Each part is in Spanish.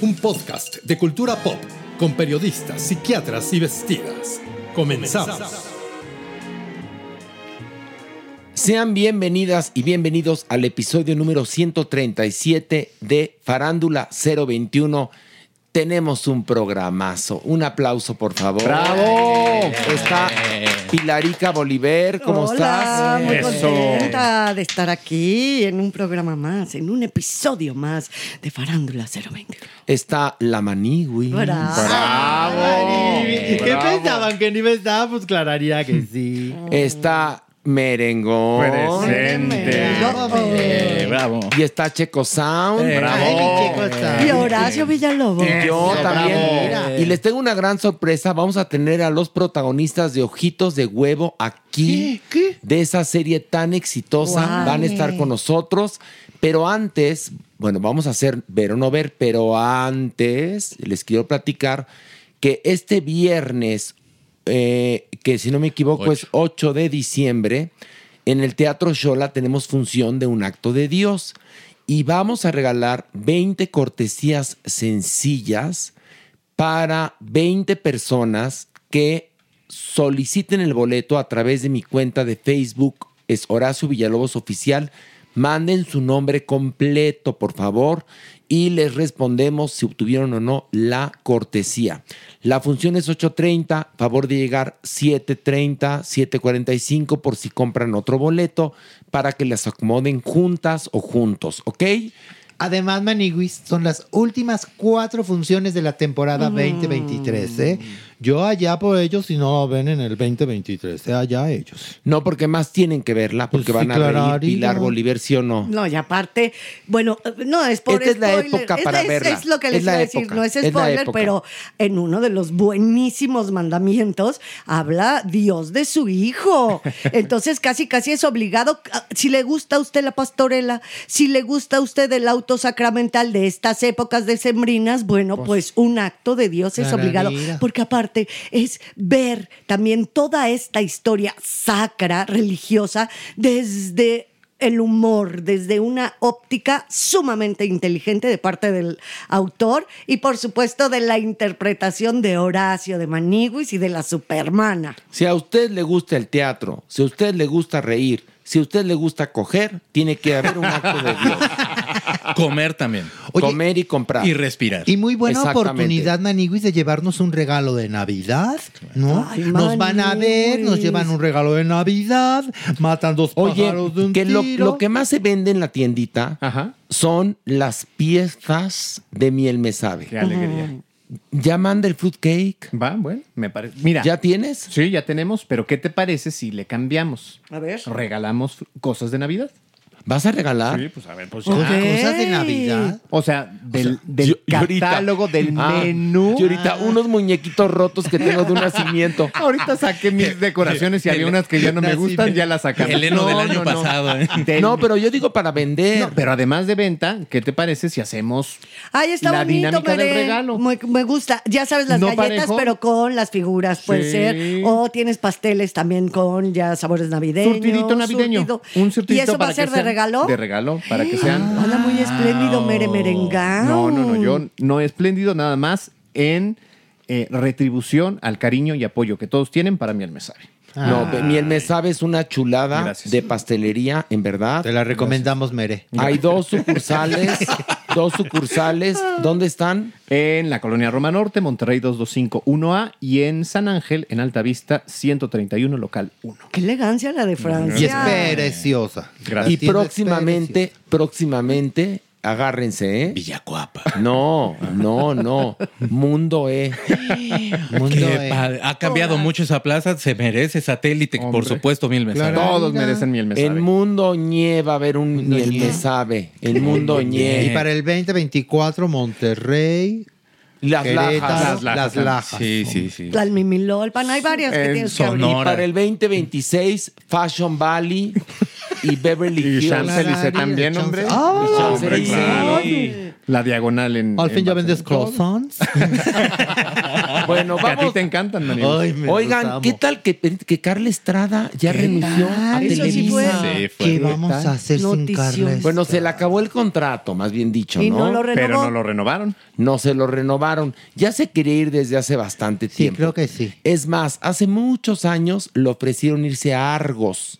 un podcast de cultura pop con periodistas, psiquiatras y vestidas. Comenzamos. Sean bienvenidas y bienvenidos al episodio número 137 de Farándula 021. Tenemos un programazo. Un aplauso, por favor. ¡Bravo! Está Pilarica Bolívar. ¿Cómo Hola, estás? muy Eso. contenta de estar aquí en un programa más, en un episodio más de Farándula 020. Está la Manigui. Bravo. ¡Bravo! ¿Y qué Bravo. pensaban que no iba a estar? Pues clararía que sí. Está Merengón. Presente. Eh, bravo. Y está Checo Sound. Eh, Bravo. Ay, qué cosa. Y Horacio Villalobos. Y yo Eso, también. bravo. Y les tengo una gran sorpresa. Vamos a tener a los protagonistas de Ojitos de Huevo aquí. De esa serie tan exitosa. Van a estar con nosotros. Pero antes, bueno, vamos a hacer ver o no ver, pero antes les quiero platicar que este viernes, eh, que si no me equivoco es 8 de diciembre, en el Teatro Shola tenemos función de un acto de Dios. Y vamos a regalar 20 cortesías sencillas para 20 personas que soliciten el boleto a través de mi cuenta de Facebook, es Horacio Villalobos Oficial. Manden su nombre completo, por favor, y les respondemos si obtuvieron o no la cortesía. La función es 8.30, favor de llegar 7.30, 7.45 por si compran otro boleto para que las acomoden juntas o juntos, ¿ok? Además, Maniguis, son las últimas cuatro funciones de la temporada 2023, ¿eh? Yo allá por ellos y no lo ven en el 2023, ¿eh? Allá ellos. No, porque más tienen que verla, porque Pues sí, van a claro. Pilar Bolívar, ¿sí o no? No, y aparte, bueno, no es por Esta es la época para es, verla. Es lo que les iba a decir, no es spoiler, pero en uno de los buenísimos mandamientos habla Dios de su hijo. Entonces, casi, casi es obligado. Si le gusta a usted la pastorela, si le gusta a usted el auto sacramental de estas épocas decembrinas, bueno, pues, un acto de Dios es obligado. Porque aparte es ver también toda esta historia sacra, religiosa, desde el humor, desde una óptica sumamente inteligente de parte del autor y por supuesto de la interpretación de Horacio, de Maniguis y de la supermana. Si a usted le gusta el teatro, si a usted le gusta reír, si a usted le gusta coger, tiene que haber un acto de Dios. Comer también. Comer y comprar. Y respirar. Y muy buena oportunidad, Maniguis, de llevarnos un regalo de Navidad, ¿no? Ay, nos van a ver, nos llevan un regalo de Navidad, matan dos Oye, pájaros de un que lo, tiro. lo que más se vende en la tiendita Ajá. son las piezas de miel me sabe. Qué alegría. ¿Ya manda el fruitcake? Va, bueno, me parece. Mira. ¿Ya tienes? Sí, ya tenemos, pero ¿qué te parece si le cambiamos? A ver. Regalamos cosas de Navidad. ¿Vas a regalar? Sí, pues a ver, pues Cosas Ok. cosas de Navidad. O sea, del, del Yo- y ahorita- catálogo del Ah, menú. Y ahorita unos muñequitos rotos que tengo de un nacimiento. Ahorita saqué mis decoraciones y había unas que ya no me gustan, ya las sacamos. El heno No, del año no, no. pasado, ¿eh? Del- No, pero yo digo para vender. No, pero además de venta, ¿qué te parece si hacemos Ay, está la bonito, dinámica del regalo? Me, me gusta. Ya sabes, las No galletas, parejo. pero con las figuras, puede Sí. ser. O tienes pasteles también con ya sabores navideños. surtidito navideño? surtido. Un surtidito ¿Y eso va para a ser que de sean- regalo? De regalo, para que sean. Anda muy espléndido, mere merengao. No, no, no, yo no espléndido nada más en eh, retribución al cariño y apoyo que todos tienen para mi almesabe. No, miel me sabe es una chulada Gracias. de pastelería, en verdad. Te la recomendamos, Mere. Hay dos sucursales, dos sucursales. ¿Dónde están? En la colonia Roma Norte, Monterrey 2251A y en San Ángel, en Alta Vista 131, local 1. Qué elegancia la de Francia. Y es preciosa. Gracias. Y próximamente, próximamente, agárrense, ¿eh? Villacuapa. No, no, no. Mundo E. Mundo Qué E. padre. Ha cambiado mucho esa plaza, se merece satélite, por Hombre. supuesto, mil veces. Todos merecen mi almesabe. En Mundo Ñe va a haber un miel Ñe. me sabe. En Mundo Y Ñe. para el 2024, Monterrey, Las Querétaro, lajas. las Las lajas. lajas. Sí, sí, sí. Tlalmimilolpan, hay varias que En tienes que abrir. Y para el 2026, Fashion Valley y Beverly Y Hills. Champs-Élysées también, hombre. Ah, Hombre, Champs-Élysées. claro. Sí. La diagonal en. Al fin en ya vendes Barcelona. croissants. Bueno, Que a ti vamos. te encantan, Manny. Ay, me los Oigan, amo. ¿qué tal que, que Carla Estrada ya renunció a Eso sí Televisa? fue. Sí, fue. ¿Qué vamos a hacer sin Notición. Carles? Bueno, se le acabó el contrato, más bien dicho, Y ¿no? no lo renovó. Pero no lo renovaron. No se lo renovaron. Ya se quería ir desde hace bastante Sí, tiempo. creo que sí. Es más, hace muchos años le ofrecieron irse a Argos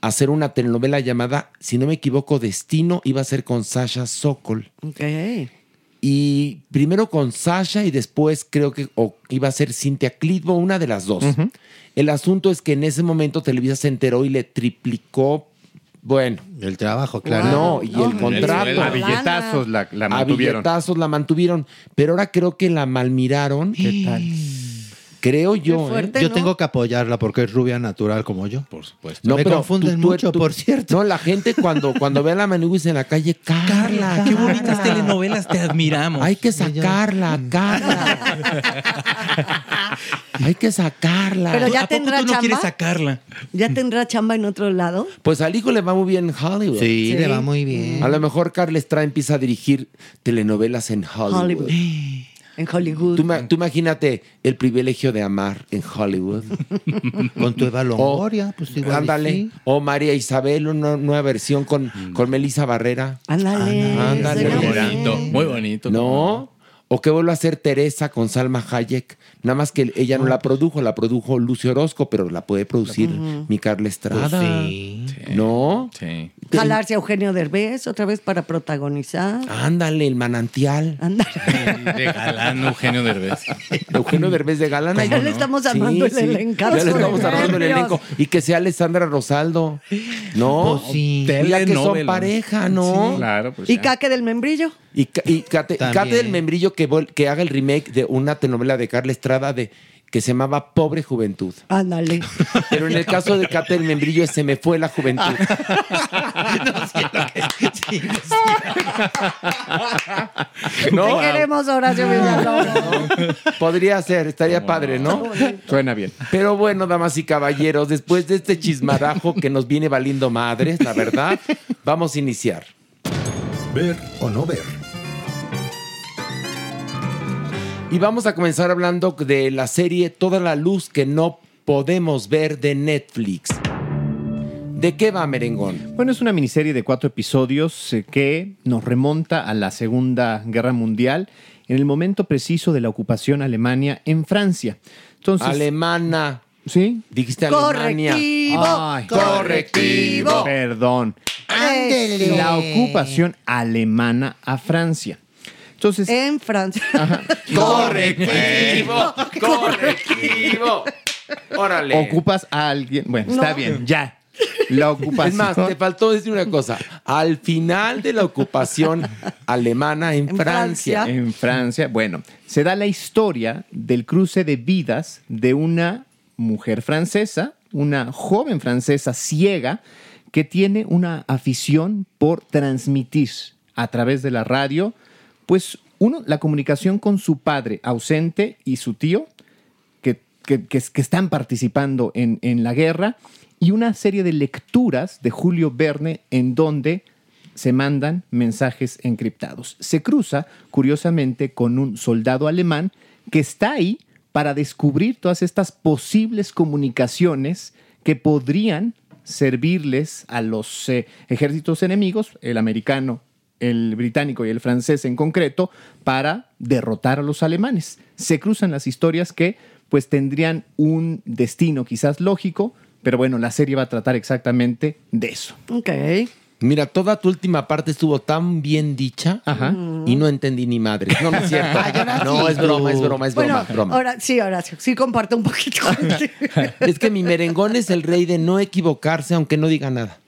a hacer una telenovela llamada, si no me equivoco, Destino, iba a ser con Sasha Sokol. Ok. Y primero con Sasha y después creo que o iba a ser Cintia Clitbo, una de las dos. El asunto es que en ese momento Televisa se enteró y le triplicó, bueno, El trabajo, claro. no, y el el contrato. A billetazos la, la A mantuvieron. billetazos la mantuvieron, pero ahora creo que la malmiraron. ¿Qué tal? Creo yo, ¿eh? Yo ¿no? tengo que apoyarla porque es rubia natural como yo. Por supuesto. No, Me pero confunden mucho, por cierto. No, la gente cuando, cuando ve a la Maniguis en la calle, Carla, Carla, qué bonitas telenovelas te admiramos. Hay que sacarla, Carla. Hay que sacarla. Pero ya ¿A poco tendrá tú no chamba? quieres sacarla? ¿Ya tendrá chamba en otro lado? Pues al hijo le va muy bien en Hollywood. Sí, Sí. le va muy bien. A lo mejor Carla Estrada empieza a dirigir telenovelas en Hollywood. Hollywood. En Hollywood. Tú, ma- tú imagínate el privilegio de amar en Hollywood. Con tu Eva Longoria, pues igual. Ándale. sí. O María Isabel, una nueva versión con, con Melissa Barrera. Ándale. Ándale. Muy bonito, muy bonito. ¿No? O que vuelva a ser Teresa con Salma Hayek. Nada más que ella no la produjo, la produjo Lucio Orozco, pero la puede producir mi Carla Estrada. Pues sí. ¿No? Sí. Jalarse a Eugenio Derbez otra vez para protagonizar. Ándale, el manantial. Ándale. De galán Eugenio Derbez. Eugenio Derbez de Galán. Ya le estamos armando el elencazo Ya le estamos armando el elenco. Y que sea Alessandra Rosaldo. ¿No? Pues sí. Mira que son pareja, ¿no? Claro, pues ¿Y ya. Caque del Membrillo? Y, y Cate, del Membrillo que, vol- que haga el remake de una telenovela de Carla Estrada de, que se llamaba Pobre Juventud. Ándale. Pero en el caso de Cate del Membrillo se me fue la juventud. No, Te queremos, Horacio Villalobos. podría ser, estaría padre, ¿no? Suena bien. Pero bueno, damas y caballeros, después de este chismarajo que nos viene valiendo madres, la verdad, vamos a iniciar. Ver o no ver. Y vamos a comenzar hablando de la serie Toda la luz que no podemos ver de Netflix. ¿De qué va, Merengón? Bueno, es una miniserie de cuatro episodios eh, que nos remonta a la Segunda Guerra Mundial en el momento preciso de la ocupación Alemania en Francia. Entonces, Alemana. ¿sí? Dijiste Alemania. Correctivo. Ay, correctivo. Perdón. Ándele. La ocupación alemana a Francia. Entonces, En Francia. Correctivo. Correctivo. Órale. ocupas a alguien. Bueno, está bien, ya. La ocupación. Es más, te faltó decir una cosa. Al final de la ocupación alemana en, En Francia, Francia. En Francia, bueno, se da la historia del cruce de vidas de una mujer francesa, una joven francesa ciega, que tiene una afición por transmitir a través de la radio, pues uno, la comunicación con su padre ausente y su tío, que, que- están participando en, en la guerra, y una serie de lecturas de Julio Verne en donde se mandan mensajes encriptados. Se cruza, curiosamente, con un soldado alemán que está ahí para descubrir todas estas posibles comunicaciones que podrían servirles a los eh, ejércitos enemigos, el americano, el británico y el francés en concreto, para derrotar a los alemanes. Se cruzan las historias que pues tendrían un destino quizás lógico, pero bueno, la serie va a tratar exactamente de eso. Ok. Mira, toda tu última parte estuvo tan bien dicha y no entendí ni madre. No, no es cierto. No, es broma, es broma, es Bueno, broma, broma. ahora sí, Horacio, sí comparto un poquito. Es que mi merengón es el rey de no equivocarse aunque no diga nada.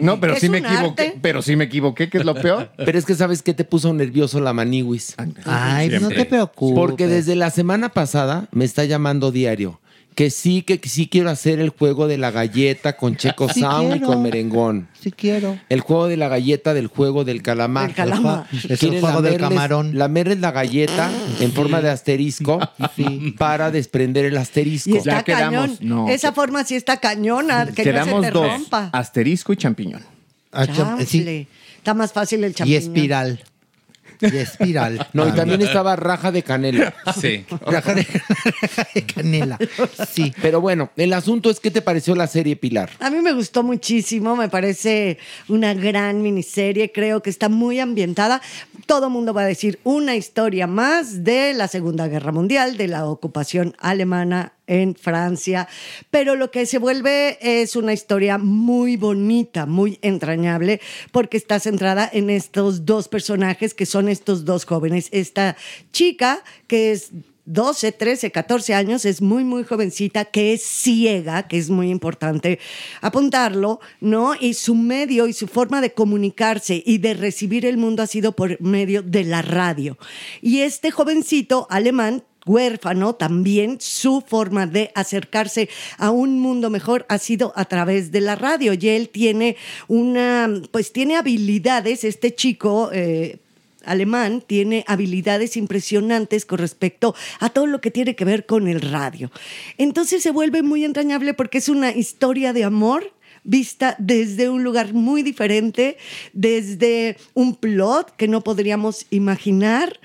No, pero sí me equivoqué, arte. pero sí me equivoqué, que es lo peor. Pero es que sabes qué te puso nervioso la maniwis. Ay, no te preocupes. Porque desde la semana pasada me está llamando diario. Que sí, que sí quiero hacer el juego de la galleta con Checo Sí Sound y con merengón. Sí quiero. El juego de la galleta del juego del calamar. Del calamar. Es el juego del camarón. Lamerles la galleta en forma de asterisco para desprender el asterisco. Y está Ya quedamos, cañón. no. Esa forma sí está cañona, que Quedamos no se te dos, rompa. asterisco y champiñón. Ah, sí. Está más fácil el Y champiñón. espiral. Y espiral. No, y también estaba raja de canela. Sí. Raja de, raja de canela. Sí. Pero bueno, el asunto es, ¿qué te pareció la serie, Pilar? A mí me gustó muchísimo, me parece una gran miniserie, creo que está muy ambientada. Todo mundo va a decir una historia más de la Segunda Guerra Mundial, de la ocupación alemana en Francia, pero lo que se vuelve es una historia muy bonita, muy entrañable, porque está centrada en estos dos personajes que son estos dos jóvenes. Esta chica que es 12, 13, 14 años, es muy, muy jovencita, que es ciega, que es muy importante apuntarlo, ¿no? Y su medio y su forma de comunicarse y de recibir el mundo ha sido por medio de la radio. Y este jovencito alemán huérfano, también su forma de acercarse a un mundo mejor ha sido a través de la radio. Y él tiene una, pues tiene habilidades, este chico, eh, alemán tiene habilidades impresionantes con respecto a todo lo que tiene que ver con el radio. Entonces se vuelve muy entrañable porque es una historia de amor vista desde un lugar muy diferente, desde un plot que no podríamos imaginar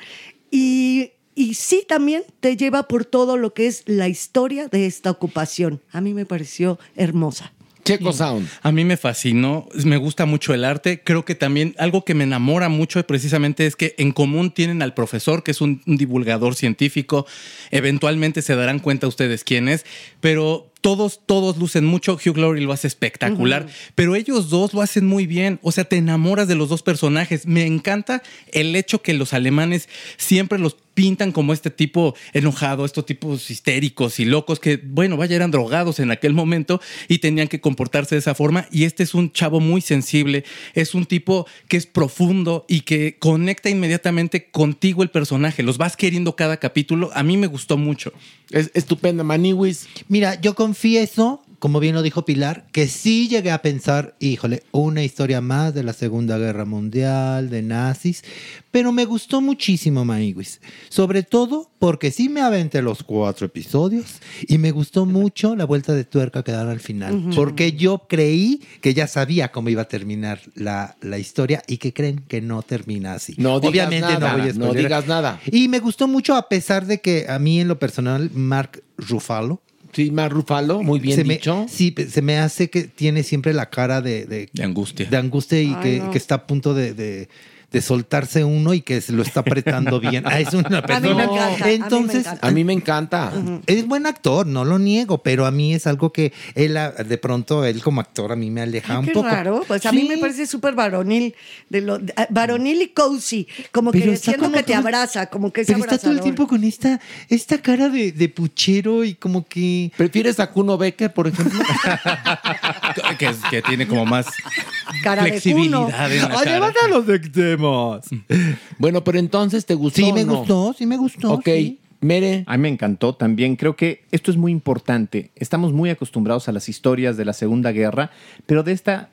y, y sí también te lleva por todo lo que es la historia de esta ocupación. A mí me pareció hermosa. Checo Sound. A mí me fascinó, me gusta mucho el arte. Creo que también algo que me enamora mucho precisamente es que en común tienen al profesor, que es un, un divulgador científico. Eventualmente se darán cuenta ustedes quién es, pero todos, todos lucen mucho. Hugh Laurie lo hace espectacular, pero ellos dos lo hacen muy bien. O sea, te enamoras de los dos personajes. Me encanta el hecho que los alemanes siempre los pintan como este tipo enojado, estos tipos histéricos y locos que, bueno, vaya, eran drogados en aquel momento y tenían que comportarse de esa forma. Y este es un chavo muy sensible, es un tipo que es profundo y que conecta inmediatamente contigo el personaje. Los vas queriendo cada capítulo. A mí me gustó mucho. Es estupenda, Maniwis. Mira, yo confieso, como bien lo dijo Pilar, que sí llegué a pensar, híjole, una historia más de la Segunda Guerra Mundial, de nazis, pero me gustó muchísimo Maiguis. Sobre todo porque sí me aventé los cuatro episodios y me gustó mucho la vuelta de tuerca que dan al final. Porque yo creí que ya sabía cómo iba a terminar la, la historia y que creen que no termina así. No digas Obviamente nada, no voy a no digas nada. Y me gustó mucho a pesar de que a mí en lo personal, Mark Ruffalo. Sí, Mark Ruffalo, muy bien se me- dicho. sí, pe- se me hace que tiene siempre la cara de... De, angustia. De angustia y Ay, que, no. que está a punto de... de- de soltarse uno y que se lo está apretando bien. Ah, es una A mí persona. me encanta, a mí me Entonces, encanta. A mí me encanta. es buen actor, no lo niego, pero a mí es algo que él, ah, de pronto, él como actor, a mí me aleja un Qué poco. raro, pues a mí me parece súper varonil, de lo, de- ah, varonil y cozy, como Pero que siento como que te abraza, como que es Pero está todo el tiempo con esta, esta cara de, de puchero y como que... ¿Prefieres a Kuno Becker, por ejemplo? que, es- que tiene como más Cara de flexibilidad en la Ay, cara. levanta los extremos. Bueno, pero entonces te gustó. Sí, o me no? gustó, sí me gustó. Ok, sí. Mere. A mí me encantó también. Creo que esto es muy importante. Estamos muy acostumbrados a las historias de la Segunda Guerra, pero de esta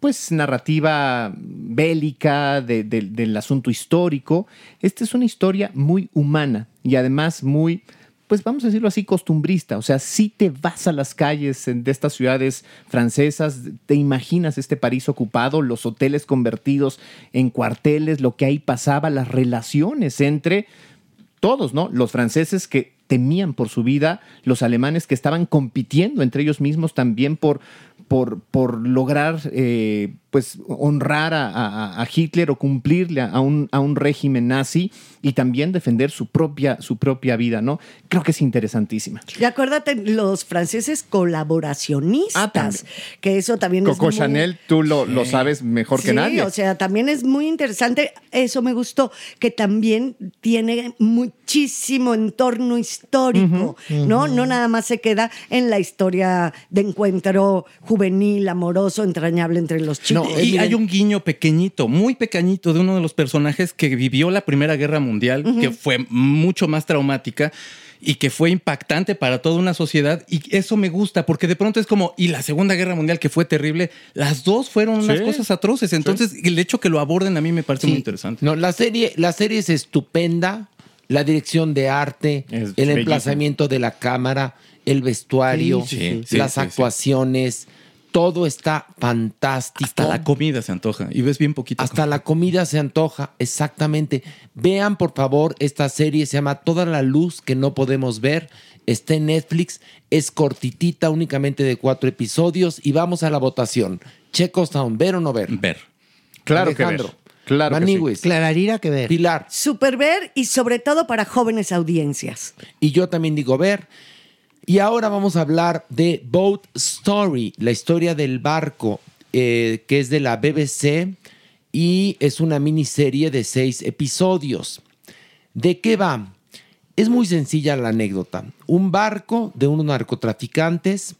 pues narrativa bélica de- de- del asunto histórico. Esta es una historia muy humana y además muy, pues vamos a decirlo así, costumbrista. O sea, si te vas a las calles de estas ciudades francesas, te imaginas este París ocupado, los hoteles convertidos en cuarteles, lo que ahí pasaba, las relaciones entre todos, ¿no? Los franceses que temían por su vida, los alemanes que estaban compitiendo entre ellos mismos también por, por, por lograr eh, pues honrar a, a- a Hitler o cumplirle a un, a un régimen nazi y también defender su propia, su propia vida, ¿no? Creo que es interesantísima. Y acuérdate, los franceses colaboracionistas, que eso también es Coco muy- Chanel, tú lo, lo sabes mejor que Sí, nadie. o sea, también es muy interesante, eso me gustó, que también tiene muchísimo entorno histórico, ¿no? No nada más se queda en la historia de encuentro juvenil, amoroso, entrañable entre los chicos. Y hay un guiño pequeñito, muy pequeñito, de uno de los personajes que vivió la Primera Guerra Mundial, que fue mucho más traumática y que fue impactante para toda una sociedad. Y eso me gusta, porque de pronto es como, y la Segunda Guerra Mundial, que fue terrible, las dos fueron unas Sí. cosas atroces. Entonces, el hecho que lo aborden a mí me parece muy interesante. No, la serie, la serie es estupenda. La dirección de arte, el emplazamiento de la cámara, el vestuario, las actuaciones, todo está fantástico. Hasta la comida se antoja y ves bien poquito. Hasta la comida se antoja, exactamente. Vean por favor esta serie, se llama Toda la luz que no podemos ver. Está en Netflix, es cortitita, únicamente de cuatro episodios y vamos a la votación. Checos Town, ¿ver o no ver? Ver. Claro que Alejandro. ver. Claro que sí. Clararira que ver. Pilar. Super ver y sobre todo para jóvenes audiencias. Y yo también digo ver. Y ahora vamos a hablar de Boat Story, la historia del barco, eh, que es de la BBC y es una miniserie de seis episodios. ¿De qué va? Es muy sencilla la anécdota. Un barco de unos narcotraficantes.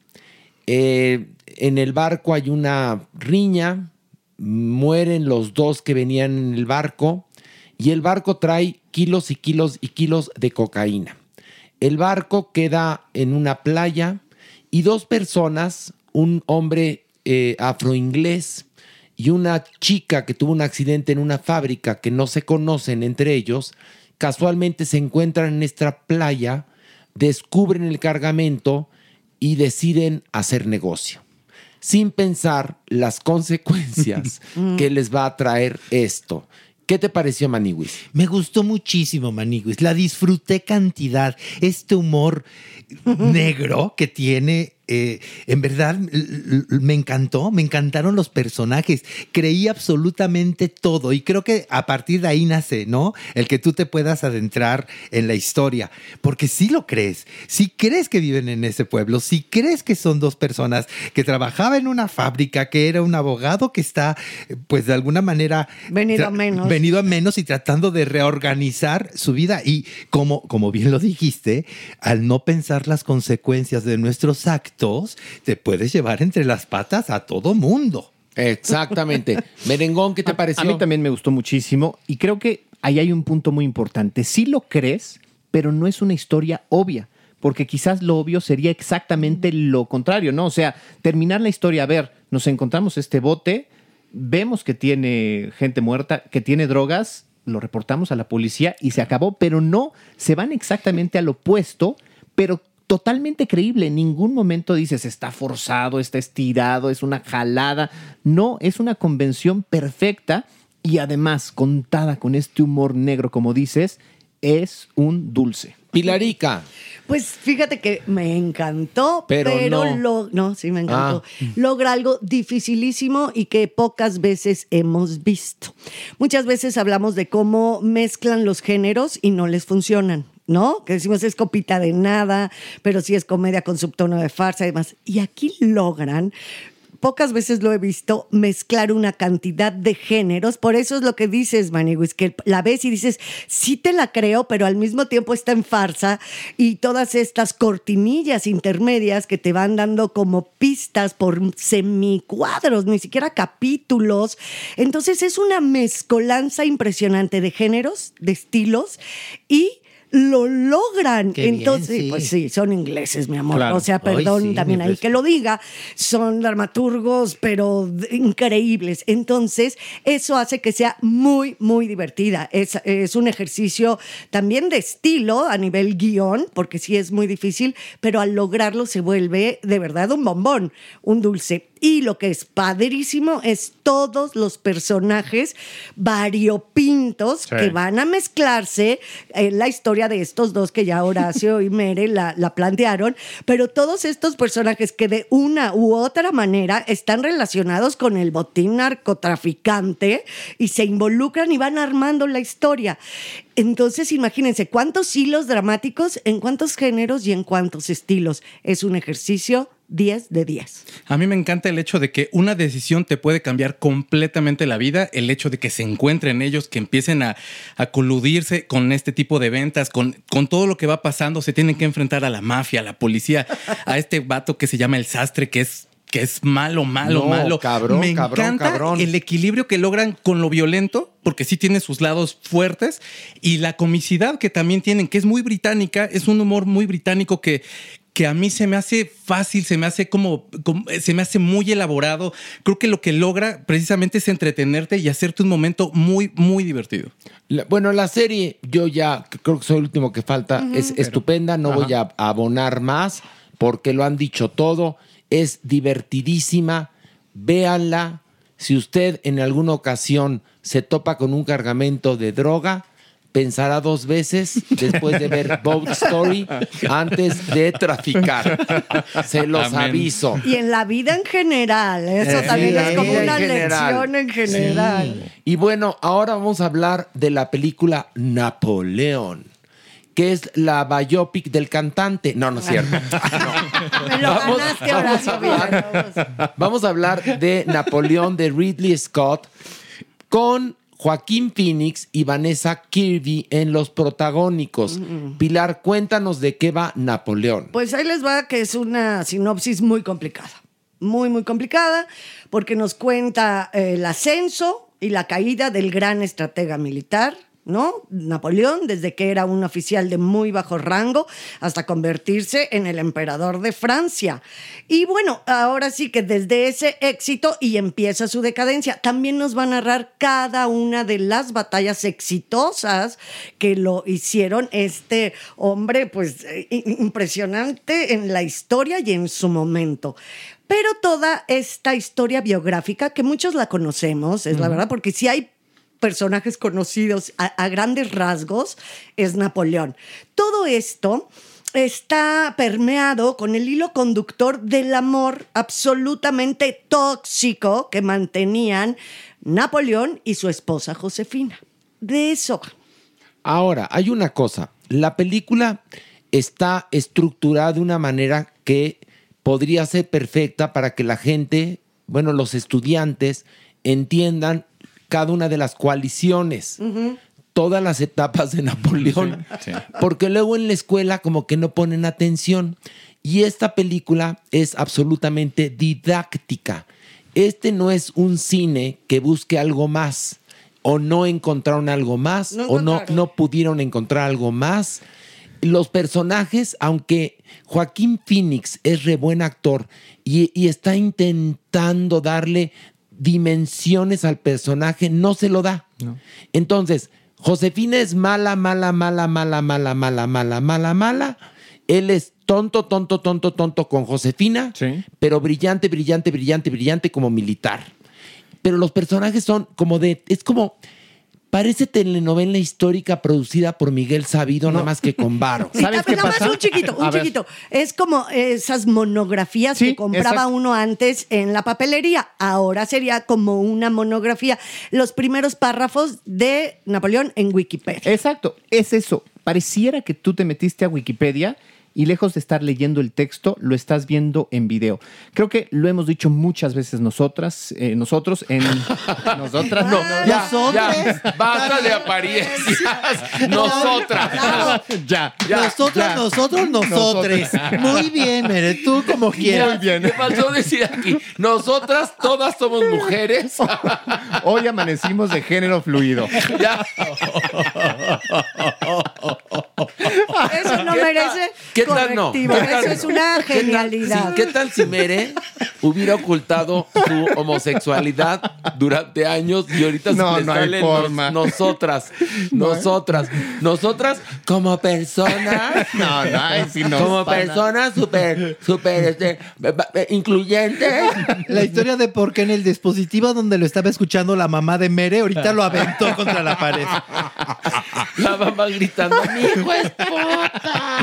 eh, en el barco hay una riña. Mueren los dos que venían en el barco. Y el barco trae kilos y kilos y kilos de cocaína. El barco queda en una playa y dos personas, un hombre eh, afroinglés y una chica que tuvo un accidente en una fábrica que no se conocen entre ellos, casualmente se encuentran en esta playa, descubren el cargamento y deciden hacer negocio, sin pensar las consecuencias que les va a traer esto. ¿Qué te pareció, Maniwis? Me gustó muchísimo, Maniguis. La disfruté cantidad. Este humor negro que tiene, eh, en verdad, me encantó. Me encantaron los personajes. Creí absolutamente todo. Y creo que a partir de ahí nace, ¿no? El que tú te puedas adentrar en la historia. Porque sí lo crees. Sí crees que viven en ese pueblo. Sí crees que son dos personas que trabajaba en una fábrica, que era un abogado que está, pues de alguna manera. Venido a menos. venido a menos y tratando de reorganizar su vida. Y como, como bien lo dijiste, al no pensar las consecuencias de nuestros actos, te puedes llevar entre las patas a todo mundo. Exactamente. Merengón, ¿qué te A- pareció? A mí también me gustó muchísimo y creo que ahí hay un punto muy importante. Sí lo crees, pero no es una historia obvia, porque quizás lo obvio sería exactamente lo contrario, ¿no? O sea, terminar la historia, a ver, nos encontramos este bote, vemos que tiene gente muerta, que tiene drogas, lo reportamos a la policía y se acabó, pero no, se van exactamente al opuesto, pero totalmente creíble. En ningún momento dices está forzado, está estirado, es una jalada. No, es una convención perfecta y además contada con este humor negro, como dices, es un dulce. Pilarica. Pues fíjate que me encantó, Pero pero, no. lo- no, sí me encantó. Ah. Logra algo dificilísimo y que pocas veces hemos visto. Muchas veces hablamos de cómo mezclan los géneros y no les funcionan. ¿No? Que decimos es copita de nada, pero sí es comedia con subtono de farsa y demás. Y aquí logran pocas veces lo he visto mezclar una cantidad de géneros. Por eso es lo que dices, Maniguis, que la ves y dices, sí te la creo, pero al mismo tiempo está en farsa y todas estas cortinillas intermedias que te van dando como pistas por semicuadros, ni siquiera capítulos. Entonces es una mezcolanza impresionante de géneros, de estilos y lo logran. Qué bien, Entonces, sí. pues sí, son ingleses, mi amor. Claro. O sea, perdón sí, también ahí que lo diga, son dramaturgos, pero increíbles. Entonces, eso hace que sea muy, muy divertida. Es, es un ejercicio también de estilo a nivel guion, porque sí es muy difícil, pero al lograrlo se vuelve de verdad un bombón, un dulce. Y lo que es padrísimo es todos los personajes variopintos Sí. que van a mezclarse en la historia de estos dos que ya Horacio y Mere la, la plantearon, pero todos estos personajes que de una u otra manera están relacionados con el botín narcotraficante y se involucran y van armando la historia. Entonces, imagínense cuántos hilos dramáticos, en cuántos géneros y en cuántos estilos. Es un ejercicio 10 de 10. A mí me encanta el hecho de que una decisión te puede cambiar completamente la vida, el hecho de que se encuentren ellos, que empiecen a, a coludirse con este tipo de ventas, con, con todo lo que va pasando, se tienen que enfrentar a la mafia, a la policía, a este vato que se llama el sastre, que es que es malo, malo, No, malo. cabrón, Me cabrón, encanta cabrón. el equilibrio que logran con lo violento, porque sí tiene sus lados fuertes, y la comicidad que también tienen, que es muy británica, es un humor muy británico que, que a mí se me hace fácil, se me hace como, como- se me hace muy elaborado. Creo que lo que logra precisamente es entretenerte y hacerte un momento muy, muy divertido. La- bueno, la serie, yo ya creo que soy el último que falta, es Pero- estupenda, no Ajá. voy a a abonar más porque lo han dicho todo, es divertidísima, véanla. Si usted en alguna ocasión se topa con un cargamento de droga, pensará dos veces después de ver Boat Story antes de traficar. Se los Amén. aviso. Y en la vida en general, eso Eh, también es como una lección en general. Y bueno, ahora vamos a hablar de la película Napoleón, que es la biopic del cantante. No, no es cierto. Me lo Vamos- ganaste, vamos a hablar- Vamos a hablar de Napoleón de Ridley Scott con Joaquín Phoenix y Vanessa Kirby en los protagónicos. Pilar, cuéntanos de qué va Napoleón. Pues ahí les va que es una sinopsis muy complicada. Muy, muy complicada, porque nos cuenta eh, el ascenso y la caída del gran estratega militar, ¿no? Napoleón, desde que era un oficial de muy bajo rango hasta convertirse en el emperador de Francia. Y bueno, ahora sí que desde ese éxito y empieza su decadencia, también nos va a narrar cada una de las batallas exitosas que lo hicieron este hombre, pues eh, impresionante en la historia y en su momento. Pero toda esta historia biográfica, que muchos la conocemos, es la verdad, porque si hay personajes conocidos a, grandes rasgos, es Napoleón. Todo esto está permeado con el hilo conductor del amor absolutamente tóxico que mantenían Napoleón y su esposa Josefina. De eso. Ahora, hay una cosa. La película está estructurada de una manera que podría ser perfecta para que la gente, bueno, los estudiantes, entiendan cada una de las coaliciones, todas las etapas de Napoleón, porque luego en la escuela como que no ponen atención. Y esta película es absolutamente didáctica. Este no es un cine que busque algo más o no encontraron algo más No o no, no pudieron encontrar algo más. Los personajes, aunque Joaquín Phoenix es re buen actor y, y está intentando darle dimensiones al personaje, no se lo da. Entonces, Josefina es mala, mala, mala, mala, mala, mala, mala, mala, mala. Él es tonto, tonto, tonto, tonto con Josefina, pero brillante, brillante, brillante, brillante como militar. Pero los personajes son como de, es como, parece telenovela histórica producida por Miguel Sabido, nada más que con varo. Y nada más un chiquito, un chiquito. Es como esas monografías que compraba exacto. uno antes en la papelería. Ahora sería como una monografía. Los primeros párrafos de Napoleón en Wikipedia. Exacto, es eso. Pareciera que tú te metiste a Wikipedia y lejos de estar leyendo el texto, lo estás viendo en video. Creo que lo hemos dicho muchas veces nosotras, eh, nosotros, en nosotras, no, ya, ya, basta de apariencias. Nosotras. ya, nosotros, ya. nosotros, nosotres. Muy bien, Mere, tú como quieras. Muy bien. Me faltó decir aquí, nosotras todas somos mujeres. Hoy amanecimos de género fluido. Ya. Eso no merece ¿Qué tal no? correctivo. ¿Qué tal Eso es una ¿Qué tal- genialidad. ¿Qué tal si Mere hubiera ocultado su homosexualidad durante años y ahorita No, se le no hay salen forma. nos- nosotras, nosotras, nosotras como personas, No, no, no. como personas súper, súper este, ba- ba- incluyentes. La historia de por qué en el dispositivo donde lo estaba escuchando la mamá de Mere, ahorita lo aventó contra la pared. La mamá gritando, mi hijo es puta.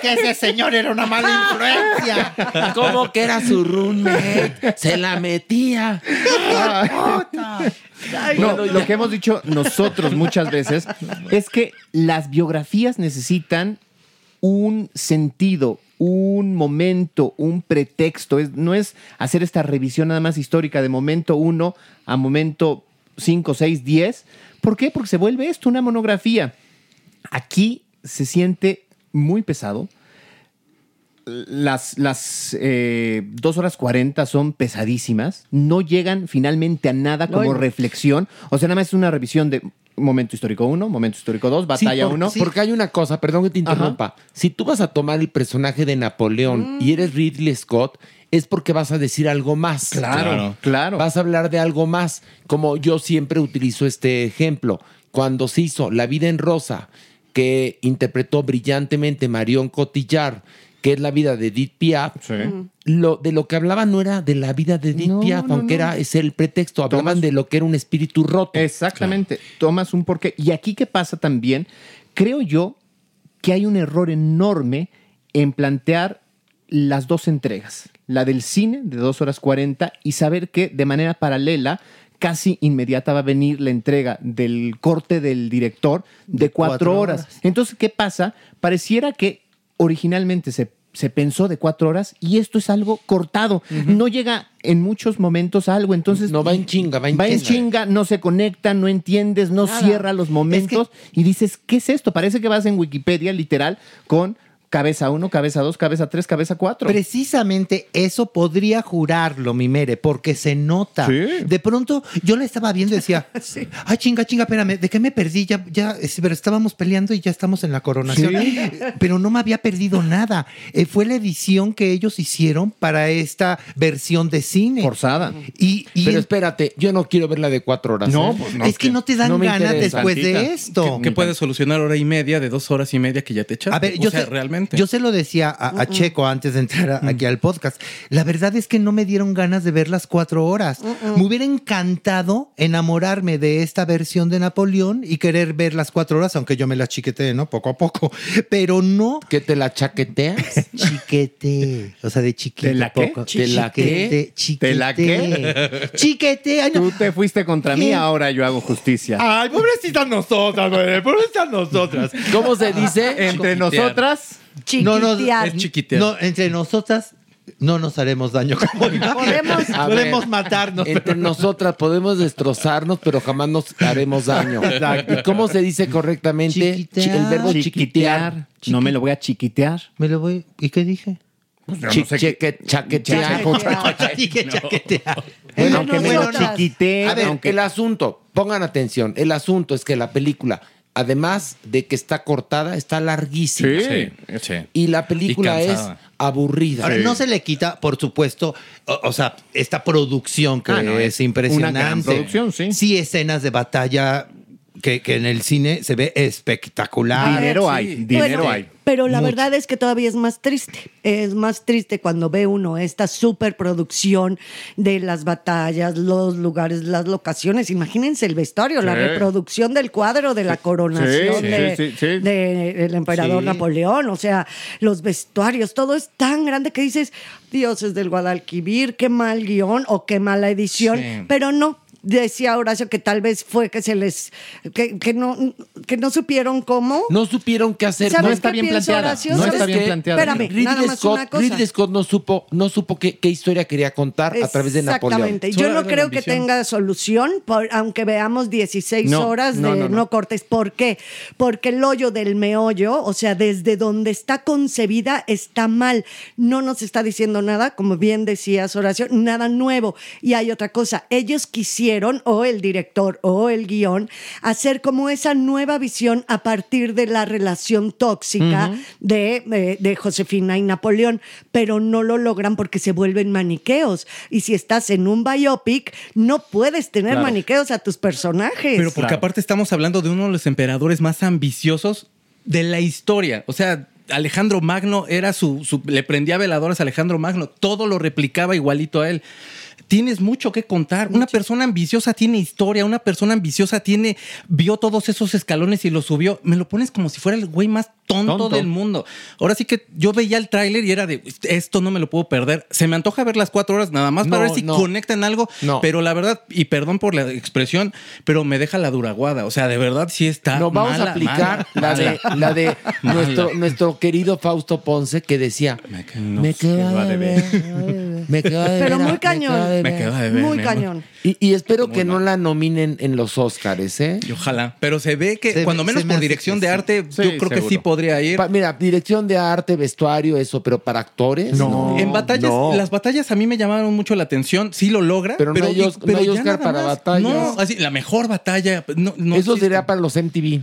Que ese señor era una mala influencia. ¿Cómo que era su roommate? Se la metía. No, lo que hemos dicho nosotros muchas veces es que las biografías necesitan un sentido, un momento, un pretexto. Es- no es hacer esta revisión nada más histórica de momento 1 a momento 5, 6, 10. ¿Por qué? Porque se vuelve esto una monografía. Aquí se siente muy pesado. Las, las eh, dos horas 40 son pesadísimas. No llegan finalmente a nada como No. reflexión. O sea, nada más es una revisión de momento histórico 1, momento histórico 2, batalla Sí, por- 1. Porque hay una cosa, perdón que te interrumpa. Si tú vas a tomar el personaje de Napoleón y eres Ridley Scott, es porque vas a decir algo más. Claro, claro. Vas a hablar de algo más. Como yo siempre utilizo este ejemplo. Cuando se hizo La vida en rosa, que interpretó brillantemente Marion Cotillard, que es la vida de Edith Piaf, lo, de lo que hablaba no era de la vida de Edith No, Piaf, no, aunque no. era es el pretexto. Hablaban Tomas- de lo que era un espíritu roto. Exactamente. Tomas un porqué. Y aquí qué pasa también, creo yo que hay un error enorme en plantear las dos entregas, la del cine de 2 horas 40 y saber que de manera paralela, casi inmediata va a venir la entrega del corte del director de, cuatro, cuatro horas. horas. Entonces, ¿qué pasa? Pareciera que originalmente se, se pensó de cuatro horas y esto es algo cortado. No llega en muchos momentos a algo, entonces... No va en chinga, va en Va en chinga. no se conecta, no entiendes, no Nada. cierra los momentos y dices, ¿qué es esto? Parece que vas en Wikipedia literal con cabeza 1, cabeza 2, cabeza 3, cabeza 4. Precisamente eso podría jurarlo, mi Mere, porque se nota. Sí. De pronto yo la estaba viendo y decía, ay, chinga, chinga, espérame, ¿de qué me perdí? Ya, ya, pero estábamos peleando y ya estamos en la coronación. Pero no me había perdido nada. Eh, fue la edición que ellos hicieron para esta versión de cine. Forzada. Y, y Pero espérate, yo no quiero ver la de cuatro horas. No, ¿eh? pues no. es que no te dan no ganas después de esto. ¿Qué puedes solucionar hora y media de dos horas y media que ya te echaste? A ver, O yo, sea, sé, realmente. Yo se lo decía a, a Checo antes de entrar a- aquí al podcast. La verdad es que no me dieron ganas de ver las cuatro horas. Me hubiera encantado enamorarme de esta versión de Napoleón y querer ver las cuatro horas, aunque yo me las chiqueteé, ¿no? Poco a poco. Pero no ¿Que te la chaqueteas? chiquete. O sea, de chiquito. ¿De la qué? poco. ¿De la qué? Chiquete, ¿De la chiquete. Chiquete. Ay, no. Tú te fuiste contra mí, ahora yo hago justicia. Ay, pobrecitas nosotras, güey, pobrecitas nosotras. ¿Cómo se dice? Entre nosotras, No, no, Chiquitear. es chiquitear. No, entre nosotras no nos haremos daño. Como Podemos- podemos ver, matarnos. Entre pero- nosotras podemos destrozarnos, pero jamás nos haremos daño. ¿Y cómo se dice correctamente? Chiquitear. El verbo chiquitear. chiquitear. No me lo voy a chiquitear. Me lo voy. ¿Y qué dije? Chaquetear. Dije chaquetear. Bueno, aunque me lo chiquité, A ver, aunque el asunto, pongan atención, el asunto es que la película, además de que está cortada, está larguísima. Sí, sí. Y la película Y es aburrida. Ahora, no se le quita, por supuesto, o, o sea, esta producción que Ah, no, es es impresionante. una gran producción, sí. Sí, escenas de batalla que, que en el cine se ve espectacular. dinero sí. hay, dinero Bueno, hay. Pero la Mucho. verdad es que todavía es más triste. Es más triste cuando ve uno esta superproducción de las batallas, los lugares, las locaciones. Imagínense el vestuario, la reproducción del cuadro de la coronación sí, de- sí, sí. de- del emperador Sí. Napoleón. O sea, los vestuarios, todo es tan grande que dices, dioses del Guadalquivir, qué mal guion o qué mala edición. Sí. Pero no. Decía Horacio que tal vez fue que se les. que, que no, que no supieron cómo. No supieron qué hacer. ¿Sabes No está qué bien pienso, planteada. Horacio? No ¿Sabes está bien planteada. Espérame, Ridley nada más Scott, una cosa. Ridley Scott no supo, no supo qué, qué historia quería contar a través de Napoleón. Exactamente. Yo no creo que tenga solución, por- aunque veamos 16 No, horas de no, no, no, no. cortes. ¿Por qué? Porque el hoyo del meollo, o sea, desde donde está concebida, está mal. No nos está diciendo nada, como bien decías, Horacio, nada nuevo. Y hay otra cosa. Ellos quisieron decidieron, o el director o el guion, hacer como esa nueva visión a partir de la relación tóxica de, eh, de Josefina y Napoleón, pero no lo logran porque se vuelven maniqueos. Y si estás en un biopic, no puedes tener Claro. maniqueos a tus personajes. Pero porque aparte estamos hablando de uno de los emperadores más ambiciosos de la historia. O sea, Alejandro Magno era su, su- le prendía veladoras a Alejandro Magno, todo lo replicaba igualito a él. Tienes mucho que contar. Una persona ambiciosa tiene historia, una persona ambiciosa tiene vio todos esos escalones y los subió. Me lo pones como si fuera el güey más tonto, Tonto. del mundo. Ahora sí que yo veía el tráiler y era de esto no me lo puedo perder. Se me antoja ver las cuatro horas nada más para No, ver si no. conectan algo. No. Pero la verdad, y perdón por la expresión, pero me deja la duraguada. O sea, de verdad sí está. Nos vamos mala, a aplicar mala, la de, la de nuestro, nuestro querido Fausto Ponce que decía, me queda de ver, me queda de Pero muy me cañón. Me ver". queda de ver, Muy cañón. Y, y espero que no la nominen en los Óscares, ¿eh? Y ojalá. Pero se ve que Se- cuando menos me por dirección de sí. arte, Sí, yo creo que sí podría ir. Pa- mira, dirección de arte, vestuario, eso, pero para actores. No. en batallas, no. las batallas a mí me llamaron mucho la atención. Sí lo logra. Pero no hay Os- no hay Oscar para batallas. No, así, la mejor batalla. No, no eso existe. sería para los MTV.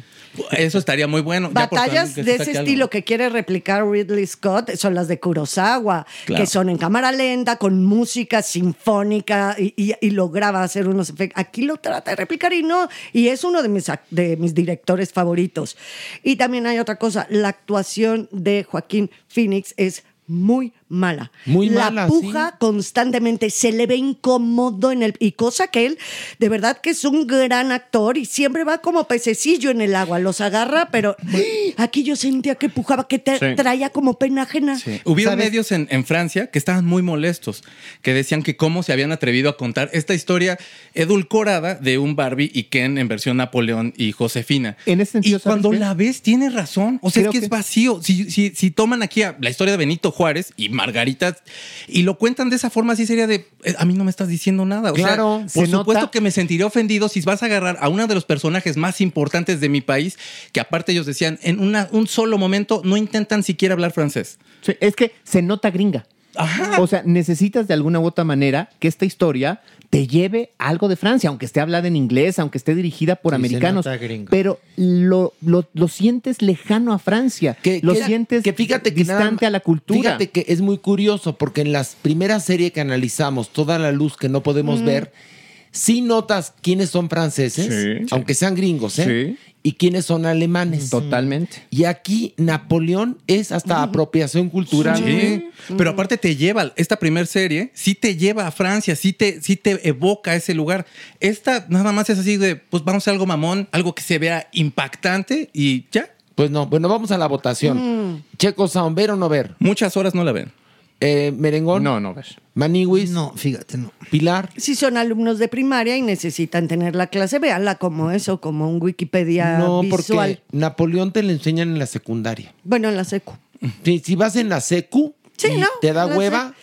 Eso estaría muy bueno. Batallas de se ese algo. estilo que quiere replicar Ridley Scott son las de Kurosawa, Claro. que son en cámara lenta, con música sinfónica y, y- y lograba hacer unos efectos. Aquí lo trata de replicar y no, y es uno de mis, de mis directores favoritos. Y también hay otra cosa, la actuación de Joaquín Phoenix es muy mala. Muy la mala, puja sí. constantemente, se le ve incómodo en el y cosa que él de verdad que es un gran actor y siempre va como pececillo en el agua, los agarra, pero aquí yo sentía que pujaba, que te Sí. traía como pena ajena. Hubieron ¿Sabes? medios en, en Francia que estaban muy molestos, que decían que cómo se habían atrevido a contar esta historia edulcorada de un Barbie y Ken en versión Napoleón y Josefina. En ese sentido, y cuando la ves, tienes razón. O sea, Creo es que, que- es vacío. Si, si, si toman aquí a la historia de Benito Juárez y Margarita y lo cuentan de esa forma, así sería de eh, a mí no me estás diciendo nada. O Claro, sea, se por supuesto nota- que me sentiría ofendido si vas a agarrar a uno de los personajes más importantes de mi país, que aparte ellos decían, en una, un solo momento no intentan siquiera hablar francés. Sí, es que se nota gringa. O sea, necesitas de alguna u otra manera que esta historia te lleve algo de Francia, aunque esté hablada en inglés, aunque esté dirigida por Sí, americanos. Pero lo, lo- lo sientes lejano a Francia. Que, lo que- sientes que fíjate que distante a la cultura. Fíjate que es muy curioso porque en las primeras series que analizamos, toda la luz que no podemos ver, sí notas quiénes son franceses, Sí. aunque sean gringos, ¿eh? Sí. Y quiénes son alemanes. Totalmente. Y aquí Napoleón es hasta apropiación cultural. Sí, pero aparte te lleva, esta primer serie, sí te lleva a Francia, sí te, sí te evoca ese lugar. Esta nada más es así de, pues vamos a hacer algo mamón, algo que se vea impactante y ya. Pues no, bueno, vamos a la votación. Checo Sound, ¿ver o no ver? Muchas horas no la ven. Eh, Merengón, No, no ves. Maniwis, No, fíjate, no. Pilar. Si son alumnos de primaria y necesitan tener la clase, véanla como eso, como un Wikipedia No, visual. porque Napoleón te lo enseñan en la secundaria. Bueno, en la secu. Si, si vas en la secu Sí, y no, te da hueva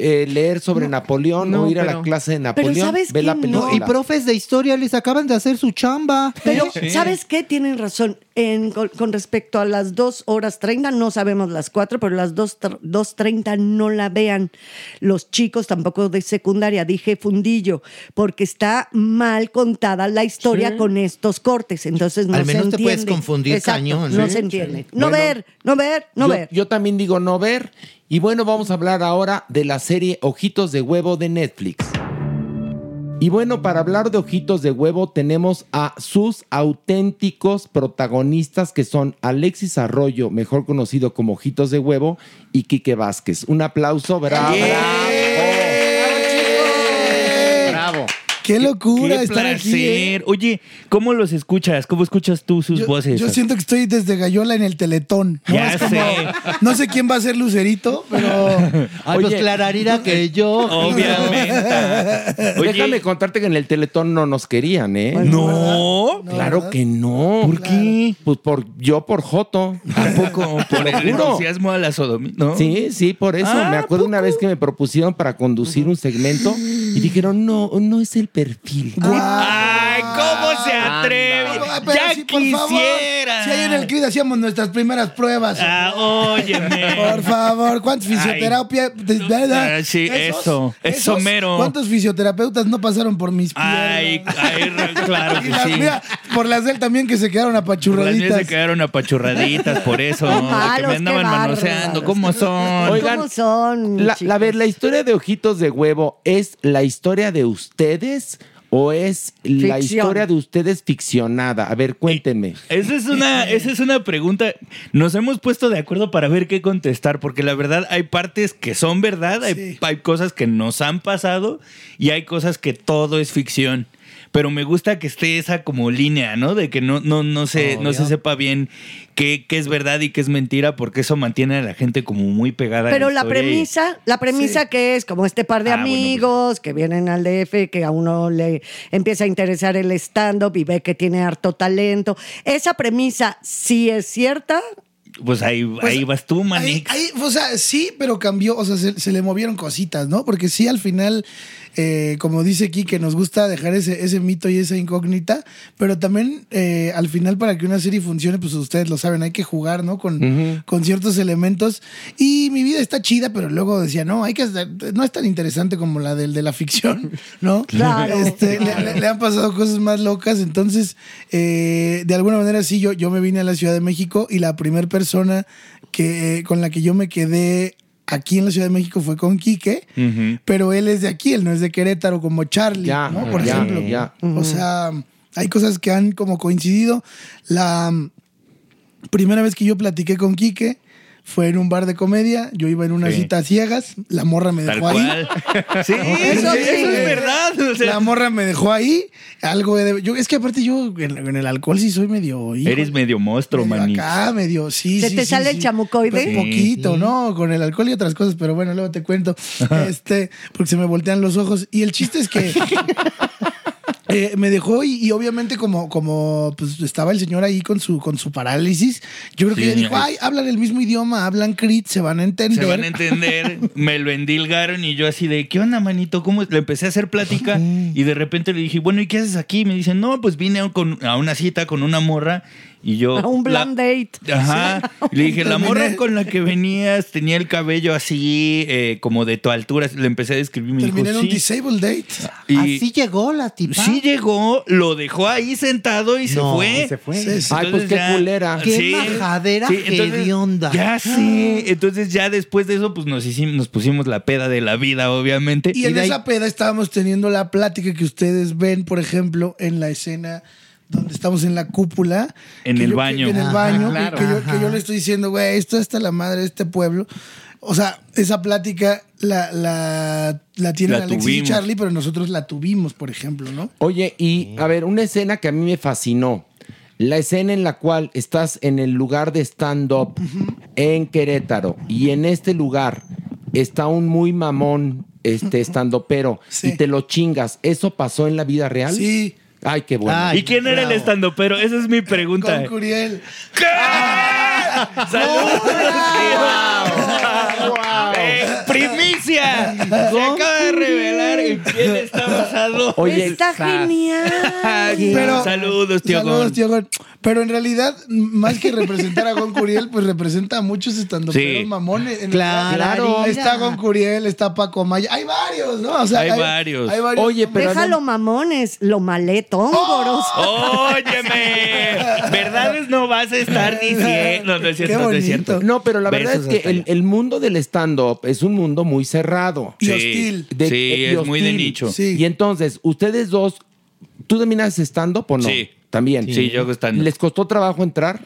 eh, leer sobre Napoleón no, o ir a pero- la clase de Napoleón, ¿sabes ve la quién película. no? Y profes de historia les acaban de hacer su chamba. Pero, Sí. ¿sabes qué? Tienen razón. En- con, con respecto a las 2 horas 30, no sabemos las 4, pero las 2, 2.30 no la vean. Los chicos tampoco de secundaria, dije fundillo, porque está mal contada la historia con estos cortes. Entonces no Al se menos te entiende. puedes confundir Exacto, cañón, No ¿sí? se entiende. No Bueno, ver, no ver, no yo, ver. yo también digo no ver. Y bueno, vamos a hablar ahora de la serie Ojitos de Huevo de Netflix. Y bueno, para hablar de Ojitos de Huevo tenemos a sus auténticos protagonistas que son Alexis Arroyo, mejor conocido como Ojitos de Huevo, y Quique Vázquez. Un aplauso, bravo. Qué locura Qué estar aquí. ¿eh? placer. Oye, ¿cómo los escuchas? ¿Cómo escuchas tú sus Yo, voces? yo siento que estoy desde Gallola en el Teletón. ¿no? Ya Es como- sé. No sé quién va a ser Lucerito, pero Ay, pues Clararira que yo. Obviamente. Oye, Déjame contarte que en el Teletón no nos querían, ¿eh? no. Claro que no. ¿Por qué? Pues por yo por Joto. ¿A poco? Por el entusiasmo a la sodomía, ¿no? Sí, sí, por eso. Ah, me acuerdo una vez que me propusieron para conducir un segmento y dijeron, no, no es el perfil. Ay, Ay, ¿cómo se atreve? Ah, pero ya sí, por favor. Si ahí en el CRID hacíamos nuestras primeras pruebas. Ah, óyeme. Por favor, ¿cuántos ¿verdad? Ah, sí, eso, eso mero. ¿Cuántos fisioterapeutas no pasaron por mis piernas? Ay, ay, claro Y que las- sí. mira, por las de él también que se quedaron apachurraditas. se quedaron apachurraditas por eso. que malos, me andaban qué manoseando. ¿Cómo son? Oigan, ¿Cómo son? La, la- a ver, la historia de Ojitos de Huevo, ¿es la historia de ustedes o es la Ficción. historia de ustedes ficcionada? A ver, cuéntenme. Esa es una, esa es una pregunta. Nos hemos puesto de acuerdo para ver qué contestar, porque la verdad hay partes que son verdad, hay, Sí. hay cosas que nos han pasado y hay cosas que todo es ficción. Pero me gusta que esté esa como línea, ¿no? De que no, no, no, se, no se sepa bien qué, qué es verdad y qué es mentira, porque eso mantiene a la gente como muy pegada. a Pero la historia y- premisa, la premisa que es como este par de Ah, bueno, pues. amigos que vienen al DF, que a uno le empieza a interesar el stand-up y ve que tiene harto talento. Esa premisa sí es cierta. Pues ahí, ahí vas tú, Ahí, Manix. ahí, o sea, sí, pero cambió, o sea, se, se le movieron cositas, ¿no? Porque sí, al final, eh, como dice aquí, que nos gusta dejar ese, ese mito y esa incógnita, pero también eh, al final para que una serie funcione, pues ustedes lo saben, hay que jugar, ¿no? Con, con ciertos elementos. Y mi vida está chida, pero luego decía, no, hay que hacer- no es tan interesante como la del de la ficción, ¿no? Claro. Este, le han pasado cosas más locas, entonces, eh, de alguna manera sí, yo, yo me vine a la Ciudad de México y la primera persona que, con la que yo me quedé aquí en la Ciudad de México fue con Quique, pero él es de aquí, él no es de Querétaro como Charlie. Por ejemplo. O sea, hay cosas que han como coincidido. La mm, primera vez que yo platiqué con Quique fue en un bar de comedia, yo iba en una Sí. cita a ciegas, la morra me Tal dejó ahí. cual. Sí, Eso eso, sí. es verdad. o sea, La morra me dejó ahí. Algo de, yo, es que aparte yo en, en el alcohol sí soy medio. hijo, eres medio monstruo, medio Manix. acá, medio, sí. ¿Se sí, te sí, sale el chamucoide? Pues Sí. poquito, ¿no? Con el alcohol y otras cosas, pero bueno, luego te cuento. este, porque se me voltean los ojos. Y el chiste es que. eh, me dejó y, y obviamente como, como pues estaba el señor ahí con su, con su parálisis, yo creo que Sí, ella dijo, ay, hablan el mismo idioma, hablan crit, se van a entender. Se van a entender, me lo endilgaron y yo así de, ¿qué onda, manito? ¿Cómo? es?" Le empecé a hacer plática y de repente le dije, bueno, ¿y qué haces aquí? Me dicen, no, pues vine a, con- a una cita con una morra y yo... A un la- blind date. Ajá. Y Le dije, la morra con la que venías tenía el cabello así, eh, como de tu altura. Le empecé a describir me Terminé en dijo, un sí. disabled date. Y Así llegó la tipa. sí llegó, lo dejó ahí sentado y se fue. se fue. Sí, sí. Ay, pues qué culera. Qué majadera hedionda. Ya sí. Entonces ya después de eso, pues nos hicimos, nos pusimos la peda de la vida, obviamente. Y en ahí- esa peda estábamos teniendo la plática que ustedes ven, por ejemplo, en la escena donde estamos en la cúpula. En el yo- baño. que- en el Ajá, baño. claro. que, yo, que yo le estoy diciendo, güey, esto está la madre de este pueblo. O sea, esa plática la, la, la tienen La Alexis tuvimos. y Charlie, pero nosotros la tuvimos, por ejemplo, ¿no? Oye, y a ver, una escena que a mí me fascinó. La escena en la cual estás en el lugar de stand-up en Querétaro y en este lugar está un muy mamón este stand pero Sí. y te lo chingas. ¿Eso pasó en la vida real? Sí. Ay, qué bueno. Ay, ¿Y quién era el bravo. estando? Pero esa es mi pregunta. Con Curiel. ¡Saludos! Eh, ¡Primicia! Se acaba revelar en quién está basado. Oye, Está genial. Pero- saludos, tío Saludos, Gon. tío Gon. Pero en realidad, más que representar a Gon Curiel, pues representa a muchos estandoperos Sí. mamones. En Claro. Está Gon Curiel, está Paco Maya. Hay varios, ¿no? O sea, Hay varios. Hay varios. Oye, pero Déjalo mamones, lo maletóngoros. Óyeme, verdades no vas a estar diciendo. No es cierto, no es cierto. bonito. No, pero la verdad Besos es que el mundo del stand-up es un mundo muy cerrado. Y Sí, hostil. De- sí, es muy de nicho. Sí. Y entonces, ustedes dos, ¿tú dominas stand-up o no? Sí. También. Sí, yo hago stand-up. ¿Les costó trabajo entrar?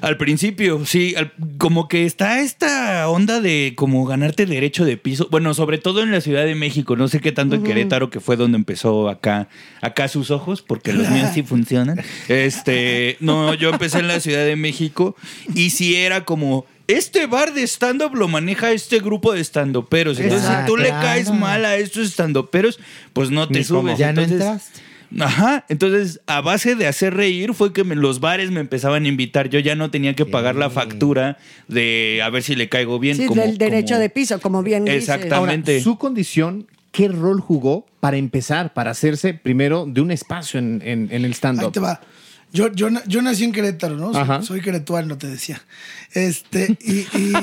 Al principio, sí, al- como que está esta onda de como ganarte derecho de piso. Bueno, sobre todo en la Ciudad de México, no sé qué tanto en Querétaro, que fue donde empezó acá, acá sus ojos, porque los míos sí funcionan. Este, no, yo empecé en la Ciudad de México y sí era como. Este bar de stand-up lo maneja este grupo de stand-uperos. Entonces, Ah, si tú le claro. caes mal a estos stand-uperos, pues no te Ni subes. Ya no entraste. Ajá, entonces a base de hacer reír fue que me- los bares me empezaban a invitar. Yo ya no tenía que pagar la factura de a ver si le caigo bien. Sí, como- del derecho como- de piso, como bien dices. Exactamente. Ahora, su condición, qué rol jugó para empezar, para hacerse primero de un espacio en, en- en el Ahí stand-up? Yo, yo, yo nací en Querétaro, ¿no? Soy, Ajá. soy queretuano, te decía. Este, y, y,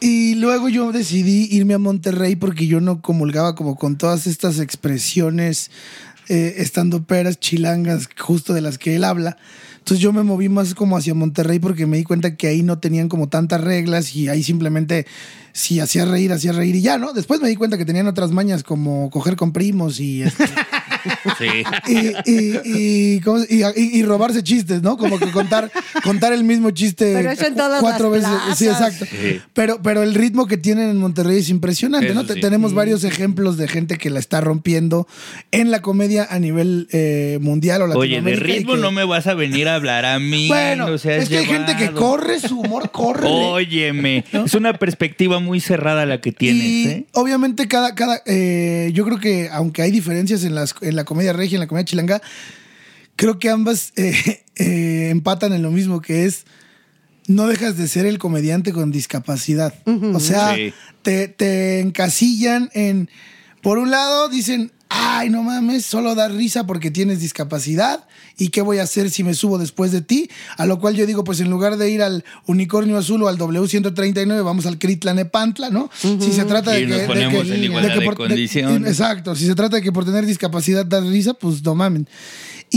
y luego yo decidí irme a Monterrey porque yo no comulgaba como con todas estas expresiones eh, estandoperas, chilangas, justo de las que él habla. Entonces yo me moví más como hacia Monterrey porque me di cuenta que ahí no tenían como tantas reglas y ahí simplemente si hacía reír, hacía reír y ya, ¿no? Después me di cuenta que tenían otras mañas como coger con primos y... este, y, y, y, ¿cómo se- y- y- y robarse chistes, ¿no? Como que contar, contar el mismo chiste Pero eso en cu- todas cuatro las veces. Sí, exacto. Sí. Pero, pero el ritmo que tienen en Monterrey es impresionante, ¿no? Eso sí. Tenemos varios ejemplos de gente que la está rompiendo en la comedia a nivel eh, mundial o Oye, de ritmo que- no me vas a venir a hablar a mí. Bueno, no es que hay gente que corre, su humor corre. Óyeme, es una perspectiva muy cerrada la que tienes, Y ¿eh? obviamente cada, cada eh, yo creo que aunque hay diferencias en, las, en la comedia regia, en la comedia chilanga, creo que ambas eh, eh, empatan en lo mismo, que es no dejas de ser el comediante con discapacidad. O sea, Sí. te, te encasillan en, por un lado dicen, ay, no mames, solo da risa porque tienes discapacidad. ¿Y qué voy a hacer si me subo después de ti? A lo cual yo digo, pues en lugar de ir al Unicornio Azul o al W139, vamos al Critlanepantla, ¿no? Si se trata de Y que... nos de ponemos que- en igualdad de por- condiciones. exacto, si se trata de que por tener discapacidad da risa, pues no mamen.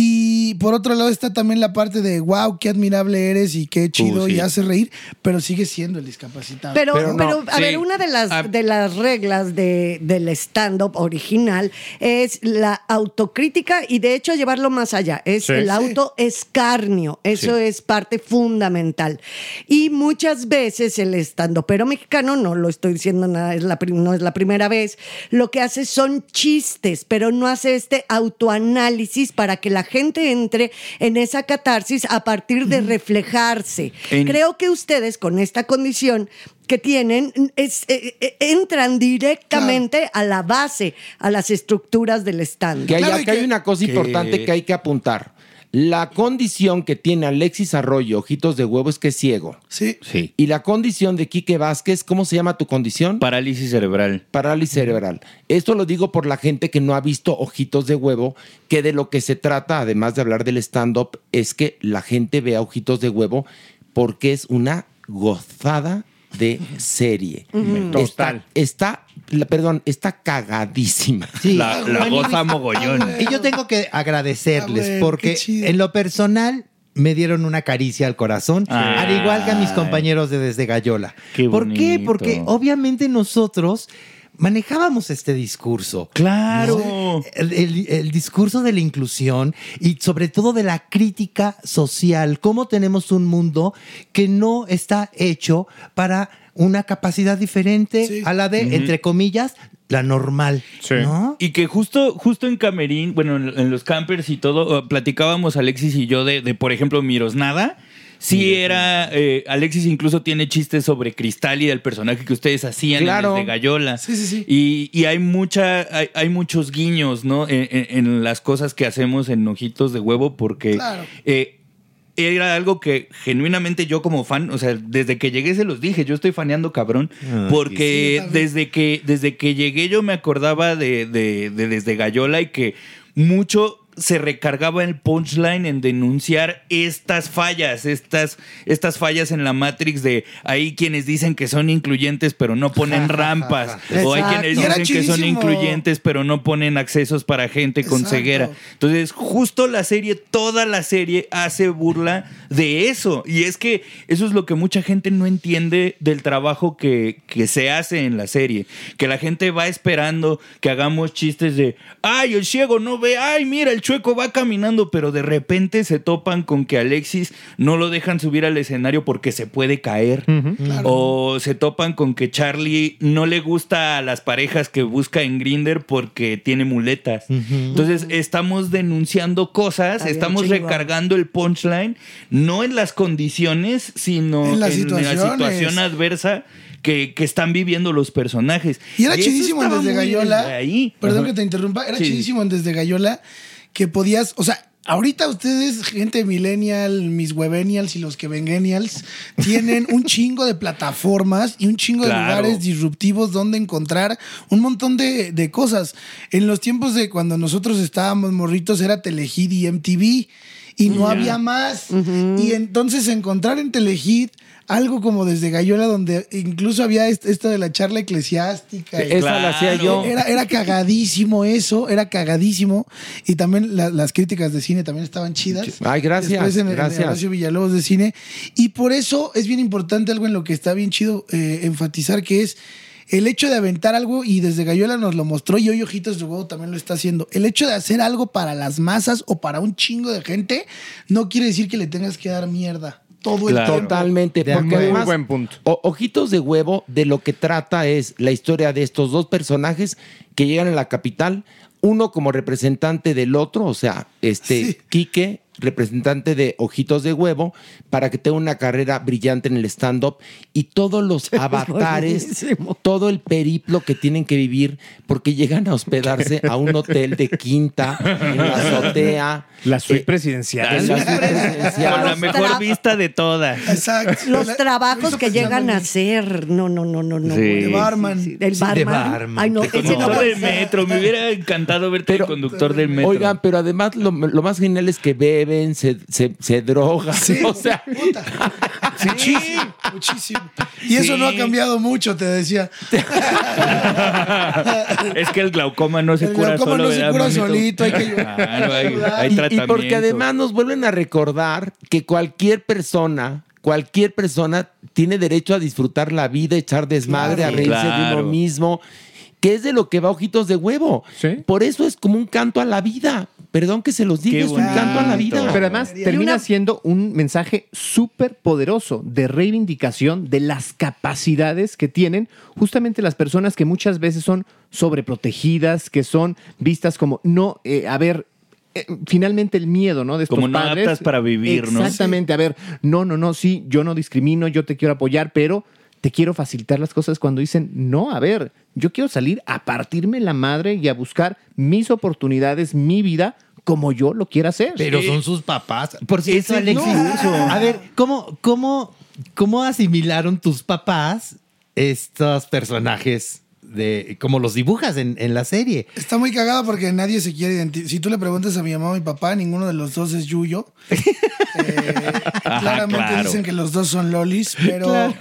Y por otro lado está también la parte de, wow, qué admirable eres y qué chido Uh, sí. y hace reír, pero sigue siendo el discapacitado. Pero, pero, Pero a sí. ver, una de las, Ah. de las reglas de, del stand-up original es la autocrítica y de hecho llevarlo más allá. Es Sí. el autoescarnio. Eso Sí. es parte fundamental. Y muchas veces el stand-upero mexicano, no lo estoy diciendo nada, es la no es la primera vez, lo que hace son chistes, pero no hace este autoanálisis para que la gente entre en esa catarsis a partir de reflejarse. En- Creo que ustedes con esta condición que tienen es, eh, eh, entran directamente a la base, a las estructuras del stand. Que hay, Claro, que- una cosa que- importante que hay que apuntar. La condición que tiene Alexis Arroyo, ojitos de huevo, es que es ciego. Sí. Sí. Y la condición de Quique Vázquez, ¿cómo se llama tu condición? Parálisis cerebral. Parálisis cerebral. Esto lo digo por la gente que no ha visto Ojitos de Huevo, que de lo que se trata, además de hablar del stand-up, es que la gente vea Ojitos de Huevo porque es una gozada de serie. Total. Está, está la- perdón, está cagadísima. Sí. La, goza mogollón. Y yo tengo que agradecerles ver, porque en lo personal me dieron una caricia al corazón, Ay. al igual que a mis compañeros de Desde Gallola. Qué ¿Por qué? Porque obviamente nosotros manejábamos este discurso. Claro. El, el- el discurso de la inclusión y sobre todo de la crítica social, cómo tenemos un mundo que no está hecho para una capacidad diferente Sí. a la de, entre comillas, la normal. ¿no? Y que justo, justo en Camerín, bueno, en, en los campers y todo, eh, platicábamos Alexis y yo de, de, por ejemplo, Miros Nada. Sí, era. eh, Alexis incluso tiene chistes sobre Cristal y del personaje que ustedes hacían Claro. de Gallola. Sí, sí, sí. Y, y hay mucha, hay, hay muchos guiños, ¿no? En, en- en las cosas que hacemos en Ojitos de Huevo, porque Claro. eh, era algo que genuinamente yo como fan, o sea, desde que llegué se los dije, yo estoy faneando cabrón, porque Sí, yo también. desde que, desde que llegué yo me acordaba de, de- de desde Gallola y que mucho se recargaba el punchline en denunciar estas fallas, estas, estas fallas en la Matrix de hay quienes dicen que son incluyentes pero no ponen rampas, o hay quienes dicen que son incluyentes pero no ponen accesos para gente con Exacto. ceguera. Entonces, justo la serie, toda la serie hace burla de eso. Y es que eso es lo que mucha gente no entiende del trabajo que, que se hace en la serie. Que la gente va esperando que hagamos chistes de, ay, el ciego no ve, ay, mira, el chueco va caminando, pero de repente se topan con que Alexis no lo dejan subir al escenario porque se puede caer. O se topan con que Charlie no le gusta a las parejas que busca en Grinder porque tiene muletas. Entonces estamos denunciando cosas, estamos recargando el punchline, no en las condiciones, sino En la situación adversa que, que están viviendo los personajes. Y era chidísimo en Desde Gallola. ahí. Perdón Ajá. que te interrumpa. Era Sí. chidísimo en Desde Gallola que podías, o sea, Ahorita ustedes, gente millennial, mis webenials y los que vengenials, tienen un chingo de plataformas y un chingo de lugares disruptivos donde encontrar un montón de, de cosas. En los tiempos de cuando nosotros estábamos morritos era Telehit y MTV y no había más. Y entonces encontrar en Telehit algo como desde Gallola, donde incluso había est- esto de la charla eclesiástica. y- Esa la hacía yo. Era, era cagadísimo eso, era cagadísimo. Y también la- las críticas de cine también estaban chidas. Ay, gracias, Después en, en gracias. Horacio Villalobos de cine. Y por eso es bien importante algo en lo que está bien chido eh, enfatizar, que es el hecho de aventar algo, y desde Gallola nos lo mostró, y hoy Ojitos de Huevo también lo está haciendo. El hecho de hacer algo para las masas o para un chingo de gente, no quiere decir que le tengas que dar mierda. Todo el tiempo. Totalmente, De porque además, buen punto. O- Ojitos de Huevo de lo que trata es la historia de estos dos personajes que llegan a la capital, uno como representante del otro, o sea, este Quique, representante de Ojitos de Huevo, para que tenga una carrera brillante en el stand-up y todos los avatares, todo el periplo que tienen que vivir porque llegan a hospedarse a un hotel de quinta en la azotea. La suite presidencial. en la suite presidencial. Con la mejor vista de todas. Exacto. Los trabajos que llegan a hacer. No, no, no, no, no. Sí. De barman. Sí, Del Sí, de barman. barman. Ay, no, De ese no conductor puede del metro. Me hubiera encantado verte de conductor del metro. Oigan, pero además lo, lo más genial es que beben, se, se, se drogan. O sea, Muchísimo, muchísimo. Y eso no ha cambiado mucho, te decía. es que el glaucoma no se El cura glaucoma solo. no se ¿verdad, cura manito? solito, hay que- Claro, hay, hay y- y, tratamiento. porque además nos vuelven a recordar que cualquier persona, cualquier persona tiene derecho a disfrutar la vida, echar desmadre, Claro. a reírse de uno mismo, que es de lo que va Ojitos de Huevo. Por eso es como un canto a la vida. Perdón que se los diga, Qué es un canto a la vida. Pero además termina siendo un mensaje súper poderoso de reivindicación de las capacidades que tienen justamente las personas que muchas veces son sobreprotegidas, que son vistas como no, eh, a ver, eh, finalmente el miedo, ¿no? De estos Como no padres. aptas para vivir, ¿no? Exactamente, a ver, no, no, no, sí, yo no discrimino, yo te quiero apoyar, pero te quiero facilitar las cosas cuando dicen, no, a ver, yo quiero salir a partirme la madre y a buscar mis oportunidades, mi vida, como yo lo quiera hacer. Pero son sus papás. Por Ese cierto, Alex, discurso. a ver, ¿cómo, cómo, ¿cómo asimilaron tus papás estos personajes de cómo los dibujas en, en la serie? Está muy cagado porque nadie se quiere identificar. Si tú le preguntas a mi mamá o mi papá, ninguno de los dos es Yuyo. Eh, claramente claro. dicen que los dos son lolis, pero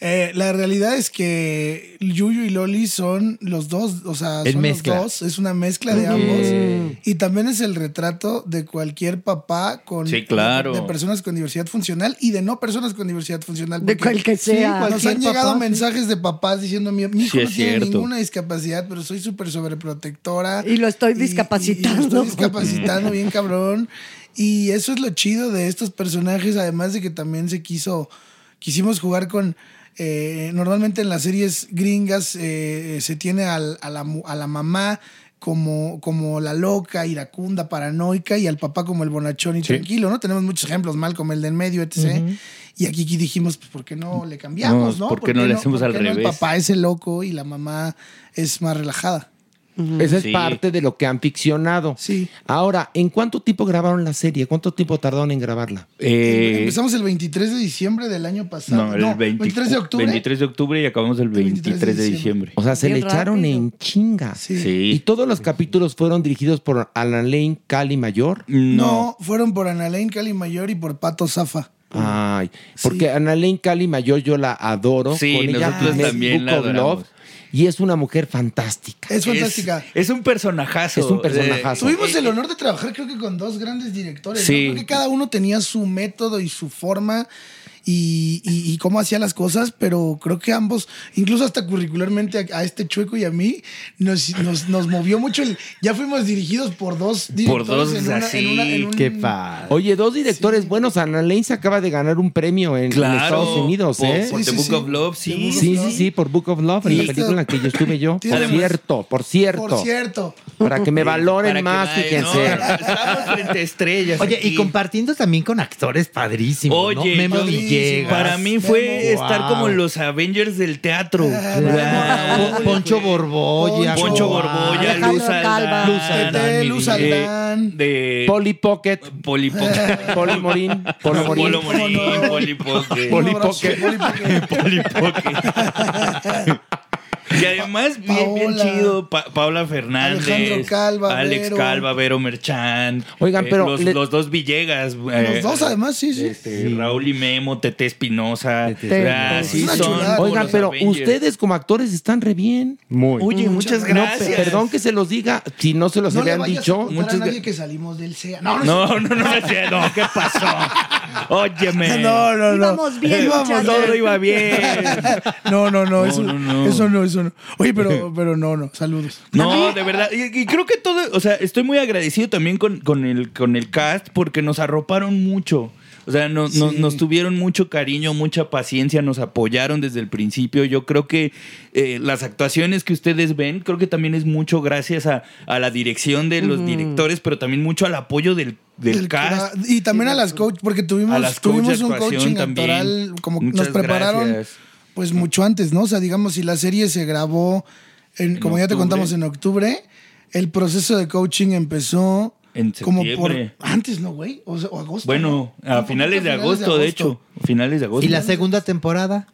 eh, la realidad es que Yuyo y Loli son los dos, o sea, Es son mezcla. los dos, es una mezcla de ambos. Y también es el retrato de cualquier papá con Sí, claro. de personas con diversidad funcional y de no personas con diversidad funcional. De cual que sea. Nos Cualquier han llegado papá, sí. mensajes de papás diciendo, mi, mi hijo Sí, no tiene cierto. ninguna discapacidad, pero soy súper sobreprotectora. Y lo estoy Y- y- discapacitando. y lo estoy discapacitando bien cabrón. Y eso es lo chido de estos personajes, además de que también se quiso, quisimos jugar con... eh, normalmente en las series gringas eh, se tiene al- a, la, a la mamá como, como la loca, iracunda, paranoica y al papá como el bonachón y tranquilo, ¿no? Tenemos muchos ejemplos, mal como el del medio, etc. Y aquí dijimos, pues, ¿por qué no le cambiamos, No, no? ¿por qué no le hacemos al no revés? El papá es el loco y la mamá es más relajada. Esa es Sí. parte de lo que han ficcionado. Sí. Ahora, ¿en cuánto tiempo grabaron la serie? ¿Cuánto tiempo tardaron en grabarla? Eh, Empezamos el 23 de diciembre del año pasado. no, el 20 23 de octubre. 23 de octubre y acabamos el 23 de diciembre. O sea, se Bien le echaron en chinga. Sí. Sí. Y todos los capítulos fueron dirigidos por Alan Lane, Cali Mayor. No, fueron por Analain Cali Mayor y por Pato Zafa. Ay, porque Ana Lane Cali Mayor yo la adoro. Sí, Con ella nosotros también Book la of adoramos. Love, y es una mujer fantástica. Es fantástica. Es, un personajazo. Es un personajazo. Eh, Tuvimos el honor de trabajar creo que con dos grandes directores. ¿no? Sí. Creo que cada uno tenía su método y su forma y, y- y cómo hacía las cosas, pero creo que ambos, incluso hasta curricularmente a, a este chueco y a mí, nos, nos, nos movió mucho. El, ya fuimos dirigidos por dos directores dos, en, una, así. en, una- en un- Qué padre. Oye, dos directores buenos. Ana Lane se acaba de ganar un premio en. Estados Unidos, Por, ¿eh? por Sí, The sí, Book sí. of Love, sí. Sí, sí, sí, por Book of Love, en la película en la que yo estuve yo. Por Además- cierto, por cierto. Por cierto. Para que me valoren Para que más, vaya, fíjense. no, estamos frente a estrellas. Oye, aquí. y compartiendo también con actores padrísimos. ¿no? Oye, Memo yo- Villés. Llegas. Para mí fue Wow. estar como los Avengers del teatro. Po- Poncho Borbolla. Poncho Wow. Borbolla, Luz. Aldán. Luz Aldán, Luz. Aldán. De Polly Pocket, Poli Pocket. Poli Morín, Polo Morín. Polo Morín. Poli Pocket. Abrazo, Pocket. Poli Pocket. Y además, bien, bien chido, Pa- Paula Fernández, Alejandro Calva, Alex Vero. Calva, Vero Merchán. Oigan, eh, pero Los, le- los dos Villegas. eh, Los dos, además, sí, sí. este, Raúl y Memo, Tete Espinosa. Tete Espinosa. sí son chulada. Oigan, pero Avengers. ustedes como actores están re bien. Muy. Oye, muchas No, gracias. pe- perdón que se los diga, si no se los No le habían dicho. muchas a nadie que salimos del CEA. No, no, No, no, no, no, no, ¿qué pasó? Óyeme. no, no, no. Íbamos bien, Íbamos. Todo iba bien. No, no, no, No, eso no, no, no. eso no, eso no. Oye, pero, pero no, no, saludos. No, de verdad. Y, y creo que todo, o sea, estoy muy agradecido también con, con, el, con el cast porque nos arroparon mucho. O sea, no- nos tuvieron mucho cariño, mucha paciencia, nos apoyaron desde el principio. Yo creo que eh, las actuaciones que ustedes ven, creo que también es mucho gracias a, a la dirección de los directores, pero también mucho al apoyo del, del El cast. Y también a las coach, porque A tuvimos, las coach tuvimos un coaching también. actoral, como Muchas nos prepararon gracias. Pues mucho antes, ¿no? O sea, digamos, si la serie se grabó, en, En como ya te contamos, en octubre, el proceso de coaching empezó En como por septiembre. antes, ¿no, güey? O, sea, o agosto. Bueno, ¿no? a finales poquito de agosto, de hecho. Finales de agosto. ¿Y la segunda temporada?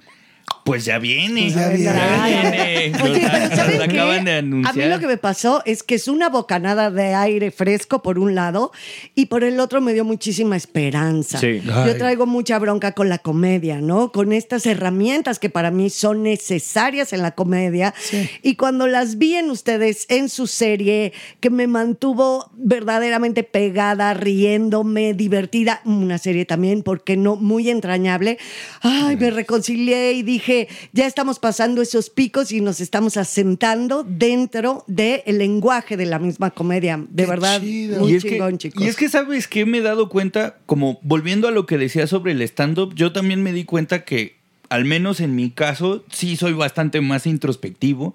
Pues ya viene. Pues ya viene. Ya viene. Acaban de A mí anunciar. lo que me pasó es que es una bocanada de aire fresco por un lado y por el otro me dio muchísima esperanza. Sí. Yo traigo mucha bronca con la comedia, ¿no? Con estas herramientas que para mí son necesarias en la comedia. Y cuando las vi en ustedes en su serie, que me mantuvo verdaderamente pegada, riéndome, divertida, una serie también, porque no? Muy entrañable. Ay, me reconcilié y dije, ya estamos pasando esos picos y nos estamos asentando dentro del lenguaje de la misma comedia. De Qué verdad, chido. muy y es chingón, que, chicos. Y es que, ¿sabes qué? Me he dado cuenta, como volviendo a lo que decía sobre el stand-up, yo también me di cuenta que, al menos en mi caso, sí soy bastante más introspectivo.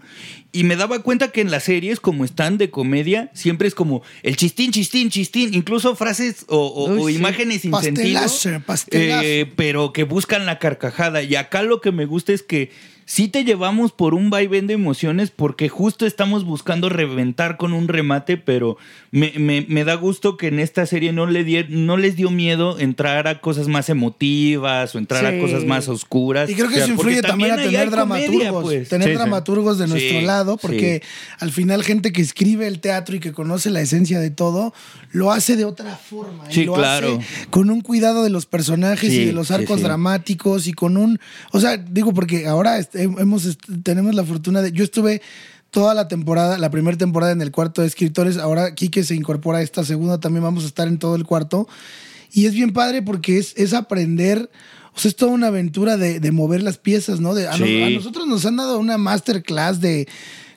Y me daba cuenta que en las series, como están de comedia, siempre es como el chistín, chistín, chistín, incluso frases o, o- Uy, o sí. imágenes sin sentido. Pastelazo. eh, pero que buscan la carcajada. Y acá lo que me gusta es que sí te llevamos por un vaivén de emociones porque justo estamos buscando reventar con un remate, pero me, me- me da gusto que en esta serie no, le die- no les dio miedo entrar a cosas más emotivas o entrar a cosas más oscuras. Y creo que O sea, eso influye también a tener comedia, dramaturgos. pues. Tener Sí, sí. dramaturgos de nuestro Sí, lado, porque al final gente que escribe el teatro y que conoce la esencia de todo, lo hace de otra forma. Sí, y lo claro. hace con un cuidado de los personajes Sí, y de los arcos sí. dramáticos y con un... O sea, digo, porque ahora hemos, tenemos la fortuna de... Yo estuve toda la temporada, la primera temporada en el cuarto de escritores, ahora Quique se incorpora a esta segunda, también vamos a estar en todo el cuarto. Y es bien padre porque es, es aprender, o sea, es toda una aventura de, de mover las piezas, ¿no? De, a, Sí. nos- a nosotros nos han dado una masterclass de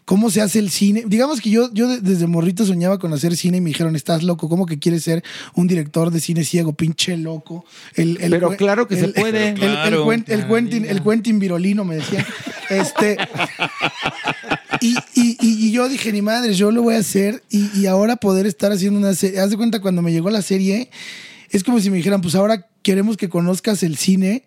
cómo se hace el cine. Digamos que yo, yo de- desde morrito soñaba con hacer cine y me dijeron, estás loco, ¿cómo que quieres ser un director de cine ciego? Pinche loco. El, el Pero claro que se el- puede. El, el, Claro. cuen- el Quentin, el Quentin virolino me decía. Este, y, y- y- y yo dije, ni madre, yo lo voy a hacer. Y, y ahora poder estar haciendo una serie. Haz de cuenta, cuando me llegó la serie, es como si me dijeran, pues ahora queremos que conozcas el cine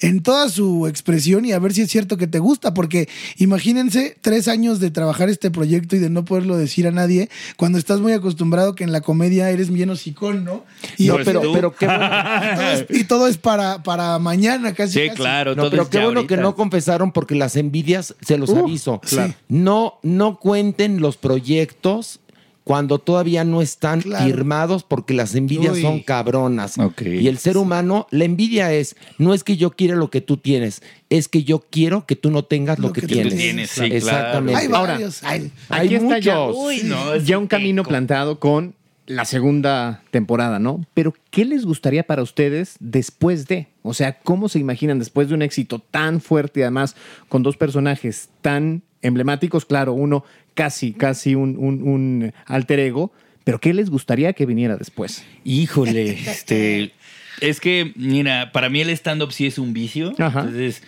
en toda su expresión y a ver si es cierto que te gusta, porque imagínense tres años de trabajar este proyecto y de no poderlo decir a nadie, cuando estás muy acostumbrado que en la comedia eres bien hocicón, ¿no? Y, No, pero, qué bueno. y todo es, y todo es para, para mañana casi. Sí, casi. claro. No, todo pero es qué ya bueno que no confesaron porque las envidias, se los aviso. claro. No, no cuenten los proyectos cuando todavía no están Claro. firmados porque las envidias Uy. son cabronas. Y el ser humano, la envidia es, no es que yo quiera lo que tú tienes, es que yo quiero que tú no tengas lo, Lo que, que tú tienes. tienes, sí, claro. Exactamente. Hay Ahora, varios. hay- Hay Aquí está ya, muchos. Uy, no, es ya un camino eco. plantado con la segunda temporada, ¿no? Pero ¿qué les gustaría para ustedes después de? O sea, ¿cómo se imaginan después de un éxito tan fuerte y además con dos personajes tan emblemáticos? Claro, uno casi, casi un, un- un alter ego, pero ¿qué les gustaría que viniera después? Híjole, este. Es que, mira, para mí el stand-up sí es un vicio. Ajá. Entonces,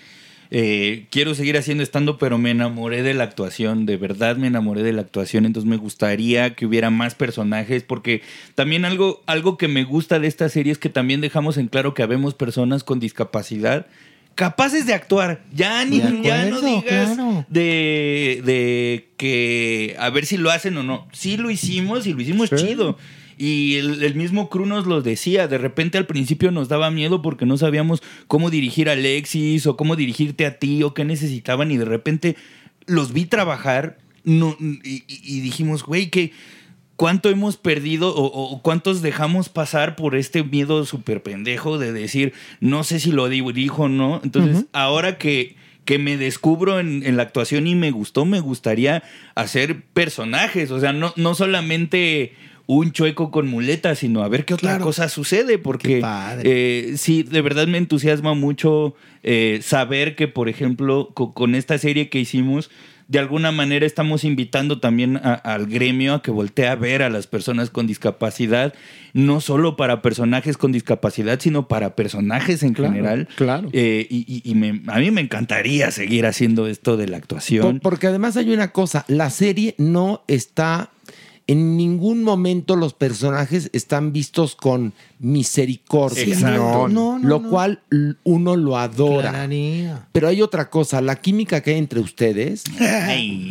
eh, quiero seguir haciendo estando, pero me enamoré de la actuación, de verdad me enamoré de la actuación, entonces me gustaría que hubiera más personajes, porque también algo, algo que me gusta de esta serie es que también dejamos en claro que habemos personas con discapacidad capaces de actuar. Ya, ni, ya no digas claro. de, de que a ver si lo hacen o no. Sí lo hicimos y lo hicimos chido. Y el, el mismo Cru nos lo decía, de repente al principio nos daba miedo porque no sabíamos cómo dirigir a Alexis o cómo dirigirte a ti o qué necesitaban y de repente los vi trabajar no, y- y dijimos, güey, que cuánto hemos perdido o, o cuántos dejamos pasar por este miedo súper pendejo de decir, no sé si lo dirijo o no. Entonces, ahora que, que me descubro en, en la actuación y me gustó, me gustaría hacer personajes, o sea, no, no solamente un chueco con muletas, sino a ver qué otra cosa sucede, porque eh, sí, de verdad me entusiasma mucho eh, saber que, por ejemplo, co- con esta serie que hicimos, de alguna manera estamos invitando también a- al gremio a que voltee a ver a las personas con discapacidad, no solo para personajes con discapacidad, sino para personajes en Claro, general. claro. Eh, y y- y me- a mí me encantaría seguir haciendo esto de la actuación. Por- porque además hay una cosa, la serie no está, en ningún momento los personajes están vistos con misericordia. Exacto. No, No, no, lo no. cual uno lo adora. Claranía. Pero hay otra cosa, la química que hay entre ustedes,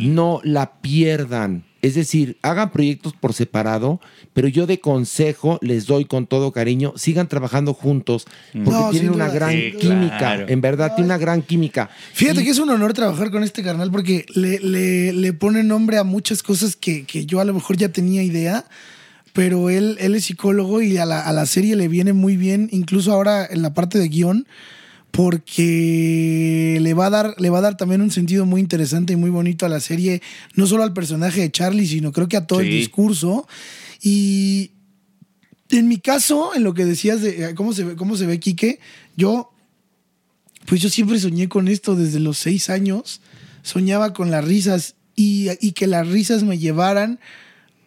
no la pierdan. Es decir, hagan proyectos por separado, pero yo de consejo les doy con todo cariño, sigan trabajando juntos, porque No, tienen una gran química, Claro. en verdad, tiene una gran química. Fíjate Y- que es un honor trabajar con este carnal porque le, le, le pone nombre a muchas cosas que, que yo a lo mejor ya tenía idea, pero él, él es psicólogo y a la, a la serie le viene muy bien, incluso ahora en la parte de guion, porque le va a dar, le va a dar también un sentido muy interesante y muy bonito a la serie, no solo al personaje de Charlie, sino creo que a todo el discurso. Y en mi caso, en lo que decías de eh, cómo se ve, cómo se ve Quique, yo pues yo siempre soñé con esto desde los seis años. Soñaba con las risas y, y que las risas me llevaran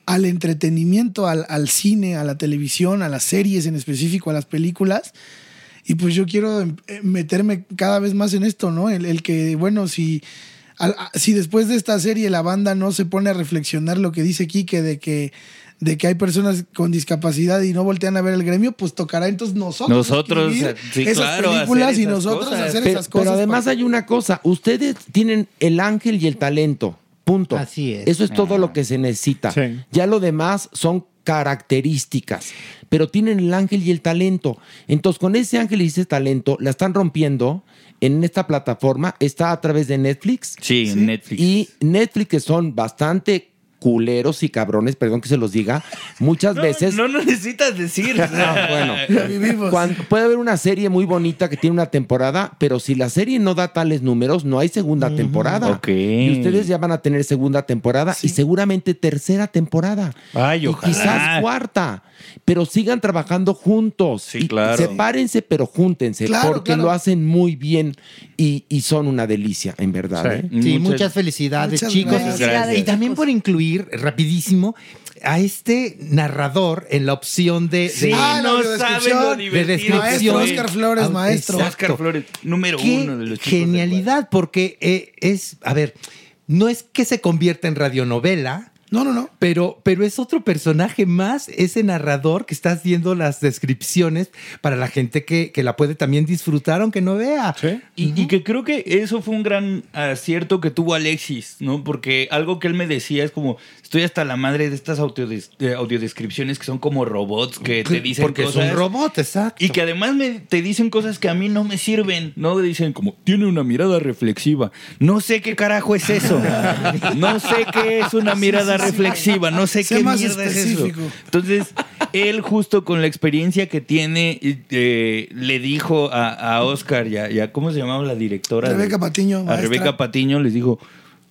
al entretenimiento, al, al cine, a la televisión, a las series en específico, a las películas. Y pues yo quiero em- eh, meterme cada vez más en esto, ¿no? El, el que, bueno, si, al- si después de esta serie la banda no se pone a reflexionar lo que dice Quique de que, de que hay personas con discapacidad y no voltean a ver el gremio, pues tocará entonces nosotros. Nosotros, escribir sí, esas claro, películas hacer y esas nosotros cosas. hacer Pero, esas cosas. pero además hay una cosa, ustedes tienen el ángel y el talento, punto. Así es. Eso es todo lo que se necesita. Sí. Ya lo demás son características, pero tienen el ángel y el talento. Entonces, con ese ángel y ese talento, la están rompiendo en esta plataforma. Está a través de Netflix. Sí, en Netflix. Y Netflix, que son bastante culeros y cabrones, perdón que se los diga, muchas veces... No, no necesitas decir. Ah, bueno. Vivimos. Cuando- puede haber una serie muy bonita que tiene una temporada, pero si la serie no da tales números, no hay segunda temporada. Ok. Y ustedes ya van a tener segunda temporada y seguramente tercera temporada. Ay, Y ojalá. quizás cuarta. Pero sigan trabajando juntos. Sí, Y claro. Sepárense, pero júntense, Claro, porque claro. lo hacen muy bien y, y son una delicia, en verdad. Sí. ¿eh? Sí, Muchas- muchas, felicidades, Muchas chicos. Gracias. Y también por incluir rapidísimo a este narrador en la opción de, Sí, de- Ah, no lo De descripción. Maestro. Oscar Flores, Ah, maestro. exacto. Oscar Flores, número Qué uno de los chicos genialidad, porque eh, es, a ver, no es que se convierta en radionovela, No, no, no. pero, pero es otro personaje más, ese narrador que está haciendo las descripciones para la gente que, que la puede también disfrutar aunque no vea. Y, y que creo que eso fue un gran acierto que tuvo Alexis, ¿no? Porque algo que él me decía es como, estoy hasta la madre de estas audiodes- de audiodescripciones que son como robots que te dicen Porque cosas. es un robot, exacto. Y que además me, te dicen cosas que a mí no me sirven, ¿no? Dicen como, tiene una mirada reflexiva. No sé qué carajo es eso. No sé qué es una mirada reflexiva. No sé qué más mierda es eso. Entonces, él justo con la experiencia que tiene, eh, le dijo a, a Oscar y a, y a- ¿cómo se llamaba la directora? Rebeca Patiño, A maestra. Rebeca Patiño les dijo,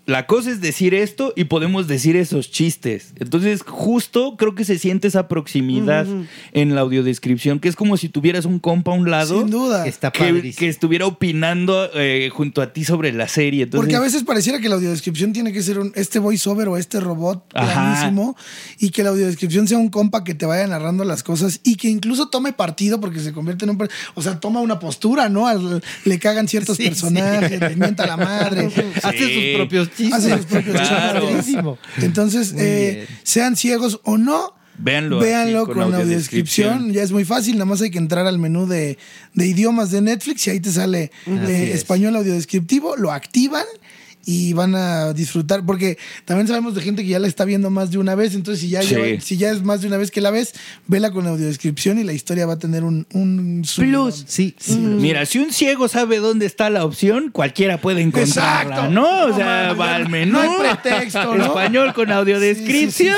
la cosa es decir esto y podemos decir esos chistes. Entonces, justo creo que se siente esa proximidad en la audiodescripción, que es como si tuvieras un compa a un lado. Sin duda. Está que, estuviera opinando eh, junto a ti sobre la serie. Entonces, Porque a veces pareciera que la audiodescripción tiene que ser un, este voiceover o este robot Ajá. planísimo y que la audiodescripción sea un compa que te vaya narrando las cosas y que incluso tome partido porque se convierte en un... O sea, toma una postura, ¿no? Al- le cagan ciertos Sí, personajes, le mienta la madre. Hace sus propios chistes. Hace sus propios Claro. chistes. Entonces, eh, sean ciegos o no, Véanlo, véanlo así, con, audiodescripción. Ya es muy fácil, nada más hay que entrar al menú de, de idiomas de Netflix y ahí te sale eh, es. español audiodescriptivo, lo activan y van a disfrutar, porque también sabemos de gente que ya la está viendo más de una vez, entonces si ya, Sí. lleva- si ya es más de una vez que la ves, vela con audiodescripción y la historia va a tener un, un Plus. Sí, sí. Mira, si un ciego sabe dónde está la opción, cualquiera puede encontrarla, Exacto. ¿no? O No sea, mames, va al menú. no hay pretexto, ¿no? Español con audiodescripción.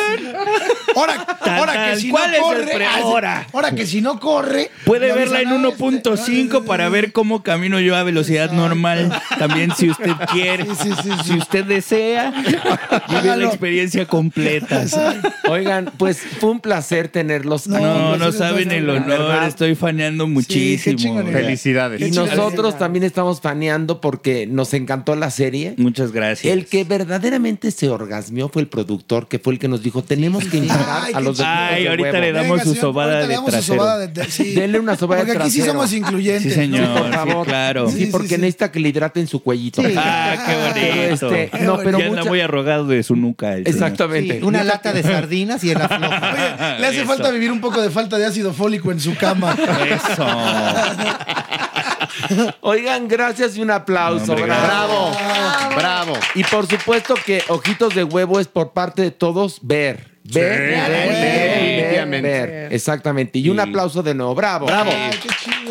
Ahora, ahora que si ¿cuál no corre, ah, ahora? ahora que si no corre, Puede verla en "No, este, 1.5 para ver cómo camino yo a velocidad normal. También si usted quiere, Sí, sí, sí, sí. si usted desea, vive la experiencia completa. Oigan, pues fue un placer tenerlos No, aquí. No, no saben el ¿verdad? honor, estoy faneando muchísimo. Felicidades. Y nosotros también estamos faneando porque nos encantó la serie. Muchas gracias. El que verdaderamente se orgasmeó fue el productor, que fue el que nos dijo, tenemos que invitar Ay, a los Ay, ahorita Huevo". le damos Venga, su sobada de trasero. sobada de- sí. Denle una sobada de Porque aquí sí trasero. somos incluyentes. Sí, señor. Por favor. claro. Sí, porque sí. necesita que le hidraten su cuellito. Ah, qué bonito. Este, no, pero ya anda mucha- muy arrogado de su nuca. el. Exactamente. Sí, una lata de sardinas y el afloja. Oye, le hace Eso. falta vivir un poco de falta de ácido fólico en su cama. Eso. Oigan, gracias y un aplauso. Hombre, bravo. Bravo. Y por supuesto que Ojitos de Huevo es por parte de todos ver. Ver, ver, ver, ver, definitivamente. ver. Exactamente. Y un aplauso de nuevo. Bravo. Bravo. Ay, qué chido.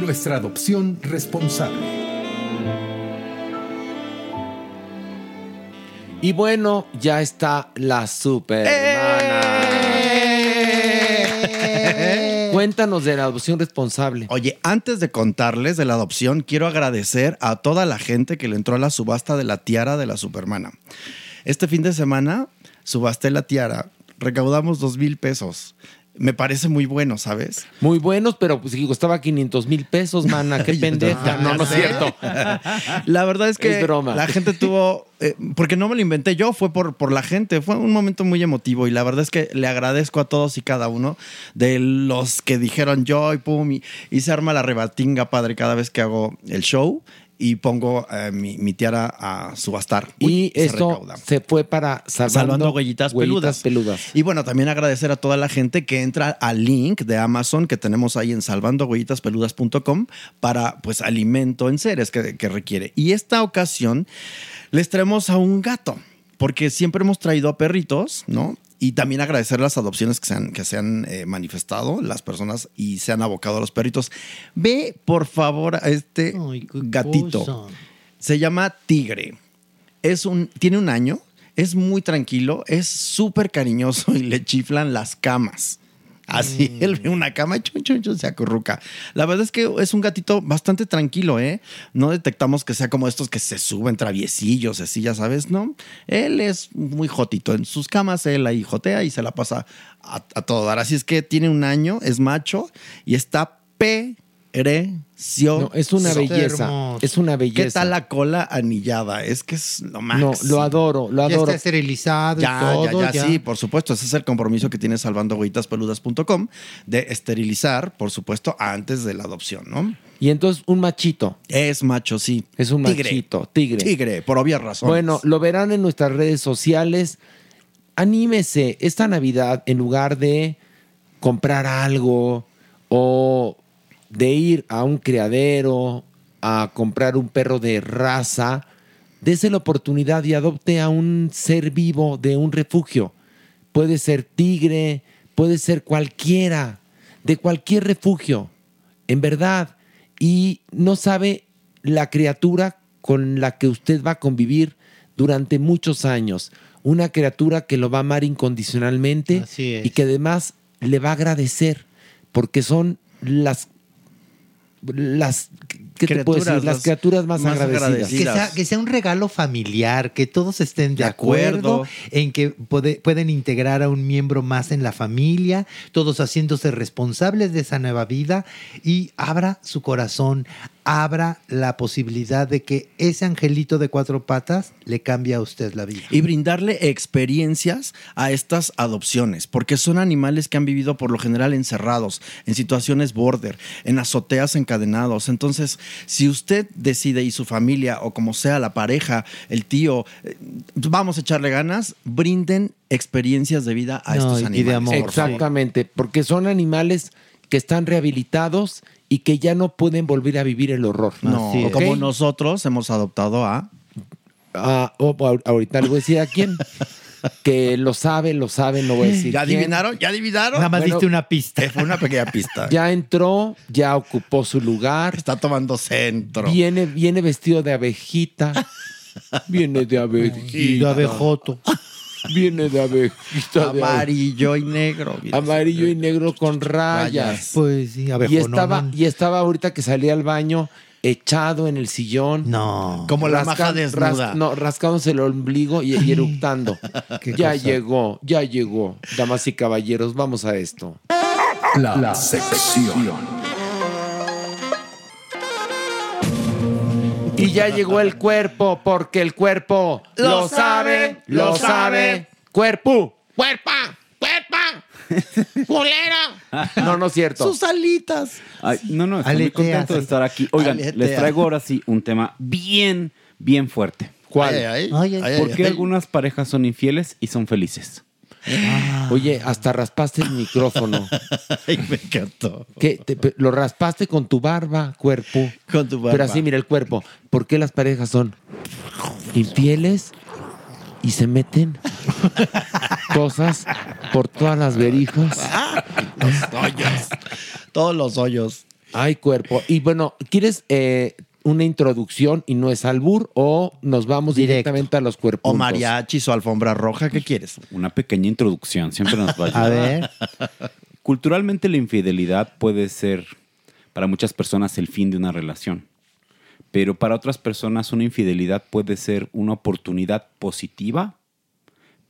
Nuestra adopción responsable. Y bueno, ya está la super Cuéntanos de la adopción responsable. Oye, antes de contarles de la adopción, quiero agradecer a toda la gente que le entró a la subasta de la tiara de la Supermana. Este fin de semana subasté la tiara, recaudamos dos mil pesos. Me parece muy bueno, ¿sabes? Muy buenos, pero pues costaba 500 mil pesos, mana. Qué pendeja. No, no es cierto. La verdad es que Es broma. la gente tuvo, eh, porque no me lo inventé yo, fue por, por la gente, fue un momento muy emotivo y la verdad es que le agradezco a todos y cada uno de los que dijeron yo y pum y, y se arma la rebatinga padre cada vez que hago el show y pongo eh, mi, mi tiara a subastar. Uy, Y se esto recauda. se fue para salvando, Salvando huellitas, peludas. peludas. Y bueno, también agradecer a toda la gente que entra al link de Amazon que tenemos ahí en salvandohuellitaspeludas.com para pues alimento en seres que, que requiere. Y esta ocasión les traemos a un gato, porque siempre hemos traído a perritos, ¿no? Y también agradecer las adopciones que se han, que se han eh, manifestado las personas y se han abocado a los perritos. Ve, por favor, a este gatito. cosa. Se llama Tigre. Es un, tiene un año, es muy tranquilo, es súper cariñoso y le chiflan las camas. Así, Mm. él ve una cama chun, chun, chun, se acurruca. La verdad es que es un gatito bastante tranquilo, ¿eh? No detectamos que sea como estos que se suben traviesillos, así, ya sabes, ¿no? Él es muy jotito. En sus camas él ahí jotea y se la pasa a, todo dar. Así es que tiene un año, es macho y está precioso. No, es una belleza. Es una belleza. ¿Qué tal la cola anillada? Es que es lo más. No, lo adoro, lo Ya adoro. está esterilizado Ya, y todo. ya, ya, sí, por supuesto. Ese es el compromiso que tiene salvandohuellitaspeludas.com de esterilizar, por supuesto, antes de la adopción, ¿no? Y entonces un machito. Es macho, sí. Es un Tigre. machito, tigre. Tigre, por obvias razones. Bueno, lo verán en nuestras redes sociales. Anímese esta Navidad en lugar de comprar algo o de ir a un criadero a comprar un perro de raza, dése la oportunidad y adopte a un ser vivo de un refugio. Puede ser tigre, puede ser cualquiera, de cualquier refugio, en verdad. Y no sabe la criatura con la que usted va a convivir durante muchos años. Una criatura que lo va a amar incondicionalmente y que además le va a agradecer, porque son las las ¿qué te puedo decir? Criaturas, las las criaturas más, más agradecidas. Que sea, que sea un regalo familiar, que todos estén de, acuerdo, acuerdo. en que puede- pueden integrar a un miembro más en la familia, todos haciéndose responsables de esa nueva vida y abra su corazón, abra la posibilidad de que ese angelito de cuatro patas le cambie a usted la vida. y brindarle experiencias a estas adopciones, porque son animales que han vivido por lo general encerrados, en situaciones border, en azoteas encadenados. Entonces, si usted decide y su familia o como sea la pareja, el tío, eh, vamos a echarle ganas, brinden experiencias de vida a No, estos y animales. de amor. Exactamente, porque son animales que están rehabilitados y que ya no pueden volver a vivir el horror. No, ¿Ok? como nosotros hemos adoptado a Ah, oh, ahor- ahorita le voy a decir a quién. que lo sabe, lo sabe, no voy a decir. ¿Ya quién. adivinaron? ¿Ya adivinaron? Nada más Bueno, diste una pista. Eh, Fue una pequeña pista. Ya entró, ya ocupó su lugar. Está tomando centro. Viene, viene vestido de abejita. Viene de Y abejita. de abejoto. Viene de abejita. de Amarillo y negro. mira. amarillo y negro con rayas. Pues sí, Y estaba, y estaba ahorita que salía al baño echado en el sillón. No. Como la Rasca- maja desnuda. ras- no, rascándose el ombligo y, y eructando. Ya cosa. llegó, ya llegó. Damas y caballeros, vamos a esto. La sección. Y ya llegó el cuerpo, porque el cuerpo lo, Lo sabe, lo sabe. Cuerpo, cuerpa, cuerpa, culera. No, no es cierto. Sus alitas. Ay, no, no, estoy muy contento de estar aquí. Oigan, Aletea. les traigo ahora sí un tema bien, bien fuerte. ¿Cuál? Ay, ay, Ay, ay, ay, ¿Por ay, qué ay. algunas parejas son infieles y son felices? Oye, hasta raspaste el micrófono. Ay, me encantó. ¿Qué? Te- lo raspaste con tu barba, cuerpo. Con tu barba. Pero así, mira el cuerpo. ¿Por qué las parejas son infieles y se meten cosas por todas las verijas? Los hoyos. Todos los hoyos. Ay, cuerpo. Y bueno, ¿quieres eh, una introducción y no es albur o nos vamos Directo. directamente a los cuerpos? O mariachis o alfombra roja, ¿qué quieres? Una pequeña introducción, siempre nos va a ayudar. A ver. Culturalmente la infidelidad puede ser para muchas personas el fin de una relación, pero para otras personas una infidelidad puede ser una oportunidad positiva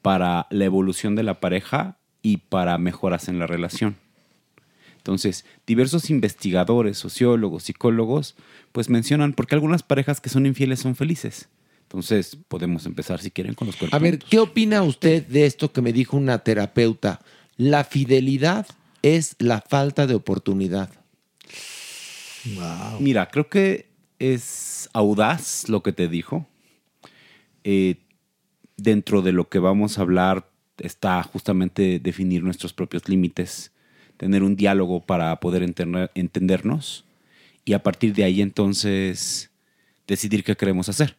para la evolución de la pareja y para mejoras en la relación. Entonces, diversos investigadores, sociólogos, psicólogos, pues mencionan por qué algunas parejas que son infieles son felices. Entonces, podemos empezar si quieren con los cuerpos. A ver, ¿qué opina usted de esto que me dijo una terapeuta? La fidelidad es la falta de oportunidad. Mira, creo que es audaz lo que te dijo. Eh, dentro de lo que vamos a hablar está justamente definir nuestros propios límites, tener un diálogo para poder entender- entendernos y a partir de ahí entonces decidir qué queremos hacer.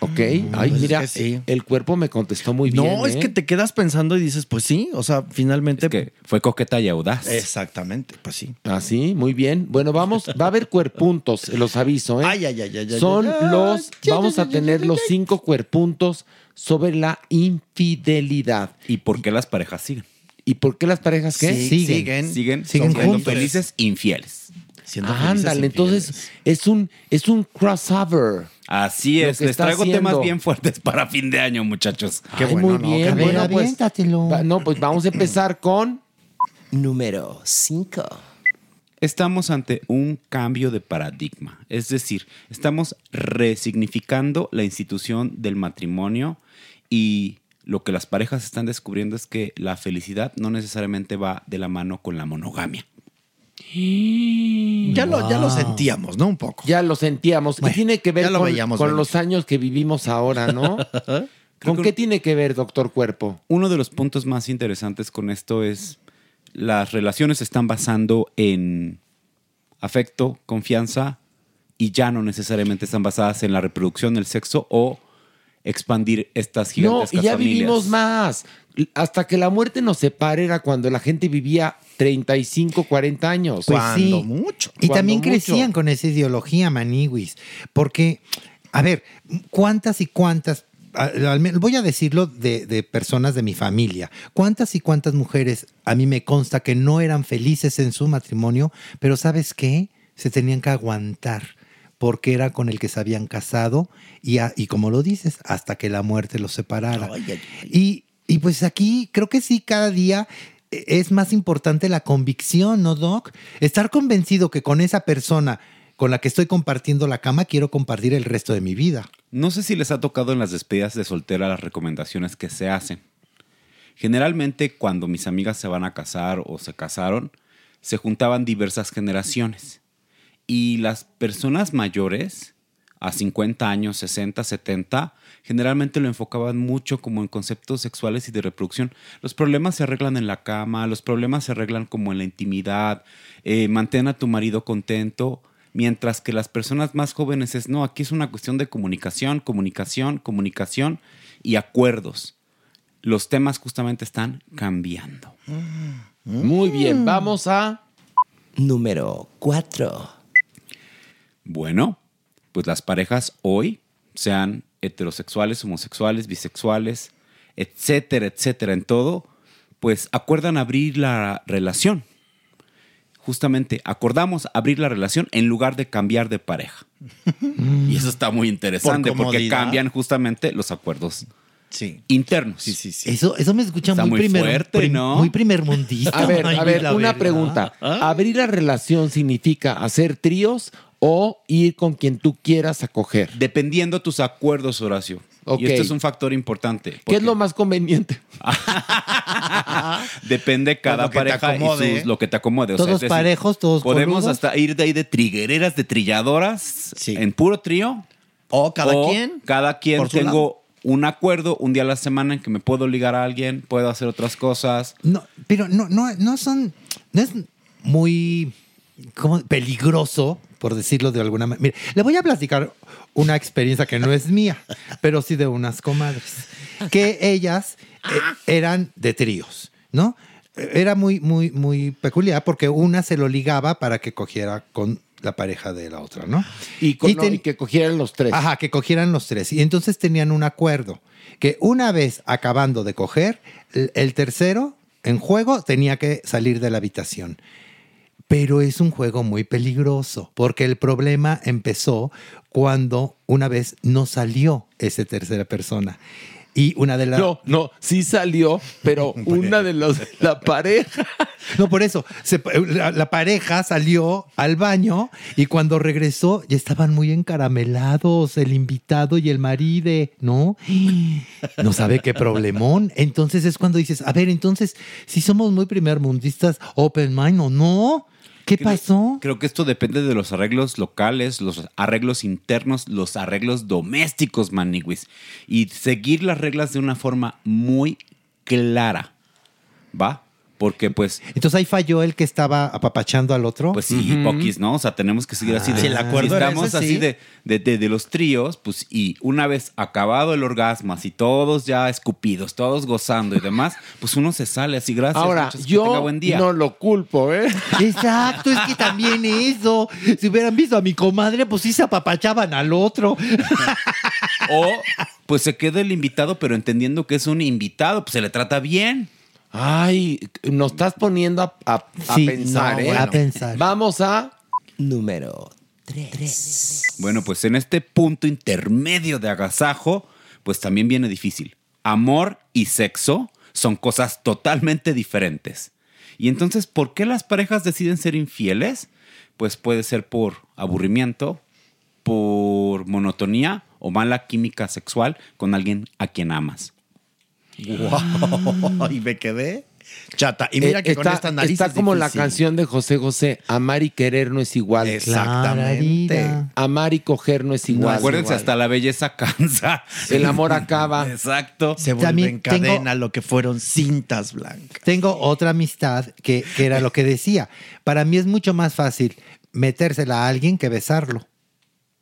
Ok, ay, Pues es mira, que sí. el cuerpo me contestó muy No, bien. es ¿eh? que te quedas pensando y dices, pues sí, o sea, finalmente. que fue coqueta y audaz. Exactamente, pues sí. Ah, sí, muy bien. Bueno, vamos, va a haber cuerpuntos, los aviso, ¿eh? Ay, ay, ay, ay, Son ay, los, vamos a tener los cinco cuerpuntos sobre la infidelidad. ¿Y por qué las parejas siguen? ¿Y por qué las parejas qué? Sí, Siguen, siguen, siguen, siguen siendo juntos. felices, infieles. Siendo felices Ándale, entonces es un, es un crossover. Así es, les traigo haciendo. temas bien fuertes para fin de año, muchachos. Ay, muy bien, bueno, pues, va- no, pues vamos a empezar con número 5. Estamos ante un cambio de paradigma, es decir, estamos resignificando la institución del matrimonio y lo que las parejas están descubriendo es que la felicidad no necesariamente va de la mano con la monogamia. Ya, lo, ya lo sentíamos, ¿no? Un poco. Ya lo sentíamos. y tiene que ver lo con, veíamos con venir. los años que vivimos ahora, ¿no? ¿Con qué tiene que ver, doctor Cuerpo? Uno de los puntos más interesantes con esto es las relaciones se están basando en afecto, confianza y ya no necesariamente están basadas en la reproducción, el sexo o expandir estas No, gigantescas y ya familias. vivimos más. Hasta que la muerte nos separe era cuando la gente vivía 35, 40 años. Pues sí. Y Cuando también mucho. crecían con esa ideología, maniguis. Porque, a ver, cuántas y cuántas, al- al menos- voy a decirlo de, de personas de mi familia, cuántas y cuántas mujeres a mí me consta que no eran felices en su matrimonio, pero ¿sabes qué? Se tenían que aguantar porque era con el que se habían casado y, a- y como lo dices, hasta que la muerte los separara. Y, y pues aquí creo que sí, cada día eh, es más importante la convicción, ¿no, Doc? Estar convencido que con esa persona con la que estoy compartiendo la cama quiero compartir el resto de mi vida. No sé si les ha tocado en las despedidas de soltera las recomendaciones que se hacen. Generalmente cuando mis amigas se van a casar o se casaron, se juntaban diversas generaciones. Y las personas mayores, a 50 años, 60, 70, generalmente lo enfocaban mucho como en conceptos sexuales y de reproducción. Los problemas se arreglan en la cama, los problemas se arreglan como en la intimidad, eh, mantén a tu marido contento, mientras que las personas más jóvenes es, no, aquí es una cuestión de comunicación, comunicación, comunicación y acuerdos. Los temas justamente están cambiando. Muy bien, vamos a número 4. Bueno, pues las parejas hoy, sean heterosexuales, homosexuales, bisexuales, etcétera, etcétera, en todo, pues acuerdan abrir la relación. Justamente acordamos abrir la relación en lugar de cambiar de pareja. Y eso está muy interesante Por porque cambian justamente los acuerdos Sí. internos. Sí, sí, sí. Eso, eso me escucha Está muy, muy primer, fuerte, prim- ¿no? muy primer mundista. A ver, a ver, una verdad. pregunta. Ah. ¿Abrir la relación significa hacer tríos o ir con quien tú quieras a coger? Dependiendo tus acuerdos, Horacio. Y esto es un factor importante. ¿Qué es lo más conveniente? Depende cada pareja y sus- lo que te acomode. O Todos decir, parejos, todos Podemos coludos. hasta ir de ahí de triguereras, de trilladoras, en puro trío. O cada O quien. Cada quien por su tengo un acuerdo un día a la semana en que me puedo ligar a alguien, puedo hacer otras cosas. No, pero no, no, no son, no es muy como peligroso, por decirlo de alguna manera. Mire, le voy a platicar una experiencia que no es mía, pero sí de unas comadres, que ellas eh, eran de tríos, ¿no? Era muy, muy, muy peculiar porque una se lo ligaba para que cogiera con la pareja de la otra, ¿no? Y, con- Y no, ten- y que cogieran los tres. Ajá, que cogieran los tres. Y entonces tenían un acuerdo que una vez acabando de coger, el tercero en juego tenía que salir de la habitación. Pero es un juego muy peligroso, porque el problema empezó cuando una vez no salió esa tercera persona. Y una de las... No, no, sí salió, pero una de los la pareja. No, por eso, se- la, la pareja salió al baño y cuando regresó ya estaban muy encaramelados, el invitado y el marido, ¿no? No sabe qué problemón. Entonces es cuando dices, a ver, entonces, si somos muy primermundistas, open mind o no. ¿Qué pasó? Creo que esto depende de los arreglos locales, los arreglos internos, los arreglos domésticos, Maniguis. Y seguir las reglas de una forma muy clara. ¿Va? Porque pues... Entonces ahí falló el que estaba apapachando al otro. Pues sí, poquis, ¿no? O sea, tenemos que seguir así de... Ah. Sí, el acuerdo estamos ese, así sí. de, de, de- de los tríos, pues y una vez acabado el orgasmo, así todos ya escupidos, todos gozando y demás, pues uno se sale así, gracias. Ahora, muchachos, que tenga yo buen día. no lo culpo, ¿eh? Exacto, es que también eso. Si hubieran visto a mi comadre, pues sí se apapachaban al otro. O pues se queda el invitado, pero entendiendo que es un invitado, pues se le trata bien. Ay, nos estás poniendo a, a- a pensar, no, ¿eh? bueno. A pensar. Vamos a número Bueno, pues en este punto intermedio de agasajo, pues también viene difícil. Amor y sexo son cosas totalmente diferentes. Y entonces, ¿por qué las parejas deciden ser infieles? Pues puede ser por aburrimiento, por monotonía o mala química sexual con alguien a quien amas. Wow, y me quedé chata. Y mira Eh, que con esta nariz está es como la canción de José José, amar y querer no es igual. Exactamente. Amar y coger no es igual. Acuérdense, hasta la belleza cansa. El amor acaba. Exacto. Se vuelve También en cadena tengo- lo que fueron cintas blancas. Tengo otra amistad que, que era lo que decía. Para mí es mucho más fácil metérsela a alguien que besarlo.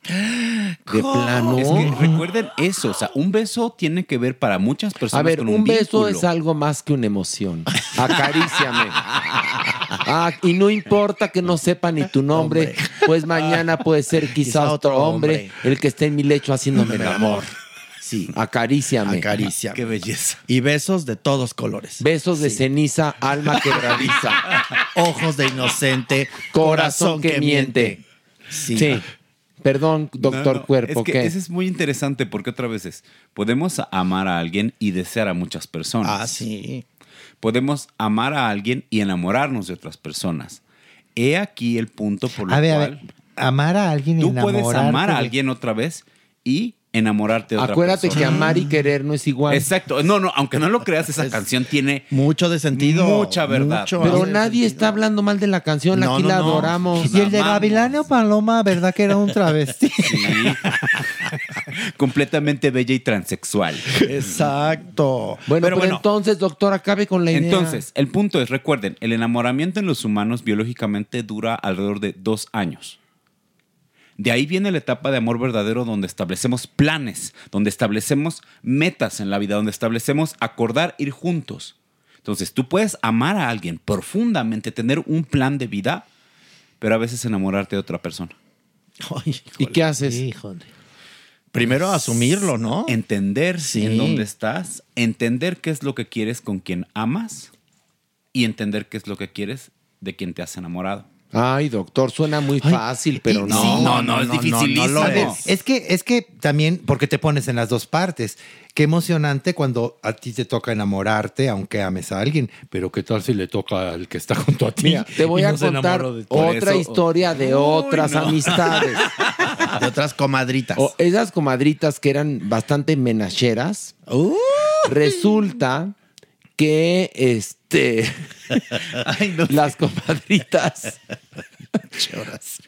De plano. Es que recuerden eso, o sea, un beso tiene que ver para muchas personas A ver, con un, un, beso vínculo. es algo más que una emoción. Acaríciame. Ah, y no importa que no sepa ni tu nombre, pues mañana puede ser quizá, Quizá otro hombre, hombre. el que esté en mi lecho haciéndome el amor. Sí. Acaríciame. Acaricia. Qué belleza. Y besos de todos colores. Besos de ceniza, alma quebradiza. Ojos de inocente. Corazón que miente. Sí. Sí. Perdón, doctor No, no, Cuerpo, Es que ¿qué? ese es muy interesante porque otra vez es, podemos amar a alguien y desear a muchas personas. Ah, sí. Podemos amar a alguien y enamorarnos de otras personas. He aquí el punto por lo A ver, a cual ver. Amar a alguien y tú puedes amar a alguien otra vez y enamorarte de otra Acuérdate persona. que amar y querer no es igual. Exacto. No, no, aunque no lo creas, esa canción tiene Mucho de sentido. mucha verdad. Mucho Pero nadie está hablando mal de la canción, No, aquí no, la no. adoramos. Y el de. Gavilán Paloma, ¿verdad que era un travesti? Sí. Completamente bella y transexual. Exacto. Bueno, Pero pero, bueno. entonces, doctor, acabe con la idea. Entonces, el punto es, recuerden, el enamoramiento en los humanos biológicamente dura alrededor de dos años. De ahí viene la etapa de amor verdadero donde establecemos planes, donde establecemos metas en la vida, donde establecemos acordar ir juntos. Entonces, tú puedes amar a alguien profundamente, tener un plan de vida, pero a veces enamorarte de otra persona. Ay, ¿Y qué haces? Híjole. Primero asumirlo, ¿no? Entender Sí. en dónde estás, entender qué es lo que quieres con quien amas y entender qué es lo que quieres de quien te has enamorado. Ay, doctor, suena muy fácil, pero y- no. sí, no, no, es dificilísimo. A ver, es que, es que también, porque te pones en las dos partes. Qué emocionante cuando a ti te toca enamorarte, aunque ames a alguien, pero qué tal si le toca al que está junto a ti. Mira, te voy a no contar otra eso- historia de otras amistades. De otras comadritas. O esas comadritas que eran bastante menacheras. Uh. Resulta que este las comadritas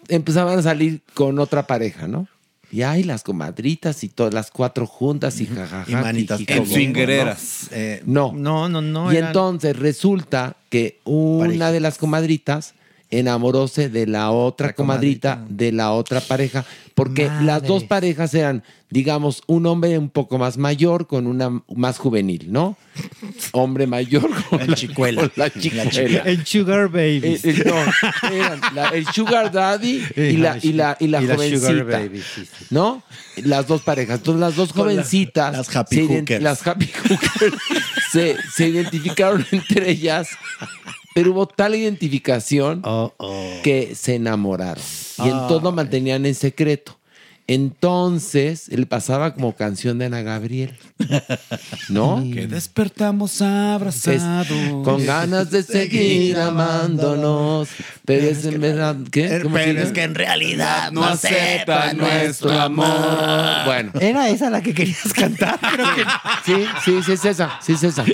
empezaban a salir con otra pareja, ¿no? Y ay, las comadritas y todas las cuatro juntas y jajaja. Y manitas jiji, En. Eh, No. no, no, no. y eran- entonces resulta que una Parejas. de las comadritas enamoróse de la otra La comadrita, comadrita. de la otra pareja, porque las dos parejas eran, digamos, un hombre un poco más mayor con una más juvenil, ¿no? Hombre mayor con La la, chicuela. con la La chicuela. El Sugar Baby. Eh, eh, no, eran la- el sugar daddy y la, y la, y la Y la jovencita. sugar baby, sí, sí. ¿No? Las dos parejas. Entonces las dos Con jovencitas. las happy se. Las happy hookers se, se identificaron entre ellas, pero hubo tal identificación Oh, oh. que se enamoraron. Y entonces lo mantenían en secreto. Entonces, él pasaba como canción de Ana Gabriel. ¿No? Que despertamos abrazados. Con ganas de seguir amándonos. Pero es en verdad. ¿Qué? ¿Cómo Pero es que en realidad no acepta nuestro amor. Bueno. ¿Era esa la que querías cantar? Creo que Sí, sí, sí es esa. Sí es esa.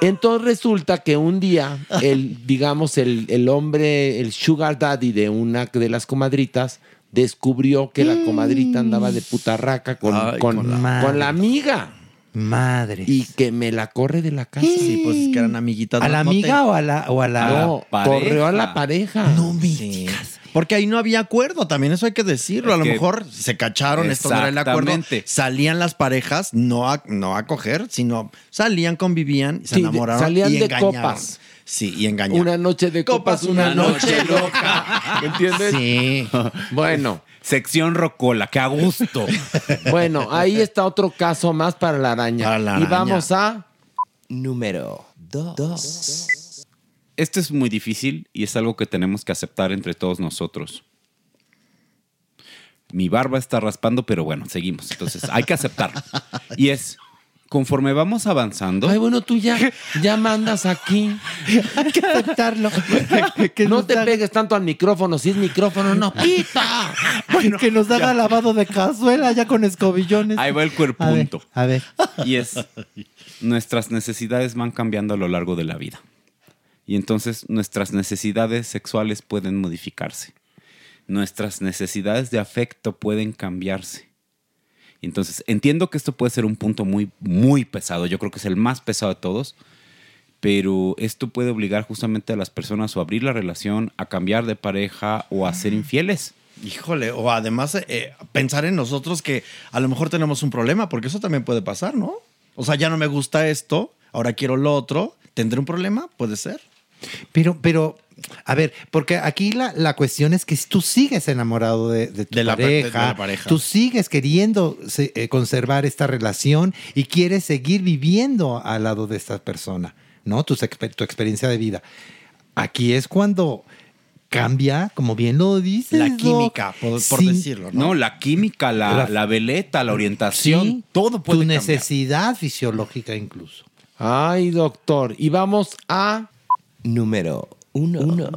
Entonces resulta que un día, el, digamos, el, el hombre, el sugar daddy de una de las comadritas, descubrió que la comadrita andaba de putarraca con, Ay, con, con la con la amiga. Madre. Y que me la corre de la casa. Sí, pues es que eran amiguitas. ¿A la no te- amiga o a la, o a la No, corrió a la pareja. No me Sí. Porque ahí no había acuerdo, también eso hay que decirlo. Es a lo que- mejor se cacharon, esto no era el acuerdo. Exactamente. Salían las parejas, no a, no a coger, sino salían, convivían, se Sí, enamoraron. salían y de engañaron. copas. Sí, y engañaron. Una noche de copas, una, noche loca. ¿Entiendes? Sí. Bueno, Sección Rocola, que a gusto. bueno, ahí está otro caso más para la araña. Para la Y vamos a número dos. Esto es muy difícil y es algo que tenemos que aceptar entre todos nosotros. Mi barba está raspando, pero bueno, seguimos. Entonces, hay que aceptarlo. Y es, conforme vamos avanzando, Ay, bueno, tú ya, ya mandas aquí. Hay que aceptarlo. que No te pegues tanto al micrófono. Si es micrófono, no pita. que nos haga lavado de cazuela ya con escobillones. ahí va el cuerpunto. A ver, Y es, nuestras necesidades van cambiando a lo largo de la vida. Y entonces nuestras necesidades sexuales pueden modificarse. Nuestras necesidades de afecto pueden cambiarse. Y entonces entiendo que esto puede ser un punto muy, muy pesado. Yo creo que es el más pesado de todos. Pero esto puede obligar justamente a las personas o a abrir la relación, a cambiar de pareja o a ser infieles. Híjole, o además eh, pensar en nosotros que a lo mejor tenemos un problema, porque eso también puede pasar, ¿no? O sea, ya no me gusta esto, ahora quiero lo otro, ¿tendré un problema? Puede ser. pero, pero, a ver, porque aquí la, la cuestión es que si tú sigues enamorado de, de tu De la per- pareja, de la pareja. tú sigues queriendo se- eh, conservar esta relación y quieres seguir viviendo al lado de esta persona, ¿no? Tu, tu experiencia de vida. Aquí es cuando cambia, como bien lo dices. La química, por, decirlo, ¿no? No, la química, la, La- la veleta, la orientación, Sí, todo puede tu cambiar. necesidad fisiológica incluso. Ay, doctor. Y vamos a número uno.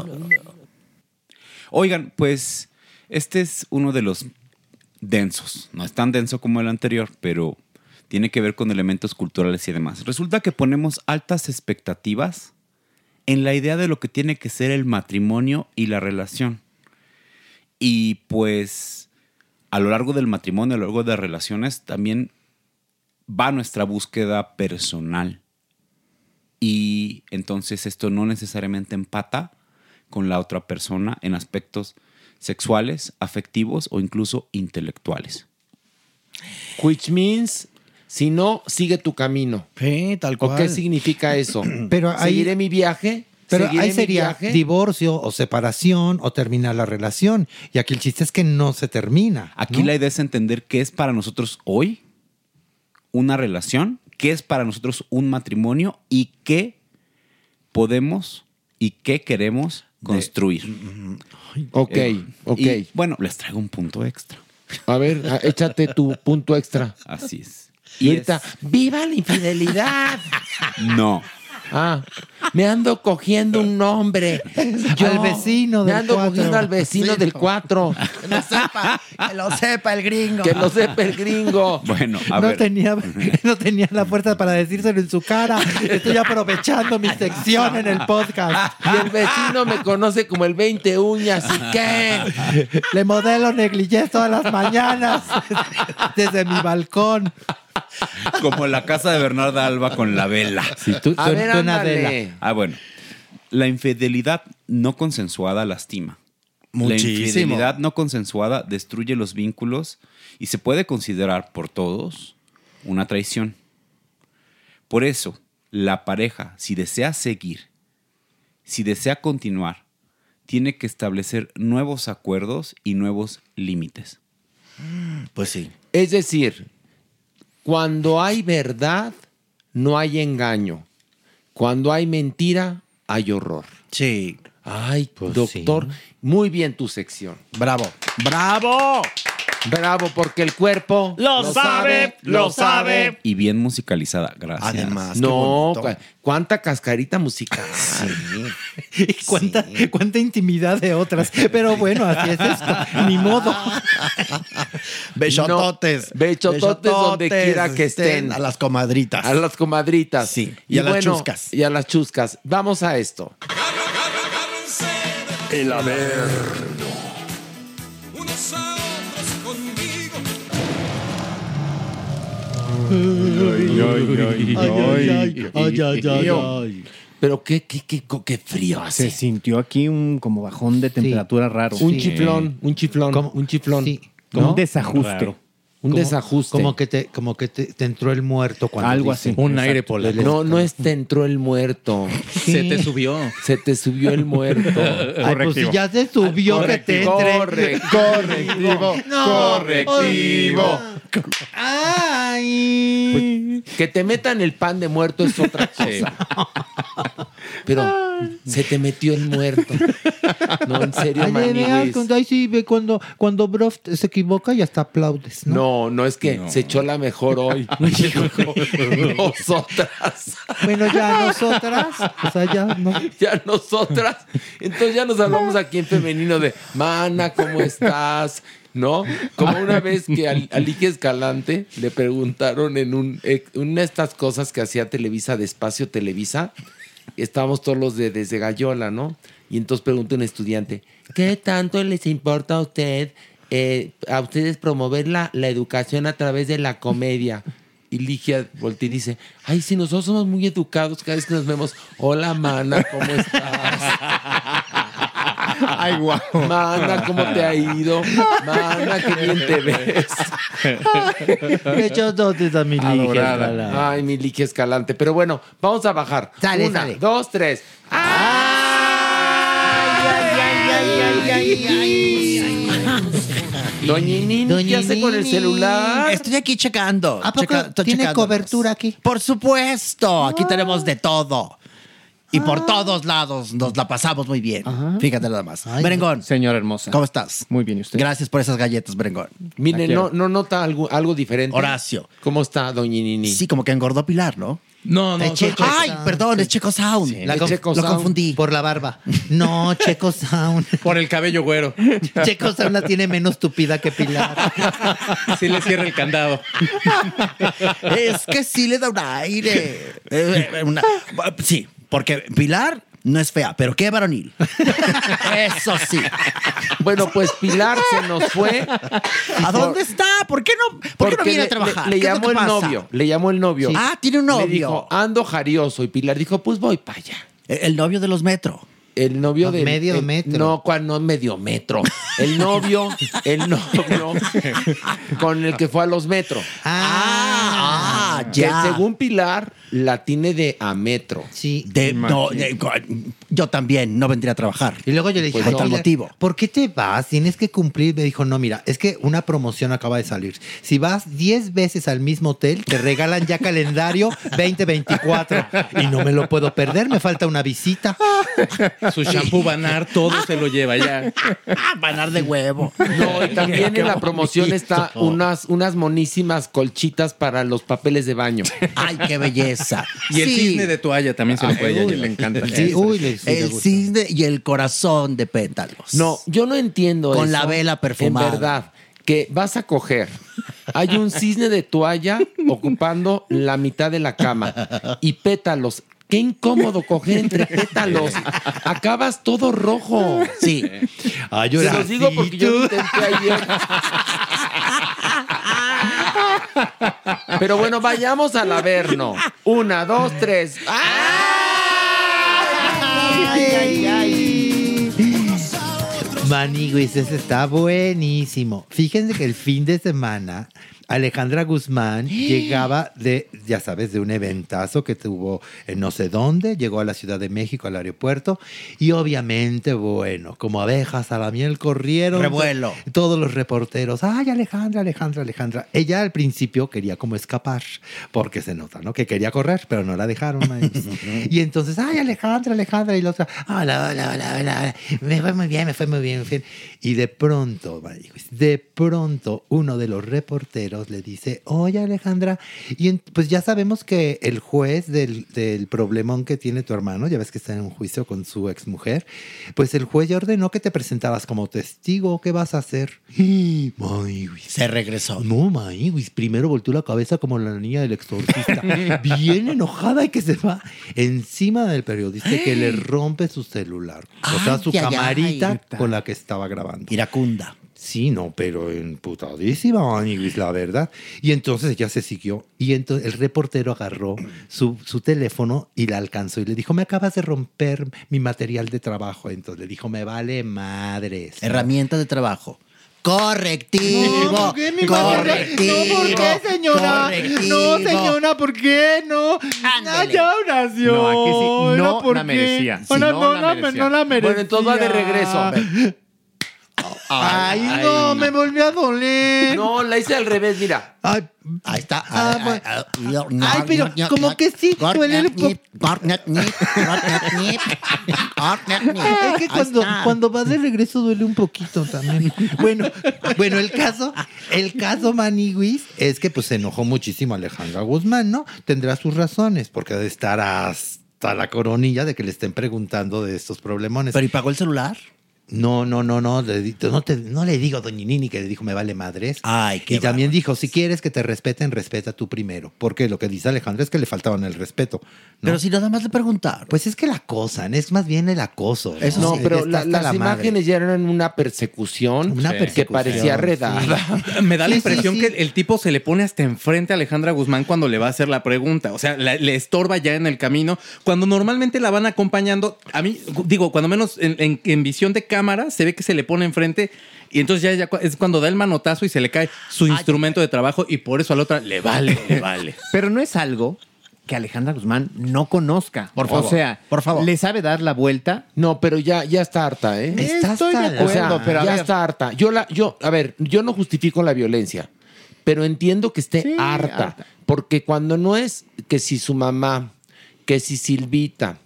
Oigan, pues este es uno de los densos. No es tan denso como el anterior, pero tiene que ver con elementos culturales y demás. Resulta que ponemos altas expectativas en la idea de lo que tiene que ser el matrimonio y la relación. Y pues a lo largo del matrimonio, a lo largo de relaciones, también va nuestra búsqueda personal. Y entonces esto no necesariamente empata con la otra persona en aspectos sexuales, afectivos o incluso intelectuales. Which means, si no, sigue tu camino. Sí, tal ¿O cual. qué significa eso? Pero ahí- ¿Seguiré mi viaje? Pero ¿Seguiré ahí sería viaje? divorcio o separación o terminar la relación. Y aquí el chiste es que no se termina. Aquí ¿no? la idea es entender qué es para nosotros hoy una relación, qué es para nosotros un matrimonio y qué podemos y qué queremos construir. Ok, Eh, ok. y, bueno, les traigo un punto extra. A ver, échate tu punto extra. Así es. Y ahorita, ¡viva la infidelidad! No. Ah, me ando cogiendo un hombre. Al vecino Me del ando cuatro. cogiendo al vecino del 4. Que lo sepa, que lo sepa el gringo. Que lo sepa el gringo. Bueno, a no, ver. tenía, no tenía la fuerza para decírselo en su cara. Estoy aprovechando mi sección en el podcast. Y el vecino me conoce como el 20 uñas. ¿Y qué? Le modelo negligés todas las mañanas desde mi balcón. Como la casa de Bernarda Alba con la vela. tú- A tú- ver, tú en ándale. Adela. Ah, bueno. La infidelidad no consensuada lastima. Muchísimo. La infidelidad no consensuada destruye los vínculos y se puede considerar por todos una traición. Por eso, la pareja, si desea seguir, si desea continuar, tiene que establecer nuevos acuerdos y nuevos límites. Pues sí. Es decir, cuando hay verdad, no hay engaño. Cuando hay mentira, hay horror. Sí. Ay, Pues doctor, muy bien tu sección. Bravo. ¡Bravo! Bravo, porque el cuerpo Lo sabe, lo sabe. Y bien musicalizada, gracias. Además, No, cu- cuánta cascarita musical. Y cuánta, cuánta intimidad de otras. Pero bueno, así es esto. Ni modo. Besototes. No, besototes donde quiera que estén. A las comadritas. A las comadritas. Sí, y a las chuscas. Y a las chuscas. Vamos a esto. El Averno. Pero qué, qué, qué, qué frío hace. Se sintió aquí un como bajón de temperatura raro. Un chiflón, un chiflón, un chiflón. Un desajuste. Un Como- desajuste. Como que te, como que te, te entró el muerto cuando Algo así. Un aire polar. No, no es te entró el muerto. Se te subió. Se te subió el muento. Ay, pues si ya se subió que te entre. Corre, correctivo, No, correctivo. Ay. Que te metan el pan de muerto es otra cosa. Pero se te metió el muerto. No, en serio, Ay, cuando, ay, sí, ve cuando, cuando Broft se equivoca y hasta aplaudes, ¿no? No, no es que se echó la mejor hoy. Nosotras. Bueno, ya nosotras, o sea, ya no. Ya nosotras. Entonces ya nos hablamos aquí en femenino de Mana, ¿cómo estás? ¿No? Como una vez que al, a Lique Escalante le preguntaron en un, una de estas cosas que hacía Televisa de Espacio Televisa. Estábamos todos los de desde Gallola, ¿no? Y entonces pregunta un estudiante, ¿qué tanto les importa a usted, eh, a ustedes promover la, la educación a través de la comedia? Y Ligia voltea y dice, ay, si nosotros somos muy educados cada vez que nos vemos, hola, mana, ¿cómo estás? Ay, guau. Mana, ¿cómo te ha ido? Mana, qué bien te ves. Que yo dotes a mi. Adorada. Ay, mi Ligia Escalante. Pero bueno, vamos a bajar. Sale, Una, sale. dos, tres. Doña ¿qué hace con el celular? Estoy aquí checando. ¿A poco checa- estoy tiene checándolos. cobertura aquí? Por supuesto, aquí tenemos de todo. Y por todos lados nos la pasamos muy bien. Fíjate nada más. Merengón, Señora hermosa. ¿cómo estás? Muy bien, ¿y usted? Gracias por esas galletas, Merengón. Mire, no, no nota algo, algo diferente. Horacio. ¿Cómo está, Doña Nini? Sí, como que engordó Pilar, ¿no? No, no. Checo Ay, Sound. perdón, es Checo Sound. La Lo- Checo lo Sound. confundí. Por la barba. No, Checo Sound. Por el cabello güero. Checo Sound la tiene menos tupida que Pilar. Sí le cierra el candado. Es que sí le da un aire. Eh, eh, una- sí, porque Pilar no es fea, pero qué varonil. Eso sí. Bueno, pues Pilar se nos fue. ¿A dónde está? ¿Por qué no, por qué no viene le- a trabajar? Le, le ¿Qué es lo llamó el pasa? novio. Le llamó el novio. Ah, tiene un novio. Le dijo, ando jarioso. Y Pilar dijo, pues voy para allá. El el novio de los metro. El novio No, de. medio el- metro. No, no medio metro. El novio, el novio con el que fue a los metros. Ah, Que ya. según Pilar, la tiene de a metro. Sí. De- no, de- yo también no vendría a trabajar. Y luego yo le dije, Pues no. "Ay, Tal Pilar, motivo. ¿por qué te vas? Tienes que cumplir. Me dijo, no, mira, es que una promoción acaba de salir. Si vas 10 veces al mismo hotel, te regalan ya calendario 2024. Y no me lo puedo perder, me falta una visita. Su shampoo banar, todo se lo lleva ya. Banar de huevo. No, y también en la promoción está unas, unas monísimas colchitas para los papeles de baño. Ay, qué belleza. Y el Sí. cisne de toalla también se lo puede llevar. le encanta. Sí, uy, le, sí le El cisne y el corazón de pétalos. No, yo no entiendo Con eso. la vela perfumada. En verdad, que vas a coger. Hay un cisne de toalla ocupando la mitad de la cama y pétalos. Qué incómodo coger entre pétalos. Acabas todo rojo. Sí. Ay, Se los digo porque yo lo intenté ayer. Pero bueno, vayamos al Averno. Una, dos, tres. Ay, ay, ay. Maniguis, ese está buenísimo. Fíjense que el fin de semana Alejandra Guzmán llegaba de, ya sabes, de un eventazo que tuvo en no sé dónde, llegó a la Ciudad de México, al aeropuerto, y obviamente, bueno, como abejas a la miel corrieron. Revuelo. Todos los reporteros, ay, Alejandra, Alejandra, Alejandra. Ella al principio quería como escapar, porque se nota, ¿no? Que quería correr, pero no la dejaron. y entonces, ay, Alejandra, Alejandra, y la otra, hola, hola, hola, hola, me fue muy bien, me fue muy bien, me fue bien. Y de pronto, de pronto, uno de los reporteros le dice, oye, Alejandra, y en- pues ya sabemos que el juez del, del problemón que tiene tu hermano, ya ves que está en un juicio con su exmujer, pues el juez ya ordenó que te presentaras como testigo, ¿qué vas a hacer? Y, Se regresó. no, maíz, primero volteó la cabeza como la niña del exorcista, bien enojada y que se va encima del periodista y que le rompe su celular. O sea, su Ay, ay, camarita ay. con la que estaba grabando. Iracunda. Sí, no, pero emputadísima, Maniguis, la verdad. Y entonces ella se siguió. Y entonces el reportero agarró su, su teléfono y la alcanzó y le dijo: Me acabas de romper mi material de trabajo. Entonces le dijo: Me vale madres. Herramienta de trabajo. Correctivo. No, ¿por qué, mi correctivo. madre? No, ¿por qué, señora? correctivo. No, señora, ¿por qué? No. Ah, ya oración. No, aquí sí, no ¿por la qué? merecía. No no, la la, merecía. no la merecía. Bueno, entonces va de regreso. Ay, no, me volvió a doler. No, la hice al revés, mira. Ay, Ahí está. Ah, Ay, bueno. ay, ay, no, Ay, pero como no. que sí, duele cornetnip. Es que cuando, cuando va de regreso duele un poquito también. Bueno, bueno, el caso, el caso Maniguis es que pues se enojó muchísimo Alejandra Guzmán, ¿no? Tendrá sus razones, porque ha de estar hasta la coronilla de que le estén preguntando de estos problemones. ¿Pero y pagó el celular? No, no, no, no, no, te- no le digo a Doña Nini que le dijo me vale madres. Ay, qué y también dijo, si quieres que te respeten, respeta tú primero. Porque lo que dice Alejandra es que le faltaban el respeto. ¿no? Pero si nada más le preguntaron. Pues es que la acosan, es más bien el acoso. Eso no, Sí, pero la- las la imágenes ya eran una persecución, Una que persecución, parecía sí. redada. Me da la Sí, impresión sí, sí. que el tipo se le pone hasta enfrente a Alejandra Guzmán cuando le va a hacer la pregunta. O sea, la- le estorba ya en el camino. Cuando normalmente la van acompañando, a mí, digo, cuando menos en, en- en visión de cámara, se ve que se le pone enfrente y entonces ya, es cuando da el manotazo y se le cae su instrumento de trabajo y por eso a la otra le vale, le vale. Pero no es algo que Alejandra Guzmán no conozca. Por favor, O sea, por favor. le sabe dar la vuelta. No, pero ya, ya está harta, ¿eh? Está Estoy de la- O sea, acuerdo, pero a ya ver. está harta. Yo la, yo, a ver, yo no justifico la violencia, pero entiendo que esté Sí, harta, harta. porque cuando no es que si su mamá, que si Silvita,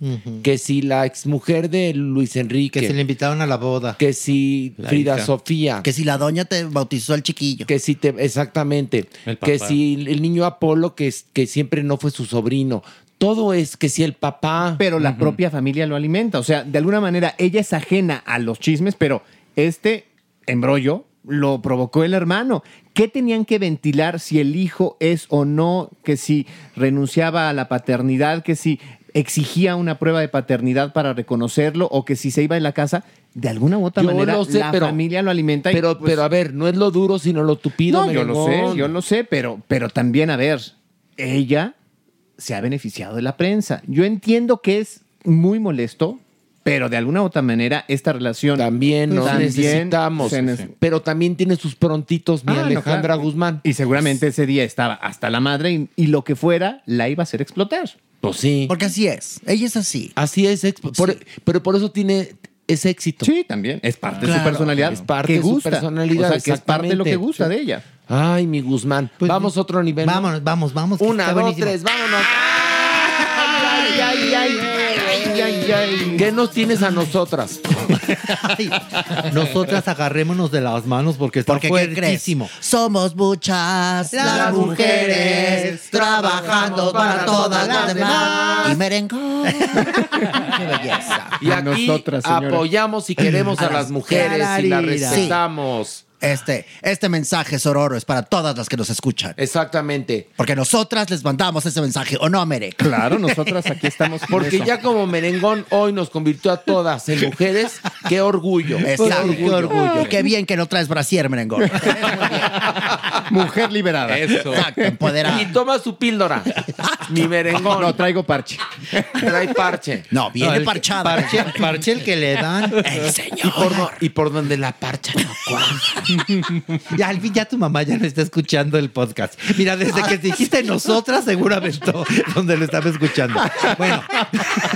que si la exmujer de Luis Enrique, Que se le invitaron a la boda. que si La Frida hija. Sofía, Que si la doña te bautizó al chiquillo. que si te, exactamente, que si el niño Apolo, que, que siempre no fue su sobrino, todo es que si el papá. Pero la propia familia lo alimenta. O sea, de alguna manera ella es ajena a los chismes, pero este embrollo lo provocó el hermano. ¿Qué tenían que ventilar si el hijo es o no? Que si renunciaba a la paternidad, que si exigía una prueba de paternidad para reconocerlo o que si se iba en la casa. De alguna u otra Yo manera, lo sé, la pero- familia lo alimenta. y, Pero, pues, pero a ver, no es lo duro, sino lo tupido. no, yo lo sé, yo lo sé, pero, pero también, a ver, ella se ha beneficiado de la prensa. Yo entiendo que es muy molesto, pero de alguna u otra manera esta relación También nos también necesitamos. nece- Pero también tiene sus prontitos, mi Ah, no, Alejandra claro. Guzmán. Y seguramente ese día estaba hasta la madre y, y lo que fuera la iba a hacer explotar. Pues sí. Porque así es. Ella es así. Así es, exp- por- pero por eso tiene ese éxito. Sí, también. Es parte de su Claro. personalidad. Es parte que de su gusta. personalidad, O sea, que es parte de lo que gusta Sí. de ella. Ay, mi Guzmán. vamos a otro nivel. ¿no? Vámonos, vamos, vamos. Una, dos, buenísimo. tres, vámonos. Ay, ay, ay, ay, ay, ay. ¿Qué nos tienes a nosotras? Ay, nosotras agarrémonos de las manos porque está Porque, ¿qué crees? fuertísimo. Somos muchas las mujeres trabajando para todas las demás. Y merengón. Qué belleza. Y A aquí nosotras, apoyamos y queremos a, A las las mujeres y las respetamos. Este, este mensaje, Sororo, es para todas las que nos escuchan. Exactamente. Porque nosotras les mandamos ese mensaje, ¿o no, Mere? Claro, nosotras aquí estamos. con Porque eso. ya como merengón hoy nos convirtió a todas en mujeres, qué orgullo. Exacto. Qué orgullo. Y qué bien que no traes brasier, merengón. Mujer liberada. Eso. Exacto, empoderada. Y toma su píldora. Mi merengón. No, traigo parche. Trae parche. No, viene No, parchada. Parche, parche el que le dan. El Y señor. por, y por donde la parcha no cuadra. Ya, al fin, ya tu mamá ya no está escuchando el podcast. Mira, desde que dijiste nosotras, seguramente donde lo estaba escuchando. Bueno,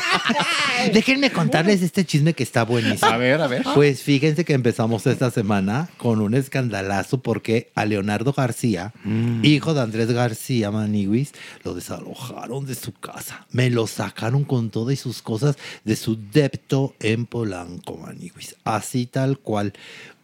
déjenme contarles este chisme que está buenísimo. A ver, a ver. Pues fíjense que empezamos esta semana con un escandalazo porque a Leonardo García, hijo de Andrés García Maniguis, lo desalojaron de su casa. Me lo sacaron con todas sus cosas de su depto en Polanco, Maniguis. Así tal cual.